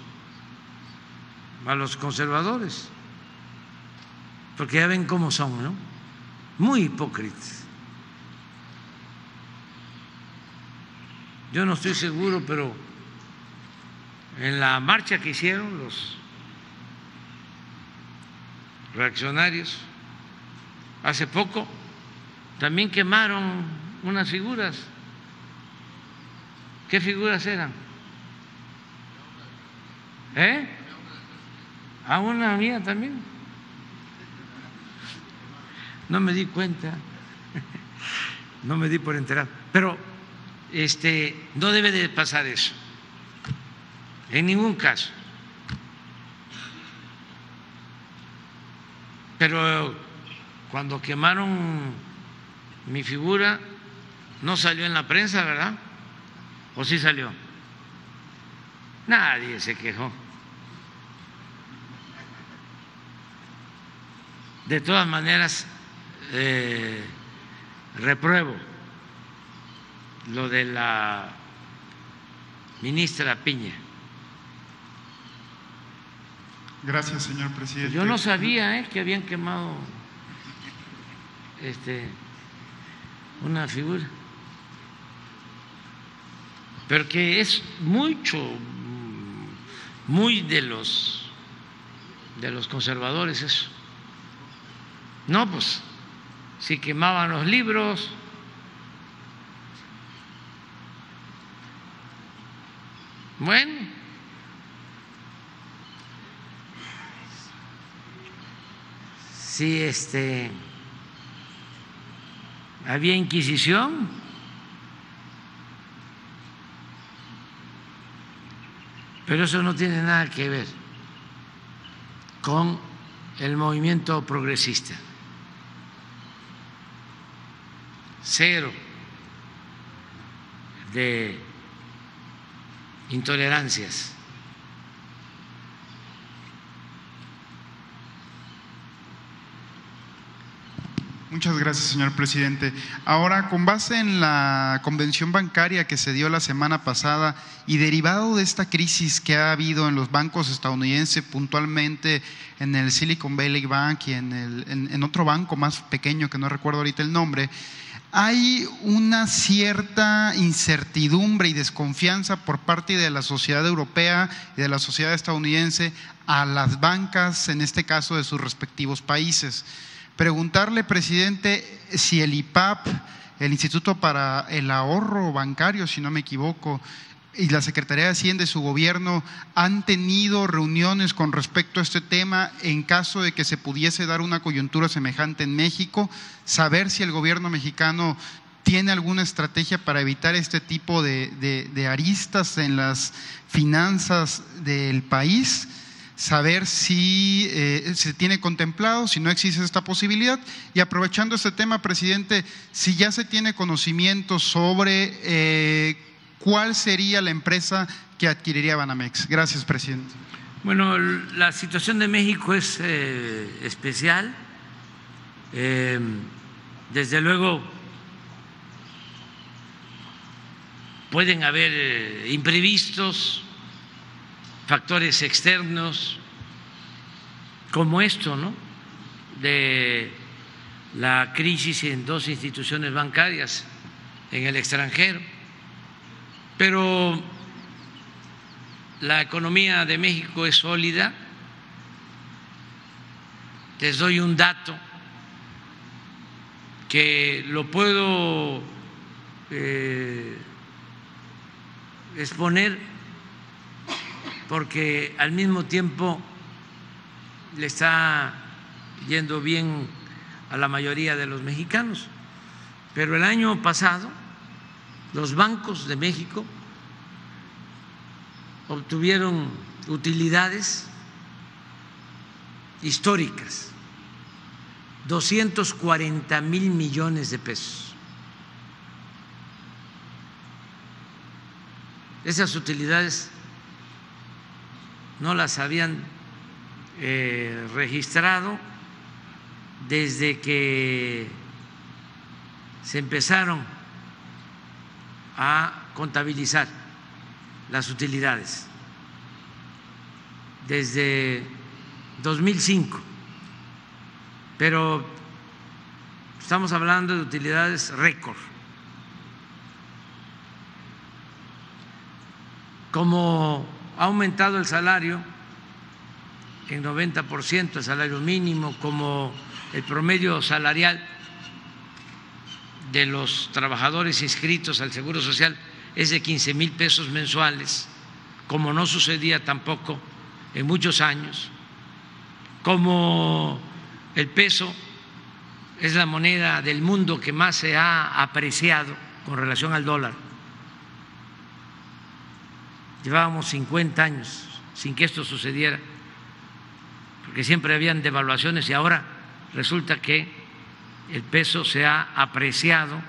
a los conservadores porque ya ven cómo son, ¿no? Muy hipócritas. Yo no estoy seguro, pero en la marcha que hicieron los reaccionarios hace poco, también quemaron unas figuras. ¿Qué figuras eran? ¿Eh? A una mía también. No me di cuenta, no me di por enterado. Pero este, no debe de pasar eso, en ningún caso. Pero cuando quemaron mi figura, no salió en la prensa, ¿verdad? ¿O sí salió? Nadie se quejó. De todas maneras, eh, repruebo lo de la ministra Piña. Gracias, señor presidente. Yo no sabía eh, que habían quemado este, una figura, pero que es mucho, muy de los de los conservadores eso. No, pues si quemaban los libros, bueno, si este había inquisición, pero eso no tiene nada que ver con el movimiento progresista. Cero de intolerancias. Muchas gracias, señor presidente. Ahora, con base en la convención bancaria que se dio la semana pasada y derivado de esta crisis que ha habido en los bancos estadounidenses, puntualmente en el Silicon Valley Bank y en, el, en otro banco más pequeño que no recuerdo ahorita el nombre, hay una cierta incertidumbre y desconfianza por parte de la sociedad europea y de la sociedad estadounidense a las bancas, en este caso de sus respectivos países. Preguntarle, presidente, si el IPAP, el Instituto para el Ahorro Bancario, si no me equivoco, y la Secretaría de Hacienda y su gobierno han tenido reuniones con respecto a este tema en caso de que se pudiese dar una coyuntura semejante en México, saber si el gobierno mexicano tiene alguna estrategia para evitar este tipo de, de aristas en las finanzas del país saber si eh, se tiene contemplado, si no existe esta posibilidad. Y aprovechando este tema, presidente, si ya se tiene conocimiento sobre eh, cuál sería la empresa que adquiriría Banamex. Gracias, presidente. Bueno, la situación de México es eh, especial. desde luego, pueden haber imprevistos factores externos como esto, ¿no? De la crisis en dos instituciones bancarias en el extranjero. Pero la economía de México es sólida. Les doy un dato que lo puedo eh, exponer porque al mismo tiempo le está yendo bien a la mayoría de los mexicanos. Pero el año pasado los bancos de México obtuvieron utilidades históricas, 240 mil millones de pesos. Esas utilidades no las habían eh, registrado desde que se empezaron a contabilizar las utilidades, desde 2005, pero estamos hablando de utilidades récord. Como ha aumentado el salario en 90%, el salario mínimo, como el promedio salarial de los trabajadores inscritos al Seguro Social es de 15 mil pesos mensuales, como no sucedía tampoco en muchos años, como el peso es la moneda del mundo que más se ha apreciado con relación al dólar. Llevábamos 50 años sin que esto sucediera, porque siempre habían devaluaciones y ahora resulta que el peso se ha apreciado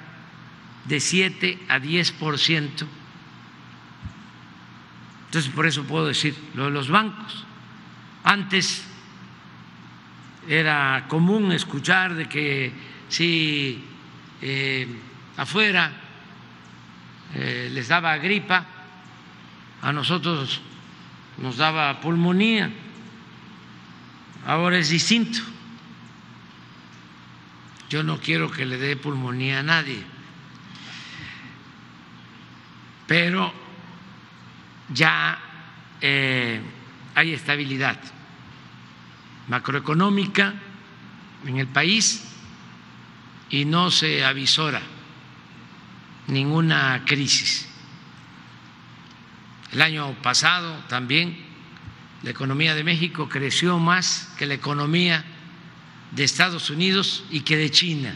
de 7 a 10 por ciento. Entonces, por eso puedo decir lo de los bancos. Antes era común escuchar de que si eh, afuera eh, les daba gripa, a nosotros nos daba pulmonía. Ahora es distinto. Yo no quiero que le dé pulmonía a nadie, pero ya eh, hay estabilidad macroeconómica en el país y no se avisora ninguna crisis. El año pasado también la economía de México creció más que la economía de Estados Unidos y que de China.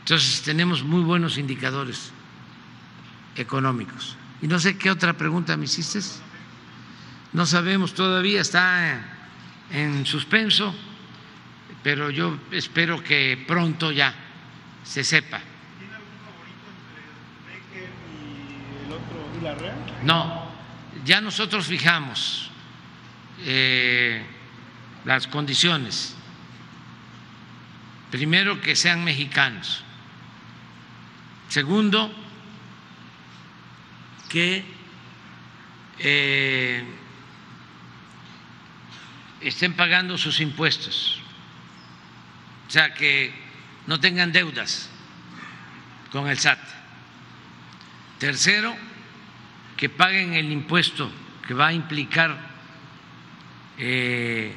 Entonces tenemos muy buenos indicadores económicos. Y no sé qué otra pregunta me hiciste. No sabemos todavía, está en suspenso, pero yo espero que pronto ya se sepa. ¿Tiene algún favorito entre Becker y el otro, y la Real? No, ya nosotros fijamos eh, las condiciones. Primero, que sean mexicanos. Segundo, que eh, estén pagando sus impuestos, o sea, que no tengan deudas con el SAT. Tercero, que paguen el impuesto que va a implicar eh,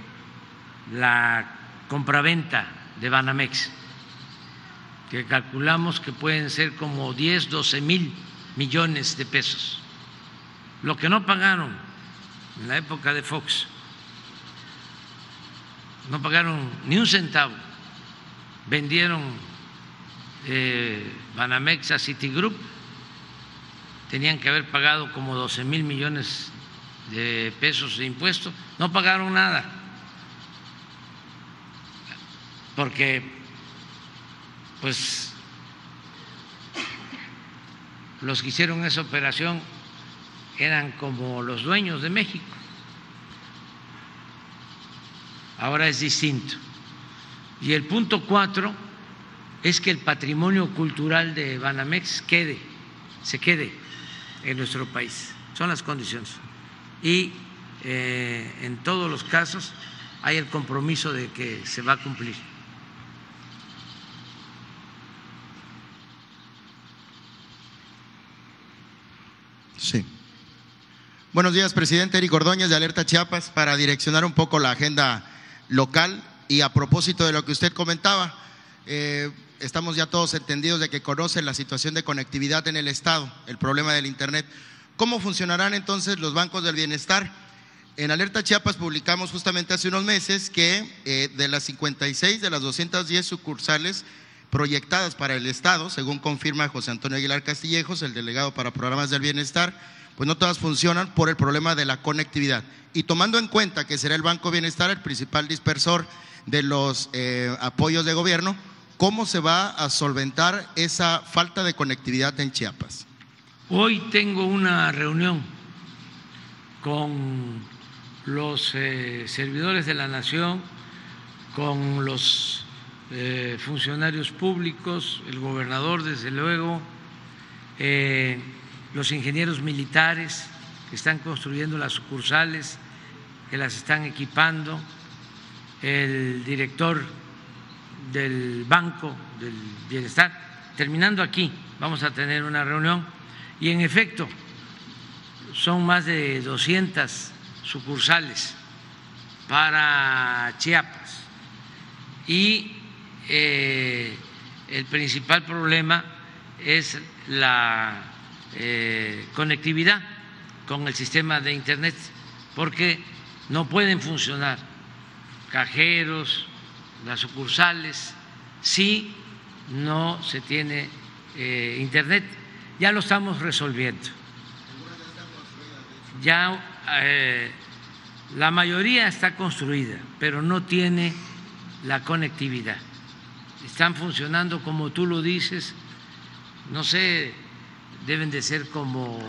la compraventa de Banamex, que calculamos que pueden ser como 10, 12 mil millones de pesos. Lo que no pagaron en la época de Fox no pagaron ni un centavo, vendieron eh, Banamex a Citigroup, tenían que haber pagado como 12 mil millones de pesos de impuestos, no pagaron nada, porque pues los que hicieron esa operación eran como los dueños de México ahora es distinto. Y el punto cuatro es que el patrimonio cultural de Banamex quede, se quede en nuestro país. Son las condiciones. Y eh, en todos los casos hay el compromiso de que se va a cumplir. Sí. Buenos días, presidente Eric Ordóñez de Alerta Chiapas, para direccionar un poco la agenda local y a propósito de lo que usted comentaba, eh, estamos ya todos entendidos de que conocen la situación de conectividad en el Estado, el problema del Internet. ¿Cómo funcionarán entonces los bancos del bienestar? En Alerta Chiapas publicamos justamente hace unos meses que eh, de las 56 de las 210 sucursales proyectadas para el Estado, según confirma José Antonio Aguilar Castillejos, el delegado para programas del bienestar, pues no todas funcionan por el problema de la conectividad. Y tomando en cuenta que será el Banco Bienestar el principal dispersor de los eh, apoyos de gobierno, ¿cómo se va a solventar esa falta de conectividad en Chiapas? Hoy tengo una reunión con los eh, servidores de la nación, con los eh, funcionarios públicos, el gobernador, desde luego, los ingenieros militares que están construyendo las sucursales, que las están equipando, el director del Banco del Bienestar. Terminando aquí, vamos a tener una reunión Y en efecto, son más de 200 sucursales para Chiapas. Y eh, el principal problema es la eh, conectividad con el sistema de Internet, porque no pueden funcionar cajeros, las sucursales, si no se tiene eh, Internet. Ya lo estamos resolviendo. Ya eh, la mayoría está construida, pero no tiene la conectividad. Están funcionando como tú lo dices, no sé, deben de ser como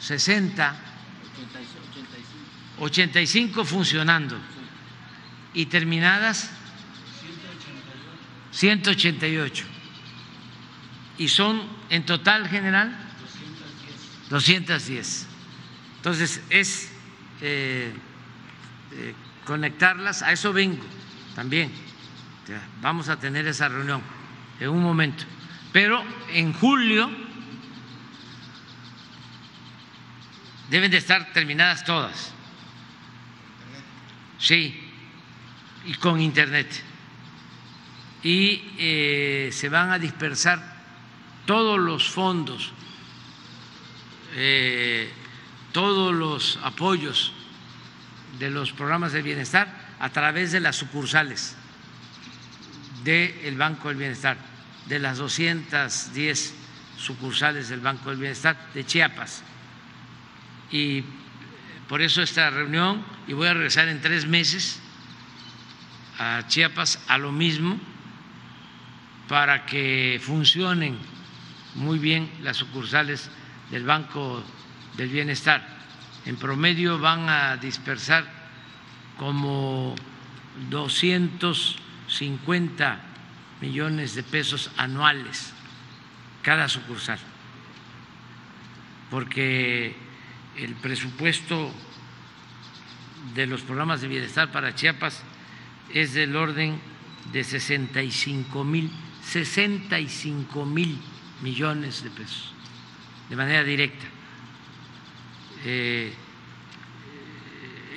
60, 85 funcionando y terminadas 188. Y son en total general 210. Entonces es eh, eh, conectarlas, a eso vengo también. Vamos a tener esa reunión en un momento. Pero en julio deben de estar terminadas todas. Sí, y con internet. Y eh, se van a dispersar todos los fondos, eh, todos los apoyos de los programas de bienestar a través de las sucursales del Banco del Bienestar, de las 210 sucursales del Banco del Bienestar de Chiapas. Y por eso esta reunión, y voy a regresar en tres meses a Chiapas a lo mismo, para que funcionen muy bien las sucursales del Banco del Bienestar. En promedio van a dispersar como 250 millones de pesos anuales cada sucursal, porque el presupuesto de los programas de bienestar para Chiapas es del orden de 65 mil, 65 mil millones de pesos de manera directa. Eh,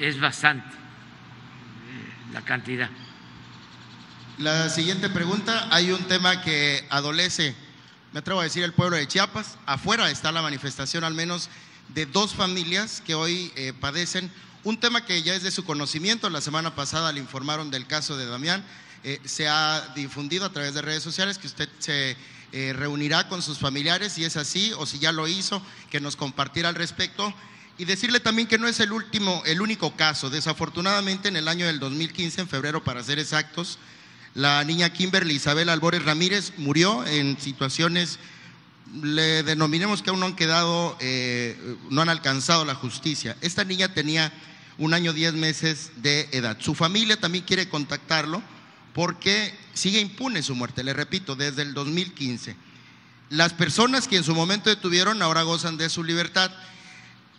es bastante eh, la cantidad. La siguiente pregunta, hay un tema que adolece, me atrevo a decir, el pueblo de Chiapas. Afuera está la manifestación al menos de dos familias que hoy eh, padecen un tema que ya es de su conocimiento. La semana pasada le informaron del caso de Damián. se ha difundido a través de redes sociales que usted se eh, reunirá con sus familiares, si es así, o si ya lo hizo, que nos compartiera al respecto. Y decirle también que no es el último, el único caso. Desafortunadamente, en el año del 2015, en febrero para ser exactos, la niña Kimberly Isabel Albores Ramírez murió en situaciones, le denominemos que aún no han quedado, eh, no han alcanzado la justicia. Esta niña tenía un año diez meses de edad. Su familia también quiere contactarlo porque sigue impune su muerte, le repito, desde el 2015. Las personas que en su momento detuvieron ahora gozan de su libertad.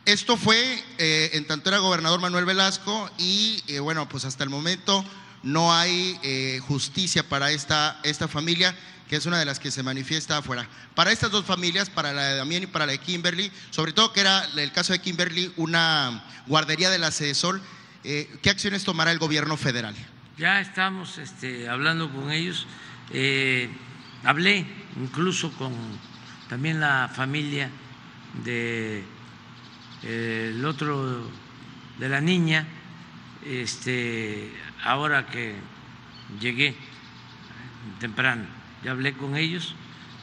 Esto fue eh, en tanto era gobernador Manuel Velasco y eh, bueno, pues hasta el momento no hay eh, justicia para esta, esta familia, que es una de las que se manifiesta afuera. Para estas dos familias, para la de Damián y para la de Kimberly, sobre todo que era el caso de Kimberly una guardería de la Sol, ¿qué acciones tomará el gobierno federal? Ya estamos este, hablando con ellos. Eh, hablé incluso con también la familia de el otro de la niña, este, ahora que llegué temprano, ya hablé con ellos,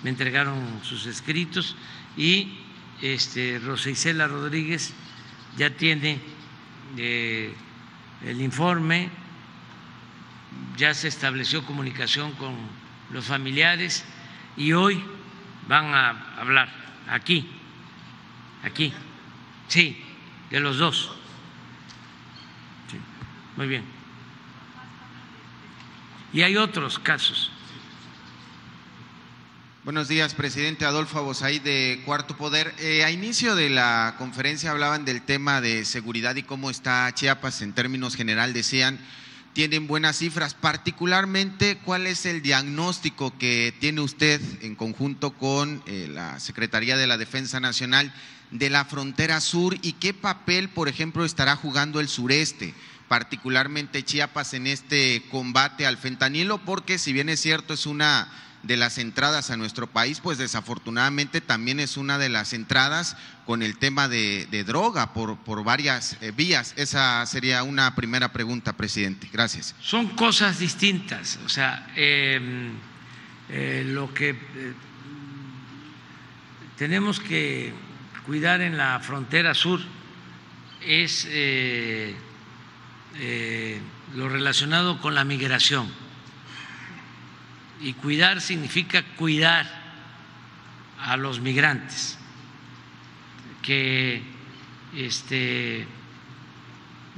me entregaron sus escritos y este, Rosa Isela Rodríguez ya tiene eh, el informe ya se estableció comunicación con los familiares y hoy van a hablar aquí, aquí, sí, de los dos. muy bien. Y hay otros casos. Buenos días, presidente Adolfo Abosay de Cuarto Poder. Eh, a inicio de la conferencia hablaban del tema de seguridad y cómo está Chiapas en términos general. Decían tienen buenas cifras. Particularmente, ¿cuál es el diagnóstico que tiene usted en conjunto con eh, la Secretaría de la Defensa Nacional de la frontera sur y qué papel, por ejemplo, estará jugando el sureste? particularmente Chiapas en este combate al fentanilo, porque si bien es cierto es una de las entradas a nuestro país, pues desafortunadamente también es una de las entradas con el tema de, droga por, varias eh, vías. Esa sería una primera pregunta, presidente. Gracias. Son cosas distintas. O sea, em, eh, lo que eh, tenemos que cuidar en la frontera sur es lo relacionado con la migración y cuidar significa cuidar a los migrantes, que este,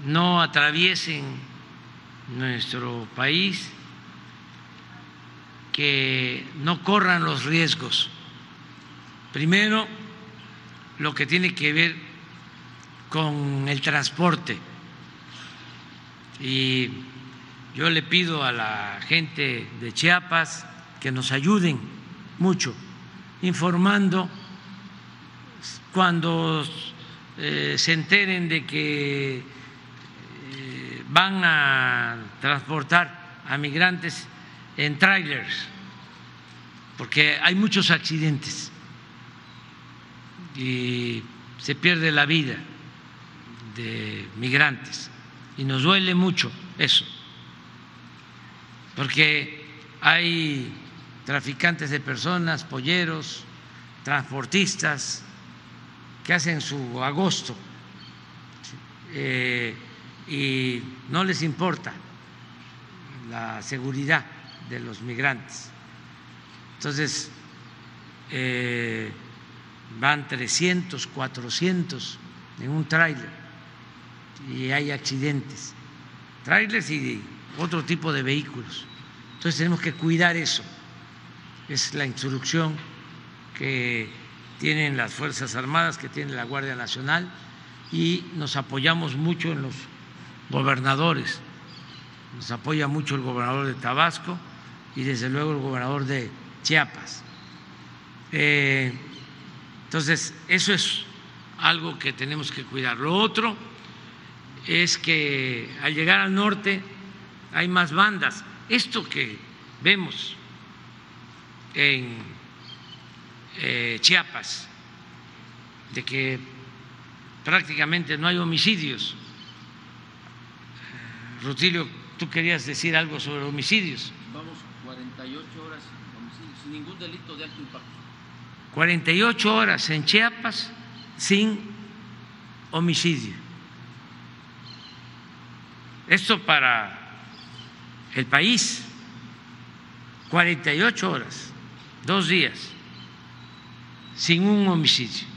no atraviesen nuestro país, que no corran los riesgos. Primero, lo que tiene que ver con el transporte y yo le pido a la gente de Chiapas que nos ayuden mucho informando cuando eh, se enteren de que eh, van a transportar a migrantes en trailers, porque hay muchos accidentes y se pierde la vida de migrantes y nos duele mucho eso porque hay traficantes de personas, polleros, transportistas que hacen su agosto eh, y no les importa la seguridad de los migrantes. Entonces, eh, van 300, 400 en un tráiler y hay accidentes. Trailers y otro tipo de vehículos. Entonces tenemos que cuidar eso. Es la instrucción que tienen las Fuerzas Armadas, que tiene la Guardia Nacional y nos apoyamos mucho en los gobernadores. Nos apoya mucho el gobernador de Tabasco y desde luego el gobernador de Chiapas. Eh, entonces, eso es algo que tenemos que cuidar. Lo otro es que al llegar al norte hay más bandas. Esto que vemos en eh, Chiapas, de que prácticamente no hay homicidios. Eh, Rutilio, tú querías decir algo sobre homicidios. Vamos 48 horas sin ningún delito de alto impacto. 48 horas en Chiapas sin homicidio. Esto para el país 48 horas, dos días, sin un homicidio.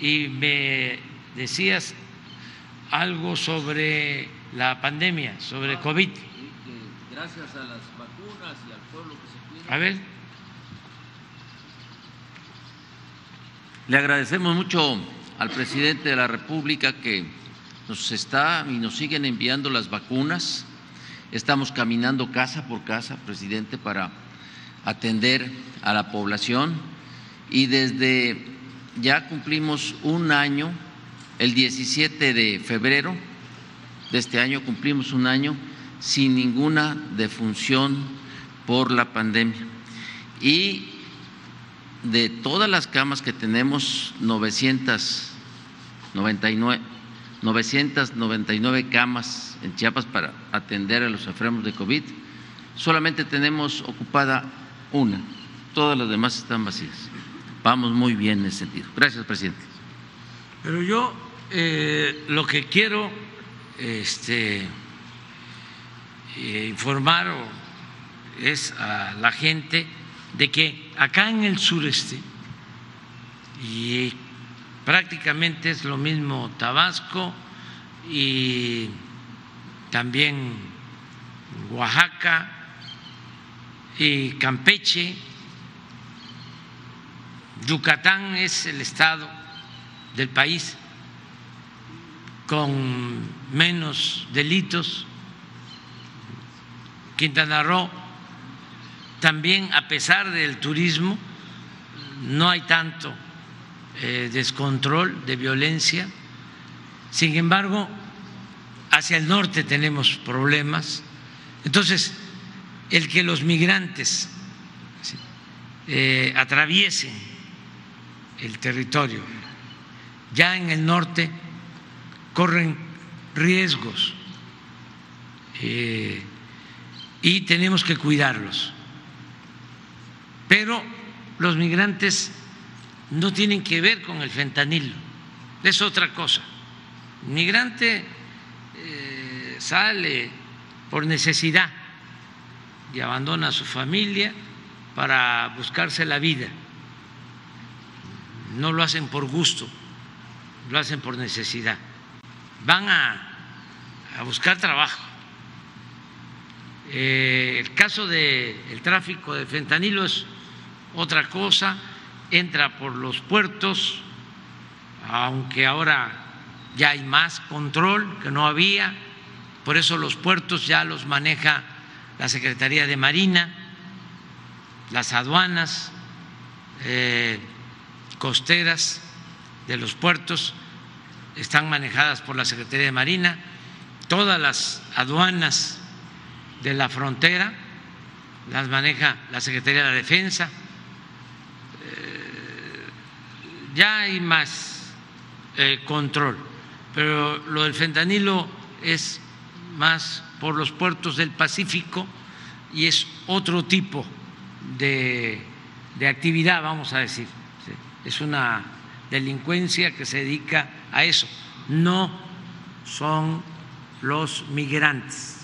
Y me decías algo sobre la pandemia, sobre COVID. Gracias a las vacunas y al pueblo que se cuida. A ver. Le agradecemos mucho al presidente de la República que nos está y nos siguen enviando las vacunas. Estamos caminando casa por casa, presidente, para atender a la población y desde ya cumplimos un año, el 17 de febrero de este año cumplimos un año sin ninguna defunción por la pandemia. Y de todas las camas que tenemos, 999 999 camas en Chiapas para atender a los enfermos de COVID. Solamente tenemos ocupada una, todas las demás están vacías. Vamos muy bien en ese sentido. Gracias, presidente. Pero yo eh, lo que quiero este, eh, informar es a la gente de que acá en el sureste y prácticamente es lo mismo Tabasco y también Oaxaca y Campeche. Yucatán es el estado del país con menos delitos. Quintana Roo también, a pesar del turismo, no hay tanto eh, descontrol de violencia. Sin embargo, hacia el norte tenemos problemas. Entonces, el que los migrantes eh, atraviesen el territorio, ya en el norte corren riesgos eh, y tenemos que cuidarlos. Pero los migrantes no tienen que ver con el fentanilo, es otra cosa. El migrante eh, sale por necesidad y abandona a su familia para buscarse la vida. No lo hacen por gusto, lo hacen por necesidad. Van a, buscar trabajo. Eh, el caso del tráfico de fentanilo es otra cosa, entra por los puertos, aunque ahora ya hay más control que no había, por eso los puertos ya los maneja la Secretaría de Marina, las aduanas eh, costeras de los puertos están manejadas por la Secretaría de Marina, todas las aduanas de la frontera las maneja la Secretaría de la Defensa, eh, ya hay más eh, control, pero lo del fentanilo es más por los puertos del Pacífico y es otro tipo de, actividad, vamos a decir. Es una delincuencia que se dedica a eso. No son los migrantes.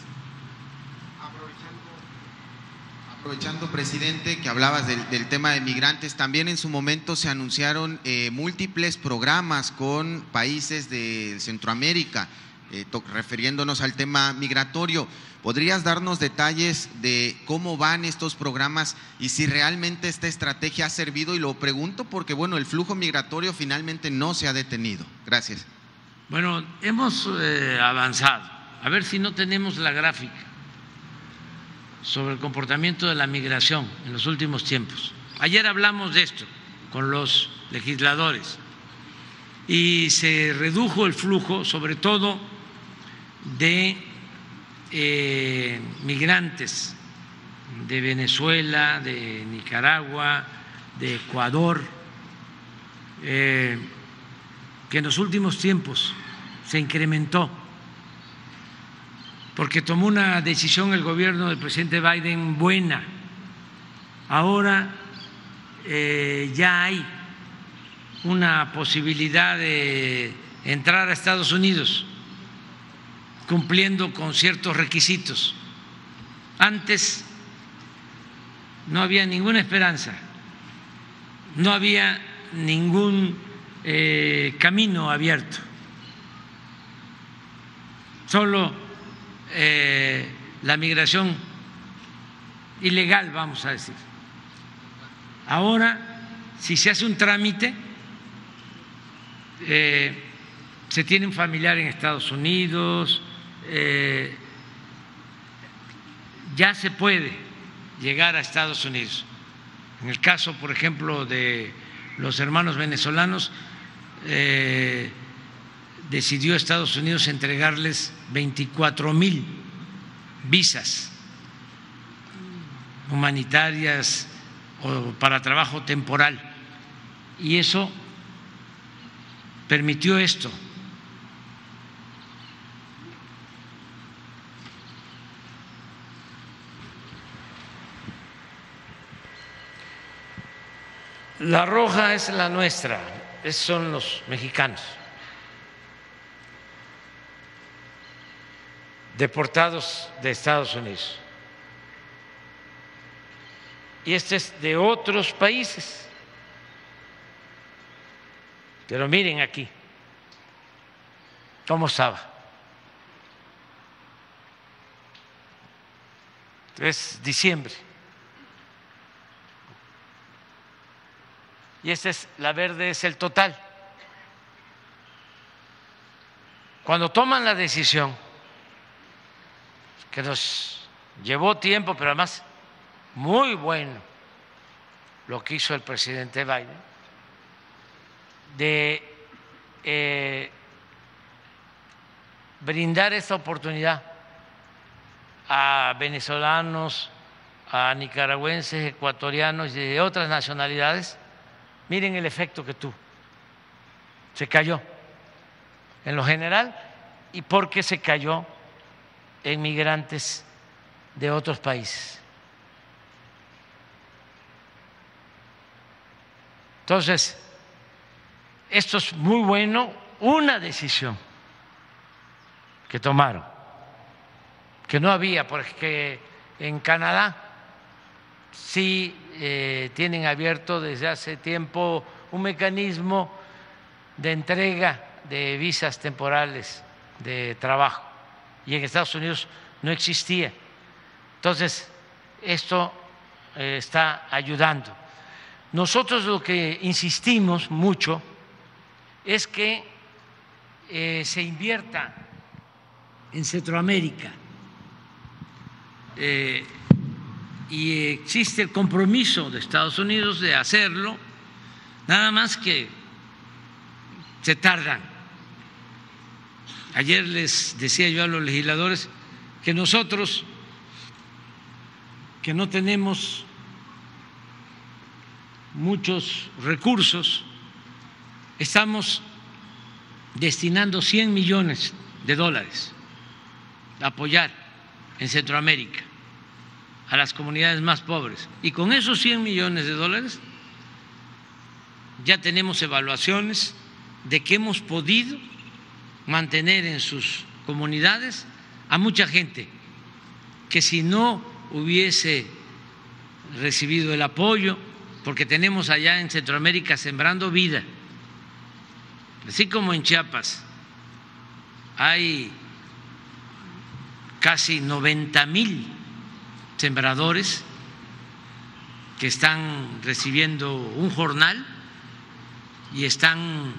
Aprovechando, presidente, que hablabas del, tema de migrantes, también en su momento se anunciaron eh, múltiples programas con países de Centroamérica eh, refiriéndonos al tema migratorio. ¿Podrías darnos detalles de cómo van estos programas y si realmente esta estrategia ha servido? Y lo pregunto porque, bueno, el flujo migratorio finalmente no se ha detenido. Gracias. Bueno, hemos eh, avanzado. A ver si no tenemos la gráfica sobre el comportamiento de la migración en los últimos tiempos. Ayer hablamos de esto con los legisladores y se redujo el flujo, sobre todo de eh, migrantes de Venezuela, de Nicaragua, de Ecuador, eh, que en los últimos tiempos se incrementó, porque tomó una decisión el gobierno del presidente Biden buena. Ahora eh, ya hay una posibilidad de entrar a Estados Unidos cumpliendo con ciertos requisitos. Antes no había ninguna esperanza, no había ningún eh, camino abierto, solo eh, la migración ilegal, vamos a decir. Ahora, si se hace un trámite, eh, se tiene un familiar en Estados Unidos, eh, ya se puede llegar a Estados Unidos. En el caso, por ejemplo, de los hermanos venezolanos, decidió Estados Unidos entregarles 24 mil visas humanitarias o para trabajo temporal. Y eso permitió esto, La roja es la nuestra, esos son los mexicanos. Deportados de Estados Unidos. Y este es de otros países. Pero miren aquí cómo estaba. Es diciembre. y esta es la verde es el total. cuando toman la decisión, que nos llevó tiempo, pero además muy bueno lo que hizo el presidente Biden, de eh, brindar esta oportunidad a venezolanos, a nicaragüenses, ecuatorianos y de otras nacionalidades, miren el efecto que tuvo. Se cayó en lo general y porque se cayó en migrantes de otros países. Entonces, esto es muy bueno, una decisión que tomaron, que no había, porque en Canadá sí eh, tienen abierto desde hace tiempo un mecanismo de entrega de visas temporales de trabajo y en Estados Unidos no existía. Entonces, esto eh, está ayudando. Nosotros lo que insistimos mucho es que eh, se invierta en Centroamérica eh, y existe el compromiso de Estados Unidos de hacerlo, nada más que se tardan. Ayer les decía yo a los legisladores que nosotros, que no tenemos muchos recursos, estamos destinando 100 millones de dólares a apoyar en Centroamérica a las comunidades más pobres. Y con esos 100 millones de dólares ya tenemos evaluaciones de que hemos podido mantener en sus comunidades a mucha gente que si no hubiese recibido el apoyo, porque tenemos allá en Centroamérica sembrando vida, así como en Chiapas hay casi 90 mil sembradores que están recibiendo un jornal y están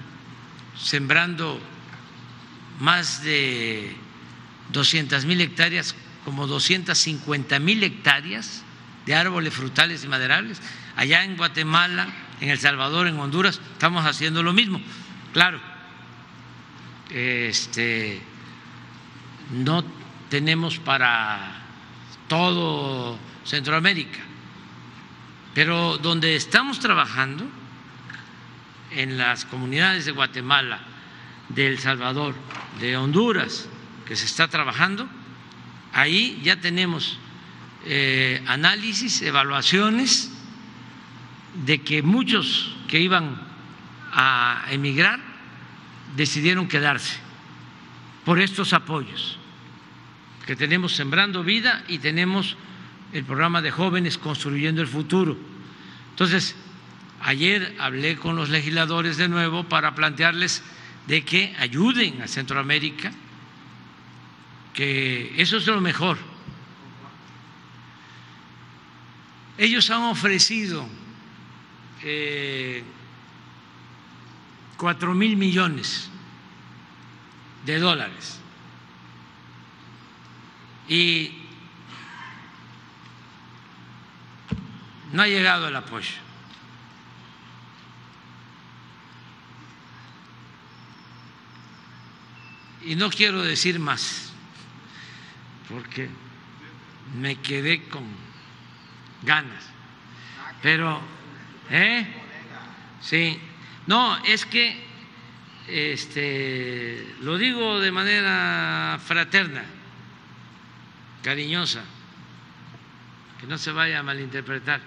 sembrando más de 200 mil hectáreas, como 250 mil hectáreas de árboles frutales y maderables. Allá en Guatemala, en El Salvador, en Honduras, estamos haciendo lo mismo. Claro, este, no tenemos para todo Centroamérica, pero donde estamos trabajando, en las comunidades de Guatemala, de El Salvador, de Honduras, que se está trabajando, ahí ya tenemos eh, análisis, evaluaciones de que muchos que iban a emigrar decidieron quedarse por estos apoyos que tenemos Sembrando Vida y tenemos el programa de jóvenes Construyendo el Futuro. Entonces, ayer hablé con los legisladores de nuevo para plantearles de que ayuden a Centroamérica, que eso es lo mejor. Ellos han ofrecido eh, cuatro mil millones de dólares y no ha llegado el apoyo. Y no quiero decir más, porque me quedé con ganas. Pero, ¿eh? Sí. No, es que este, lo digo de manera fraterna, cariñosa, que no se vaya a malinterpretar,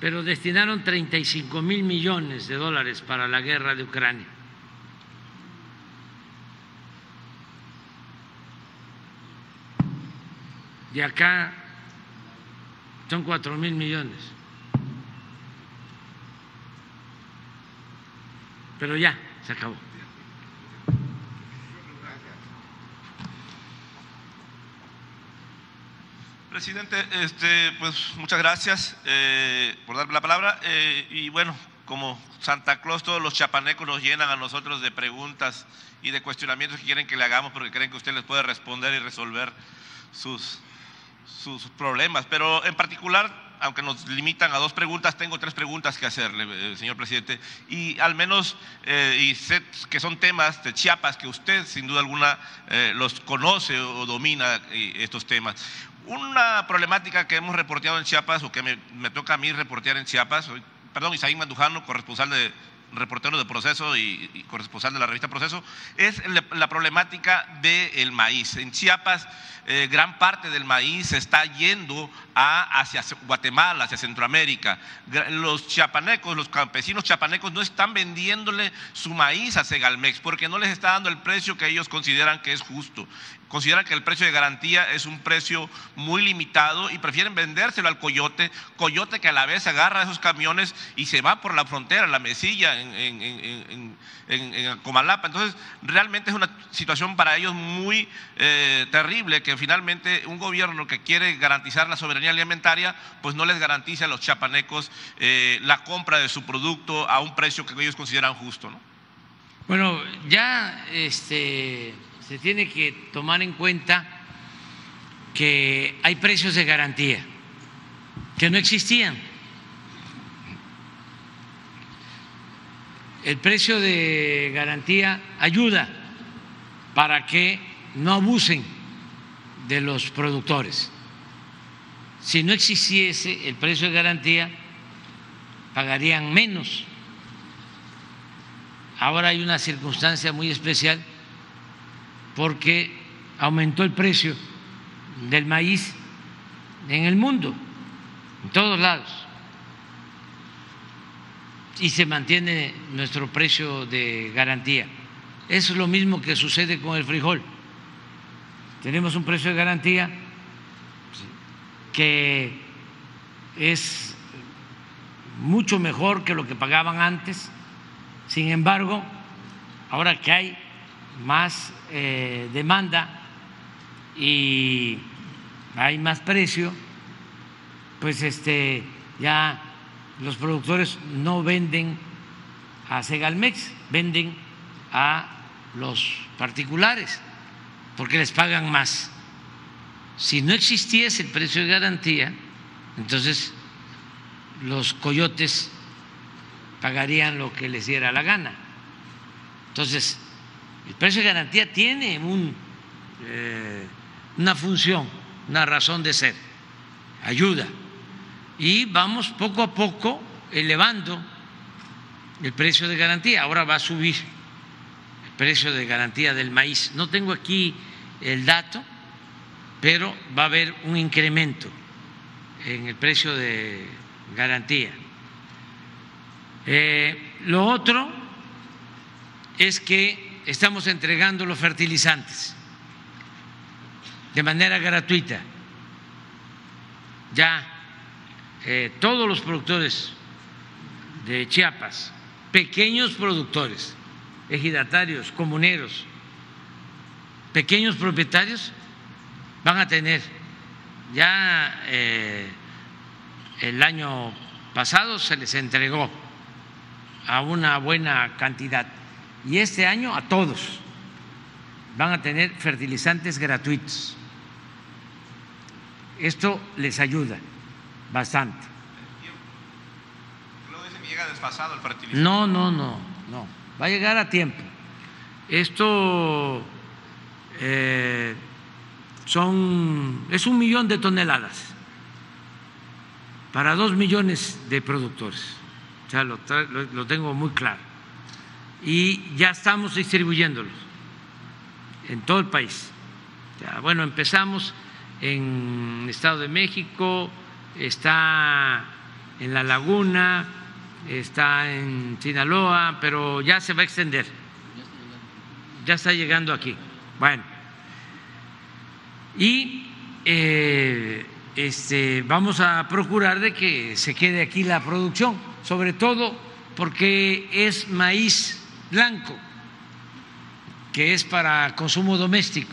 pero destinaron 35 mil millones de dólares para la guerra de Ucrania. Y acá son cuatro mil millones. Pero ya, se acabó. Presidente, este, pues muchas gracias eh, por darme la palabra. Eh, y bueno, como Santa Claus, todos los chapanecos nos llenan a nosotros de preguntas y de cuestionamientos que quieren que le hagamos porque creen que usted les puede responder y resolver sus, sus problemas. Pero en particular, aunque nos limitan a dos preguntas, tengo tres preguntas que hacerle, eh, señor presidente. Y al menos, eh, y sé que son temas de Chiapas que usted sin duda alguna eh, los conoce o domina estos temas. Una problemática que hemos reporteado en Chiapas, o que me, toca a mí reportear en Chiapas, perdón, Isaí Mandujano, corresponsal de reportero de Proceso y, corresponsal de la revista Proceso, es la, problemática del maíz. En Chiapas, eh, gran parte del maíz se está yendo hacia Guatemala, hacia Centroamérica. Los chiapanecos, los campesinos chiapanecos no están vendiéndole su maíz a Segalmex porque no les está dando el precio que ellos consideran que es justo consideran que el precio de garantía es un precio muy limitado y prefieren vendérselo al coyote, coyote que a la vez agarra esos camiones y se va por la frontera, la mesilla en, Comalapa. Entonces, realmente es una situación para ellos muy eh, terrible que finalmente un gobierno que quiere garantizar la soberanía alimentaria, pues no les garantiza a los chapanecos eh, la compra de su producto a un precio que ellos consideran justo. ¿no? Bueno, ya este se tiene que tomar en cuenta que hay precios de garantía que no existían. El precio de garantía ayuda para que no abusen de los productores. Si no existiese el precio de garantía, pagarían menos. Ahora hay una circunstancia muy especial porque aumentó el precio del maíz en el mundo, en todos lados, y se mantiene nuestro precio de garantía. Es lo mismo que sucede con el frijol. Tenemos un precio de garantía que es mucho mejor que lo que pagaban antes. Sin embargo, ahora que hay más eh, demanda y hay más precio, pues este ya los productores no venden a Segalmex, venden a los particulares porque les pagan más. Si no existiese el precio de garantía, entonces los coyotes pagarían lo que les diera la gana. Entonces, el precio de garantía tiene eh, una función, una razón de ser, ayuda. Y vamos poco a poco elevando el precio de garantía. Ahora va a subir el precio de garantía del maíz. No tengo aquí el dato, pero va a haber un incremento en el precio de garantía. Eh, lo otro es que estamos entregando los fertilizantes de manera gratuita. Ya eh, todos los productores de Chiapas, pequeños productores, ejidatarios, comuneros, pequeños propietarios, van a tener ya eh, el año pasado se les entregó a una buena cantidad y este año a todos van a tener fertilizantes gratuitos. Esto les ayuda bastante. llega desfasado el fertilizante. No, no, no, no. Va a llegar a tiempo. Esto eh, son es un millón de toneladas para dos millones de productores. O sea, lo, lo tengo muy claro y ya estamos distribuyéndolos en todo el país. bueno, empezamos en el Estado de México, está en La Laguna, está en Sinaloa, pero ya se va a extender. Ya está llegando aquí. Bueno, y eh, este, vamos a procurar de que se quede aquí la producción, sobre todo porque es maíz blanco, que es para consumo doméstico.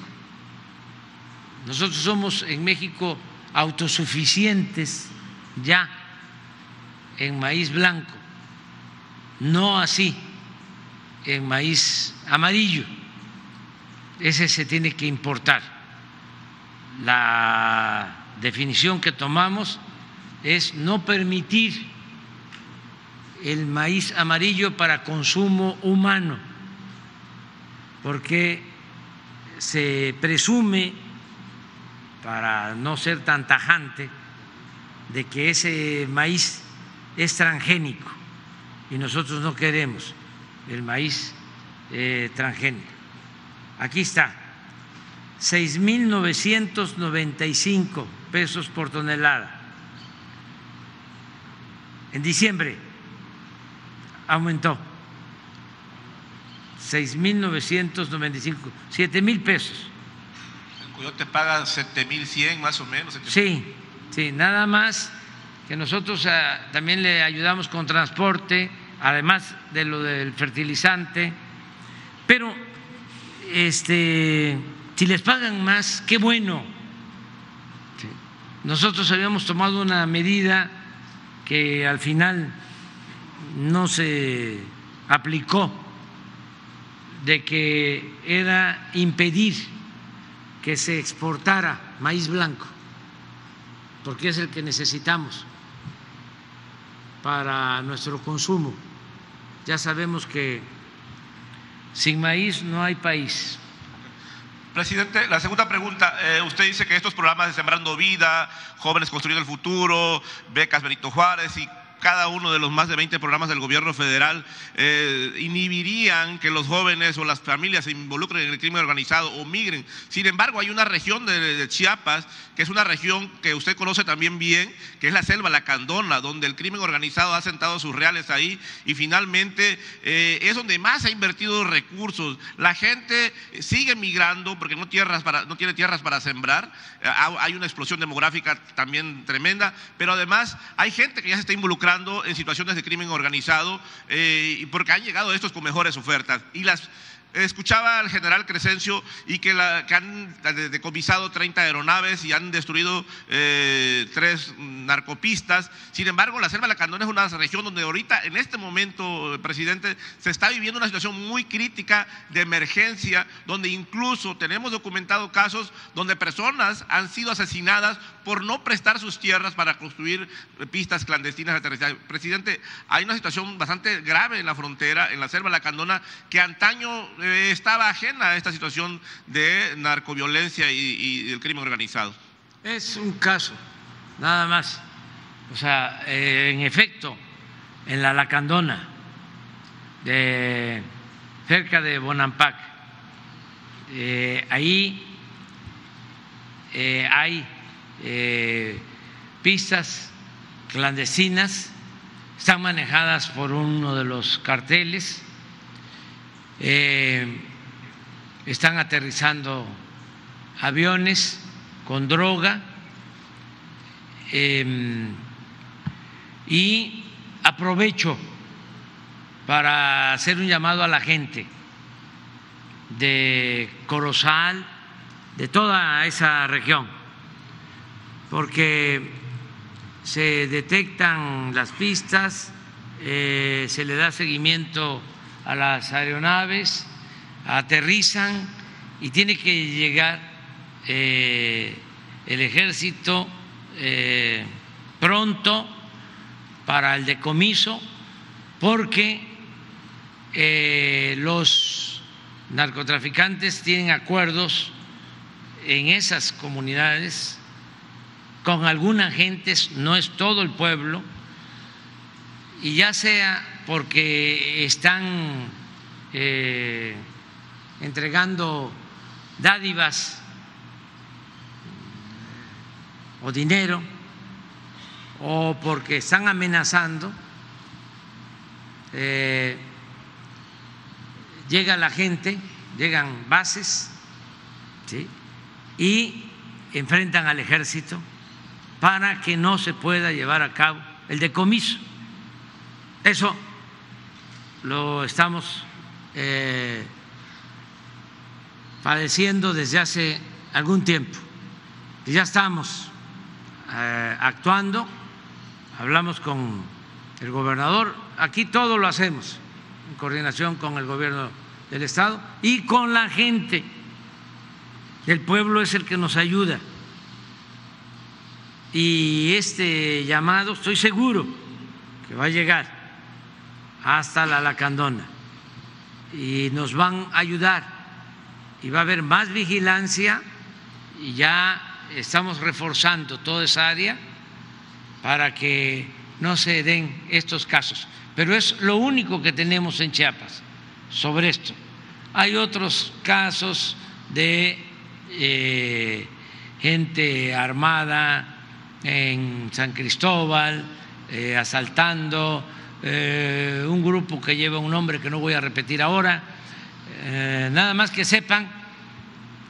Nosotros somos en México autosuficientes ya en maíz blanco no así en maíz amarillo. Ese se tiene que importar. La definición que tomamos es no permitir el maíz amarillo para consumo humano, porque se presume, para no ser tan tajante, de que ese maíz es transgénico y nosotros no queremos el maíz eh, transgénico. Aquí está, 6.995 pesos por tonelada. En diciembre aumentó 6.995, 7 mil pesos. Coyote paga 7.100 más o menos. Sí, sí, nada más que nosotros ah, también le ayudamos con transporte, además de lo del fertilizante, pero este, si les pagan más, qué bueno. Nosotros habíamos tomado una medida que al final no se aplicó, de que era impedir que se exportara maíz blanco, porque es el que necesitamos para nuestro consumo. Ya sabemos que sin maíz no hay país. Presidente, la segunda pregunta, eh, usted dice que estos programas de Sembrando Vida, Jóvenes Construyendo el Futuro, Becas Benito Juárez y cada uno de los más de 20 programas del gobierno federal eh, inhibirían que los jóvenes o las familias se involucren en el crimen organizado o migren. Sin embargo, hay una región de, Chiapas, que es una región que usted conoce también bien, que es la selva, la Candona, donde el crimen organizado ha sentado sus reales ahí y finalmente eh, es donde más ha invertido recursos. La gente sigue migrando porque no, no tiene tierras para sembrar, eh, hay una explosión demográfica también tremenda, pero además hay gente que ya se está involucrando en situaciones de crimen organizado eh, porque han llegado estos con mejores ofertas. Y las Escuchaba al general Crescencio y que, la, que han decomisado 30 aeronaves y han destruido eh, tres narcopistas. Sin embargo, la selva de la Candona es una región donde ahorita, en este momento, presidente, se está viviendo una situación muy crítica de emergencia, donde incluso tenemos documentado casos donde personas han sido asesinadas por no prestar sus tierras para construir pistas clandestinas de. Presidente, hay una situación bastante grave en la frontera, en la selva de la Candona, que antaño eh, estaba ajena a esta situación de narcoviolencia y, el crimen organizado. Es un caso, nada más. O sea, eh, en efecto, en la Lacandona, de, cerca de Bonampak, eh, ahí hay pistas clandestinas, están manejadas por uno de los carteles eh, están aterrizando aviones con droga em, y aprovecho para hacer un llamado a la gente de Corozal, de toda esa región, porque se detectan las pistas, eh, se le da seguimiento a las aeronaves, aterrizan y tiene que llegar eh, el ejército eh, pronto para el decomiso porque los narcotraficantes tienen acuerdos en esas comunidades con algunas gentes, no es todo el pueblo, y ya sea porque están eh, entregando dádivas o dinero o porque están amenazando, eh, llega la gente, llegan bases y enfrentan al ejército para que no se pueda llevar a cabo el decomiso. Eso lo estamos eh, padeciendo desde hace algún tiempo. Y ya estamos eh, actuando, hablamos con el gobernador, aquí todo lo hacemos en coordinación con el gobierno del Estado y con la gente. El pueblo es el que nos ayuda. Y este llamado estoy seguro que va a llegar hasta la Lacandona y nos van a ayudar y va a haber más vigilancia y ya estamos reforzando toda esa área para que no se den estos casos. Pero es lo único que tenemos en Chiapas sobre esto. Hay otros casos de eh, gente armada en San Cristóbal, eh, asaltando, eh, un grupo que lleva un nombre que no voy a repetir ahora. nada más que sepan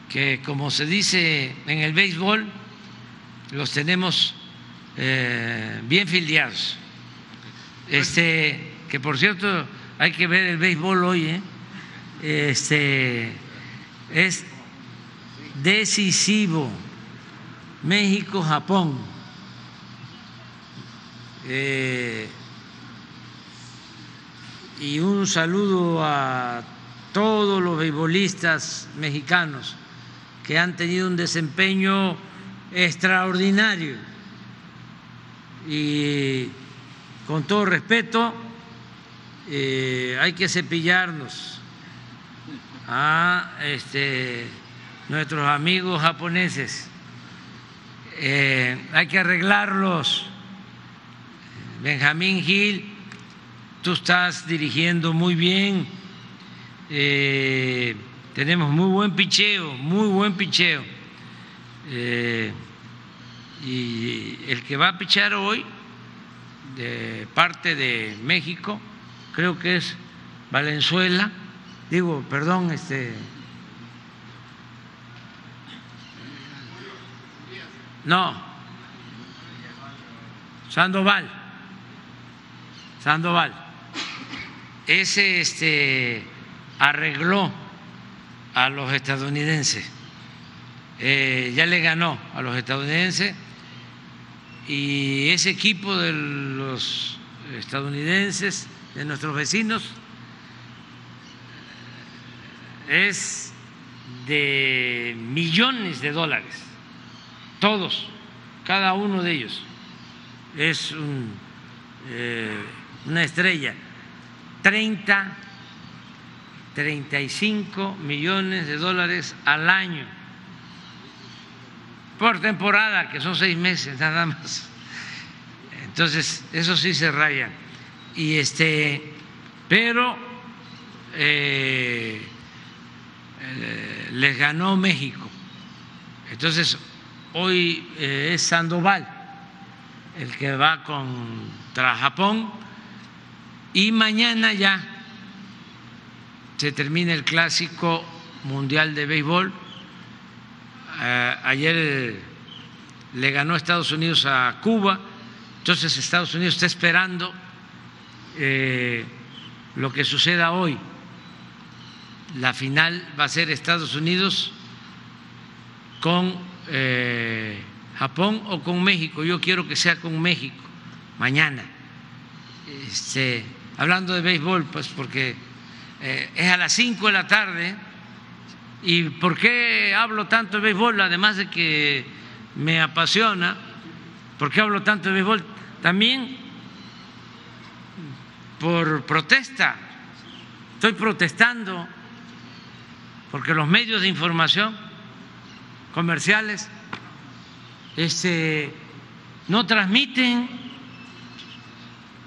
que, como se dice en el béisbol, los tenemos bien filiados. Este, que por cierto, hay que ver el béisbol hoy, ¿eh? este, es decisivo. México-Japón. Eh, y un saludo a todos los beisbolistas mexicanos que han tenido un desempeño extraordinario. Y con todo respeto eh, hay que cepillarnos a este, nuestros amigos japoneses, eh, hay que arreglarlos. Benjamín Gil, tú estás dirigiendo muy bien, eh, tenemos muy buen picheo, muy buen picheo. y el que va a pichar hoy de parte de México creo que es Valenzuela, digo, perdón, este No, Sandoval, Sandoval. Ese este, arregló a los estadounidenses, eh, ya le ganó a los estadounidenses. Y ese equipo de los estadounidenses de nuestros vecinos es de millones de dólares, todos, cada uno de ellos. Es eh, una estrella, 30, 35 millones de dólares al año por temporada, que son seis meses nada más. Entonces, eso sí se raya y este, pero eh, eh, les ganó México. Entonces, hoy eh, es Sandoval el que va contra Japón y mañana ya se termina el clásico mundial de béisbol. ayer le ganó Estados Unidos a Cuba, entonces Estados Unidos está esperando eh, lo que suceda hoy. La final va a ser Estados Unidos con eh, Japón o con México. Yo quiero que sea con México mañana. Este, hablando de béisbol, pues porque eh, es a las 5 de la tarde. ¿Y por qué hablo tanto de béisbol? Además de que me apasiona, ¿por qué hablo tanto de béisbol? También por protesta. Estoy protestando porque los medios de información comerciales este, no transmiten,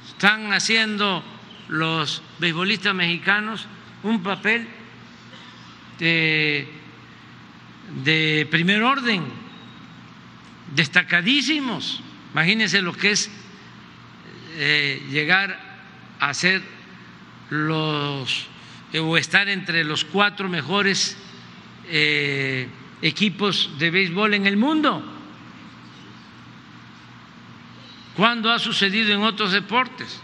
están haciendo los beisbolistas mexicanos un papel de, de primer orden, destacadísimos. Imagínense lo que es eh, llegar hacer los o estar entre los cuatro mejores eh, equipos de béisbol en el mundo. ¿Cuándo ha sucedido en otros deportes?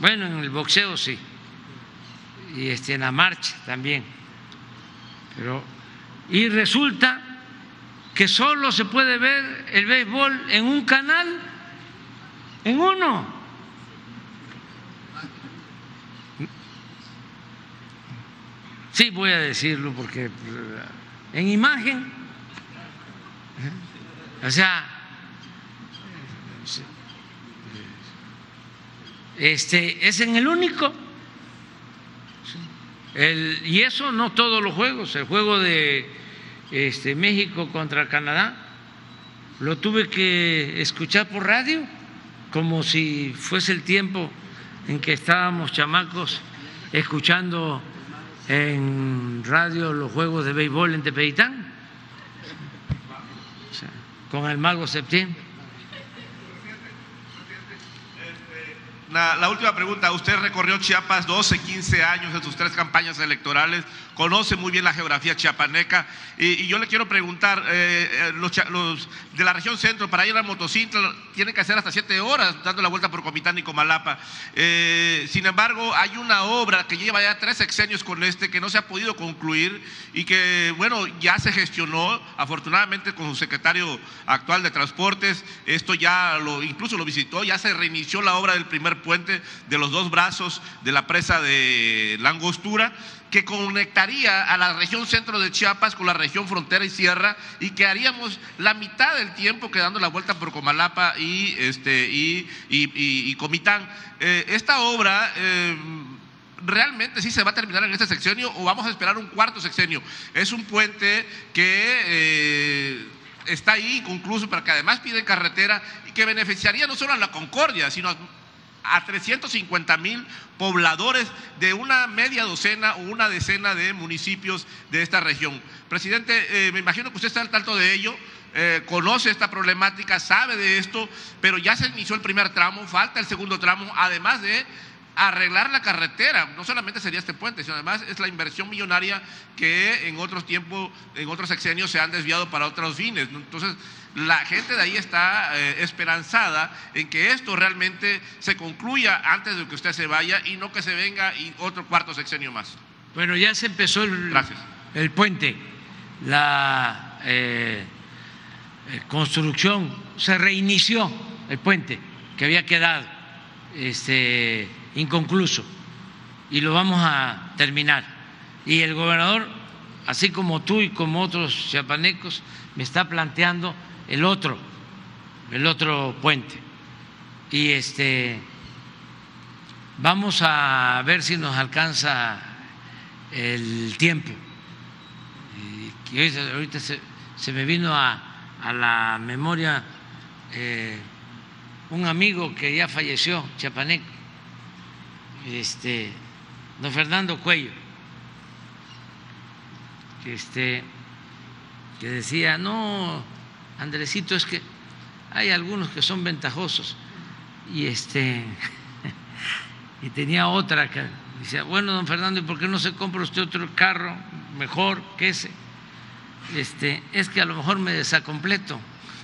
Bueno, en el boxeo sí. Y este, en la marcha también. Pero, y resulta que solo se puede ver el béisbol en un canal, en uno. Sí, voy a decirlo porque eh, en imagen. O sea, este es en el único. El, y eso no todos los juegos, el juego de este, México contra Canadá, lo tuve que escuchar por radio, como si fuese el tiempo en que estábamos chamacos escuchando en radio los juegos de béisbol en Tepeitán, con el mago Septiembre. La, última pregunta, usted recorrió Chiapas 12, 15 años en sus tres campañas electorales conoce muy bien la geografía chiapaneca. Y, yo le quiero preguntar, eh, eh los, de la región centro, para ir a Motocintla, tienen que hacer hasta siete horas dando la vuelta por Comitán y Comalapa. Eh, sin embargo, hay una obra que lleva ya tres sexenios con este que no se ha podido concluir y que, bueno, ya se gestionó, afortunadamente con su secretario actual de Transportes, esto ya lo, incluso lo visitó, ya se reinició la obra del primer puente de los dos brazos de la presa de Langostura que conectaría a la región centro de Chiapas con la región frontera y sierra y que haríamos la mitad del tiempo quedando la vuelta por Comalapa y, este, y, y, Comitán. Eh, esta obra... Eh, realmente sí se va a terminar en este sexenio o vamos a esperar un cuarto sexenio. Es un puente que eh, está ahí inconcluso, pero que además pide carretera y que beneficiaría no solo a la Concordia, sino a a 350 mil pobladores de una media docena o una decena de municipios de esta región. Presidente, eh, me imagino que usted está al tanto de ello. Eh, conoce esta problemática, sabe de esto, pero ya se inició el primer tramo, falta el segundo tramo, además de arreglar la carretera. No solamente sería este puente, sino además es la inversión millonaria que en otros tiempos, en otros sexenios se han desviado para otros fines. Entonces, la gente de ahí está eh, esperanzada en que esto realmente se concluya antes de que usted se vaya y no que se venga y otro cuarto sexenio más. Bueno, ya se empezó el, el puente, la eh, eh, construcción, se reinició el puente que había quedado este, inconcluso y lo vamos a terminar. Y el gobernador, así como tú y como otros chiapanecos, me está planteando el otro, el otro puente. Y este vamos a ver si nos alcanza el tiempo. Ahorita se, se me vino a, a la memoria eh, un amigo que ya falleció, chapaneco, este, don Fernando Cuello, este, que decía, no, Andresito, es que hay algunos que son ventajosos. Y este y tenía otra que decía, bueno, don Fernando, ¿y por qué no se compra usted otro carro mejor que ese? Este, es que a lo mejor me desacompleto.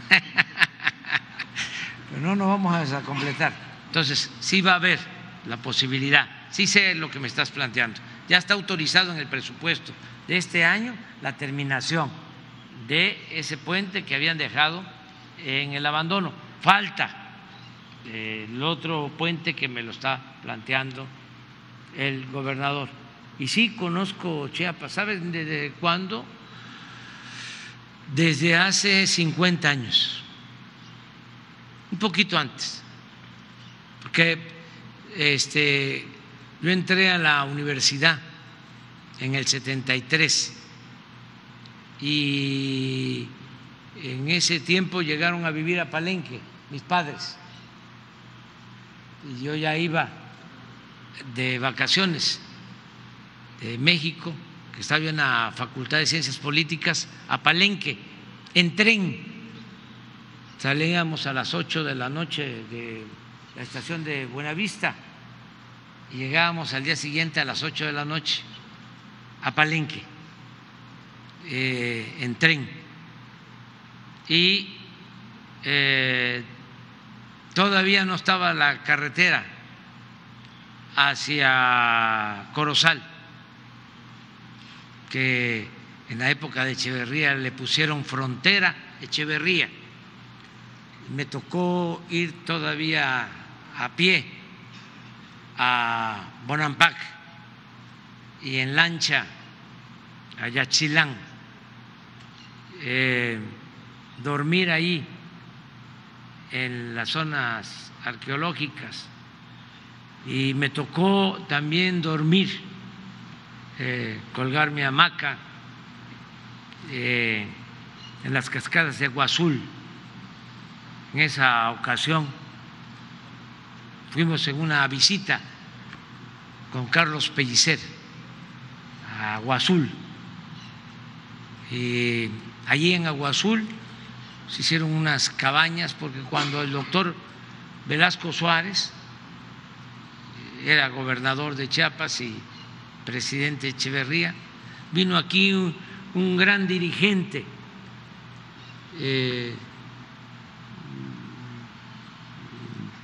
Pero no nos vamos a desacompletar. Entonces, sí va a haber la posibilidad, sí sé lo que me estás planteando. Ya está autorizado en el presupuesto de este año la terminación de ese puente que habían dejado en el abandono. Falta eh, el otro puente que me lo está planteando el gobernador. Y sí conozco Chiapas, ¿saben desde cuándo? Desde hace 50 años, un poquito antes, porque este, yo entré a la universidad en el 73 y en ese tiempo llegaron a vivir a Palenque mis padres y yo ya iba de vacaciones de México, que estaba en la Facultad de Ciencias Políticas, a Palenque, en tren. Salíamos a las 8 de la noche de la estación de Buenavista y llegábamos al día siguiente a las 8 de la noche a Palenque eh, en tren y eh, todavía no estaba la carretera hacia Corozal, que en la época de Echeverría le pusieron frontera Echeverría. Me tocó ir todavía a pie a Bonampak y en lancha a Yachilán, eh, dormir ahí en las zonas arqueológicas y me tocó también dormir, eh, colgar mi hamaca eh, en las cascadas de Agua Azul. En esa ocasión fuimos en una visita con Carlos Pellicer a Agua Azul. Y allí en Agua Azul se hicieron unas cabañas porque cuando el doctor Velasco Suárez era gobernador de Chiapas y presidente Echeverría, vino aquí un, gran dirigente eh,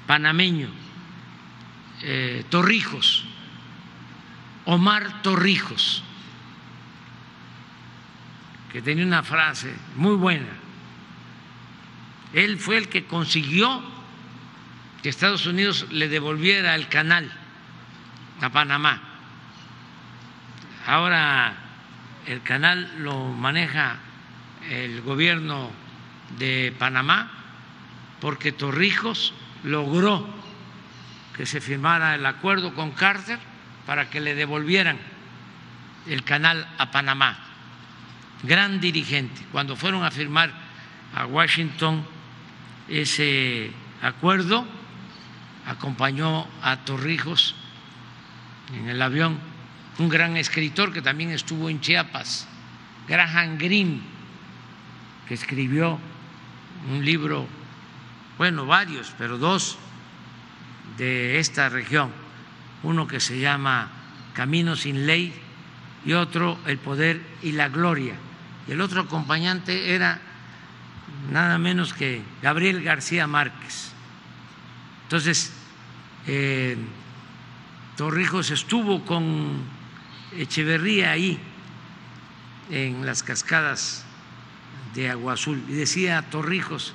panameño, eh, Torrijos, Omar Torrijos, que tenía una frase muy buena. Él fue el que consiguió que Estados Unidos le devolviera el canal a Panamá. Ahora el canal lo maneja el gobierno de Panamá porque Torrijos logró que se firmara el acuerdo con Carter para que le devolvieran el canal a Panamá. Gran dirigente. Cuando fueron a firmar a Washington ese acuerdo, acompañó a Torrijos en el avión un gran escritor que también estuvo en Chiapas, Graham Greene, que escribió un libro, bueno, varios, pero dos de esta región, uno que se llama Camino sin ley y otro El poder y la gloria. El otro acompañante era nada menos que Gabriel García Márquez. Entonces, eh, Torrijos estuvo con Echeverría ahí en las cascadas de Agua Azul y decía Torrijos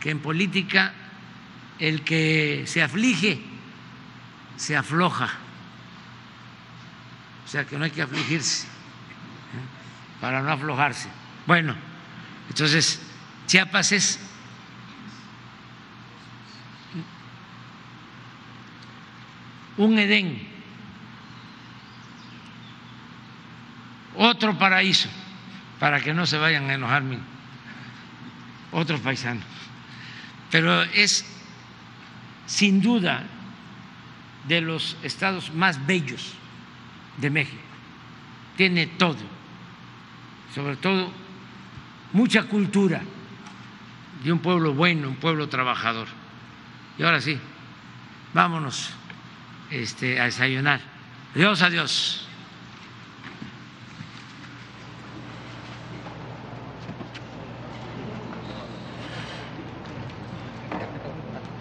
que en política el que se aflige se afloja, o sea que no hay que afligirse. Para no aflojarse. Bueno, entonces Chiapas es un Edén, otro paraíso, para que no se vayan a enojar otros paisanos. Pero es sin duda de los estados más bellos de México. Tiene todo, sobre todo mucha cultura de un pueblo bueno, un pueblo trabajador. Y ahora sí, vámonos este, a desayunar. Adiós, adiós.